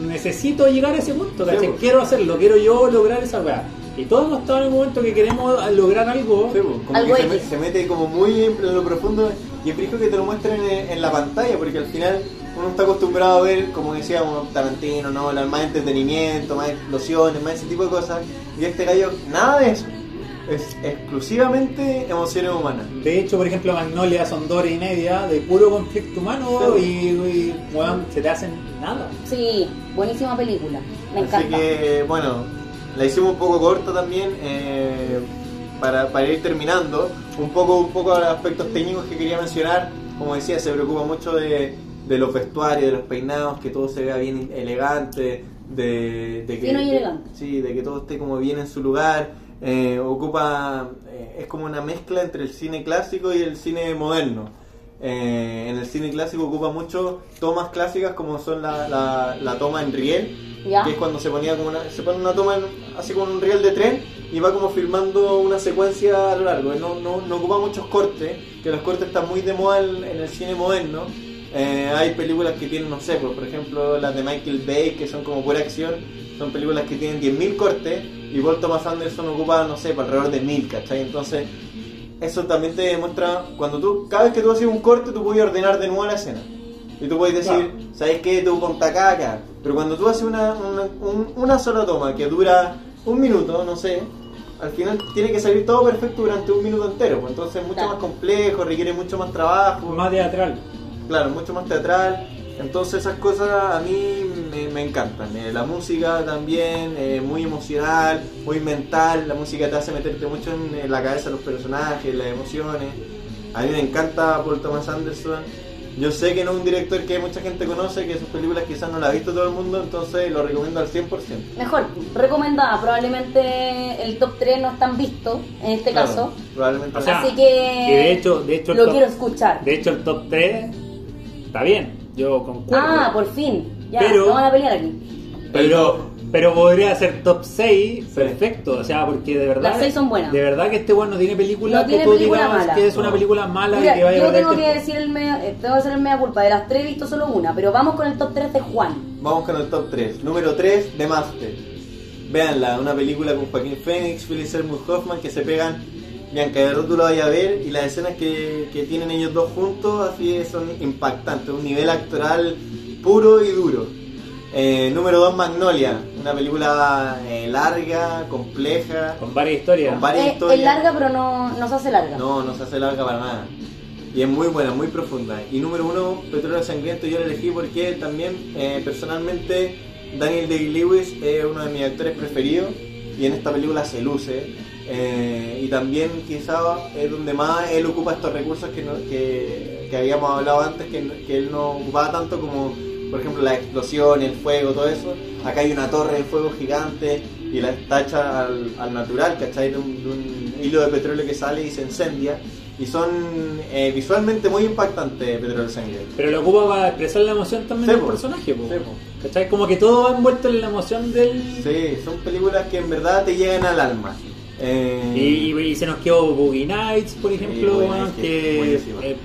necesito llegar a ese punto, ¿cachai? Sí, pues. quiero hacerlo, quiero yo lograr esa weá. Y todos hemos estado en un momento que queremos lograr algo. Sí, pues, como Algo que se, me- X. se mete como muy en lo profundo y es que te lo muestren en, en la pantalla porque al final uno está acostumbrado a ver, como decíamos, Tarantino, ¿no? más entretenimiento, más explosiones, más ese tipo de cosas y este gallo, nada de eso. Es exclusivamente emociones humanas. De hecho, por ejemplo, Magnolia son dos horas y media de puro conflicto humano Sí. y, y, weón, se te hacen nada. Sí, buenísima película. Me Así encanta. que, bueno, la hicimos un poco corta también eh, para, para ir terminando. Un poco, un poco los aspectos técnicos que quería mencionar. Como decía, se preocupa mucho de, de los vestuarios, de los peinados, que todo se vea bien elegante, de, de que. Sí, de que todo esté como bien en su lugar. Eh, ocupa, eh, es como una mezcla entre el cine clásico y el cine moderno. Eh, en el cine clásico ocupa mucho tomas clásicas como son la, la, la toma en riel, Ya. que es cuando se ponía como una, se pone una toma en- así con un riel de tren y va como filmando una secuencia a lo largo. No, no, no ocupa muchos cortes, que los cortes están muy de moda en, en el cine moderno. Eh, hay películas que tienen, no sé, pues, por ejemplo las de Michael Bay, que son como pura acción, son películas que tienen 10.000 cortes y Paul Thomas Anderson ocupa, no sé, pues, alrededor de 1.000, ¿cachai? Entonces, eso también te demuestra, cuando tú, cada vez que tú haces un corte, tú puedes ordenar de nuevo la escena. Y tú puedes decir, ¿sabes qué? Tú ponte acá, acá. Pero cuando tú haces una, una, un- una sola toma que dura un minuto, no sé, al final tiene que salir todo perfecto durante un minuto entero. pues, Entonces es mucho Claro. más complejo, requiere mucho más trabajo. Más teatral. Claro, mucho más teatral. Entonces esas cosas a mí me, me encantan. Eh, la música también, eh, muy emocional, muy mental. La música te hace meterte mucho en, en la cabeza los personajes, las emociones. A mí me encanta Paul Thomas Anderson. Yo sé que no es un director que mucha gente conoce, que sus películas quizás no la ha visto todo el mundo, entonces lo recomiendo al 100%. Mejor, recomendada. Probablemente el top 3 no es tan visto en este Claro, caso. Probablemente O sea, Así que y de hecho, de hecho lo top- quiero escuchar. De hecho, el top 3 está bien, yo concuerdo. Ah, por fin. Ya, Pero- no van a pelear aquí. Pero, pero podría ser top 6 perfecto, o sea, porque de verdad. Las seis son buenas. De verdad que este weón no tiene película No que tiene tú película digas mala. que es una película mala Mira, y que vaya a yo tengo que tiempo. decir el mea, eh, tengo que hacer el mea culpa. De las tres he visto solo una, pero vamos con el top 3 de Juan. Vamos con el top 3. Número 3, The Master. Véanla, una película con Joaquín Phoenix, Philip Seymour Hoffman que se pegan. Bianca, de tú la vayas a ver y las escenas que, que tienen ellos dos juntos así son impactantes, un nivel actoral puro y duro. Eh, número 2, Magnolia, una película eh, larga, compleja, Con varias historias. Con varias Eh, es historias. larga, pero no, no se hace larga. No, no se hace larga para nada. Y es muy buena, muy profunda. Y número uno, Petróleo Sangriento, yo lo elegí porque también, eh, personalmente, Daniel Day-Lewis es uno de mis actores preferidos y en esta película se luce. Eh, y también quizá es donde más él ocupa estos recursos que, no- que, que habíamos hablado antes, que, que él no ocupaba tanto como, por ejemplo, la explosión, el fuego, todo eso. Acá hay una torre de fuego gigante y la hecha al, al natural, ¿cachai? De un, de un hilo de petróleo que sale y se incendia. Y son eh, visualmente muy impactantes Petróleo Sangre. Pero lo ocupa para expresar la emoción también Sí, del personaje. po. Sí. ¿Cachai? Como que todo va envuelto en la emoción del. Sí, son películas que en verdad te llegan al alma. Eh, Y, y se nos quedó Boogie Nights, por ejemplo, Nights, que eh,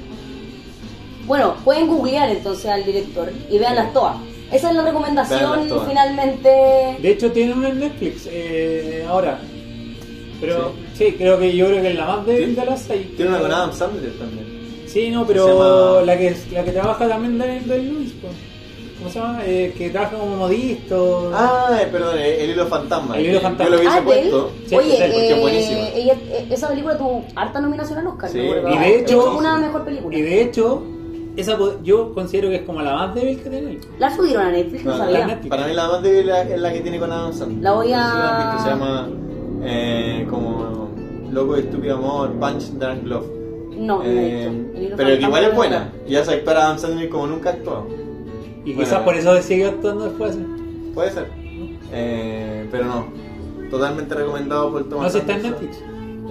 Bueno, pueden googlear entonces al director y veanlas todas. Esa es la recomendación finalmente. de hecho, tiene una en Netflix eh, ahora. Pero sí. Creo que yo creo que es la más débil de las seis. Tiene una con Adam Sandler también. Sí, no, pero llama- la que la que trabaja también de, de Luis. ¿cómo se llama? Eh, que trabaja como modisto. Ah, eh, perdón, eh, El Hilo Fantasma. El Hilo Fantasma. Yo lo hubiese Ah, puesto. Sí, Oye, sí, es eh, buenísima. ella, eh, esa película tuvo harta nominación al Oscar. Sí, y de hecho- Es una mejor película. Y de hecho, esa yo considero que es como la más débil que tiene. La subieron a Netflix, no No, sabía. Netflix. Para mí la más débil es la, es la que tiene con Adam Sandler. La voy a- Se llama eh, como Loco de Estúpido Amor, Punch Drunk Love. No, no Eh, hilo pero que igual es no buena. Y hace actuar a Adam Sandler como nunca ha actuado. Y Bueno. quizás por eso sigue actuando después. Puede ser. Eh, pero no. Totalmente recomendado por Thomas No sé, está en. Netflix.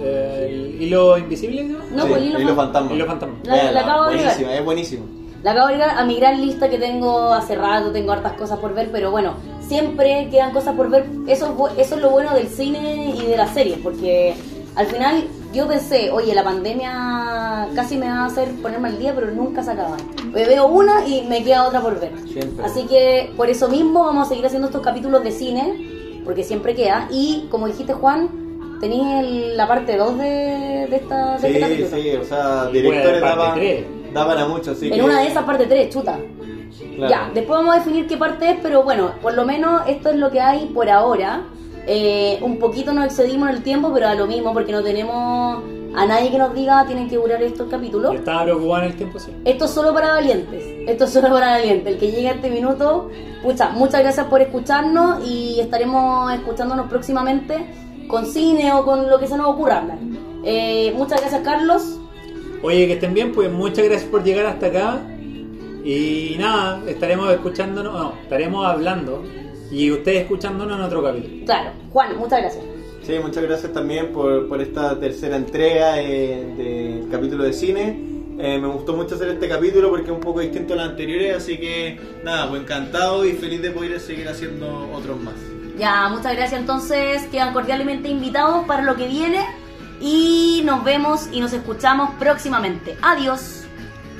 Eh, el hilo invisible, ¿no? No, Sí, pues, el hilo fan- fantasma. Hilo fantasma. La- la Véanla, acabo de buenísima, agregar. es buenísimo. La acabo de agregar a mi gran lista que tengo hace rato, tengo hartas cosas por ver, pero bueno, siempre quedan cosas por ver. Eso, eso es lo bueno del cine y de las series, porque Al final yo pensé, oye, la pandemia casi me va a hacer ponerme al día, pero nunca se acaba. Me veo una y me queda otra por ver. Siempre. Así que por eso mismo vamos a seguir haciendo estos capítulos de cine, porque siempre queda. Y como dijiste Juan, tenías el- la parte 2 de, de, esta, de este Sí, capítulo. sí, o sea, directores parte daban, tres. daban a mucho, así En que- una de esas parte 3, chuta. claro. Ya, después vamos a definir qué parte es, pero bueno, por lo menos esto es lo que hay por ahora. Eh, un poquito nos excedimos en el tiempo, pero a lo mismo, porque no tenemos a nadie que nos diga tienen que durar estos capítulos. Estaba preocupado en el tiempo, sí. Esto es solo para valientes. Esto es solo para valientes. El que llegue a este minuto, pucha, muchas gracias por escucharnos y estaremos escuchándonos próximamente con cine o con lo que se nos ocurra hablar. Eh, muchas gracias, Carlos. Oye, que estén bien, pues muchas gracias por llegar hasta acá. Y nada, estaremos escuchándonos, no, estaremos hablando y ustedes escuchándonos en otro capítulo. Claro, Juan, muchas gracias. Sí, muchas gracias también por, por esta tercera entrega eh, del capítulo de cine. Eh, me gustó mucho hacer este capítulo porque es un poco distinto a los anteriores, así que nada, pues encantado y feliz de poder seguir haciendo otros más. Ya, muchas gracias. Entonces, quedan cordialmente invitados para lo que viene y nos vemos y nos escuchamos próximamente. Adiós.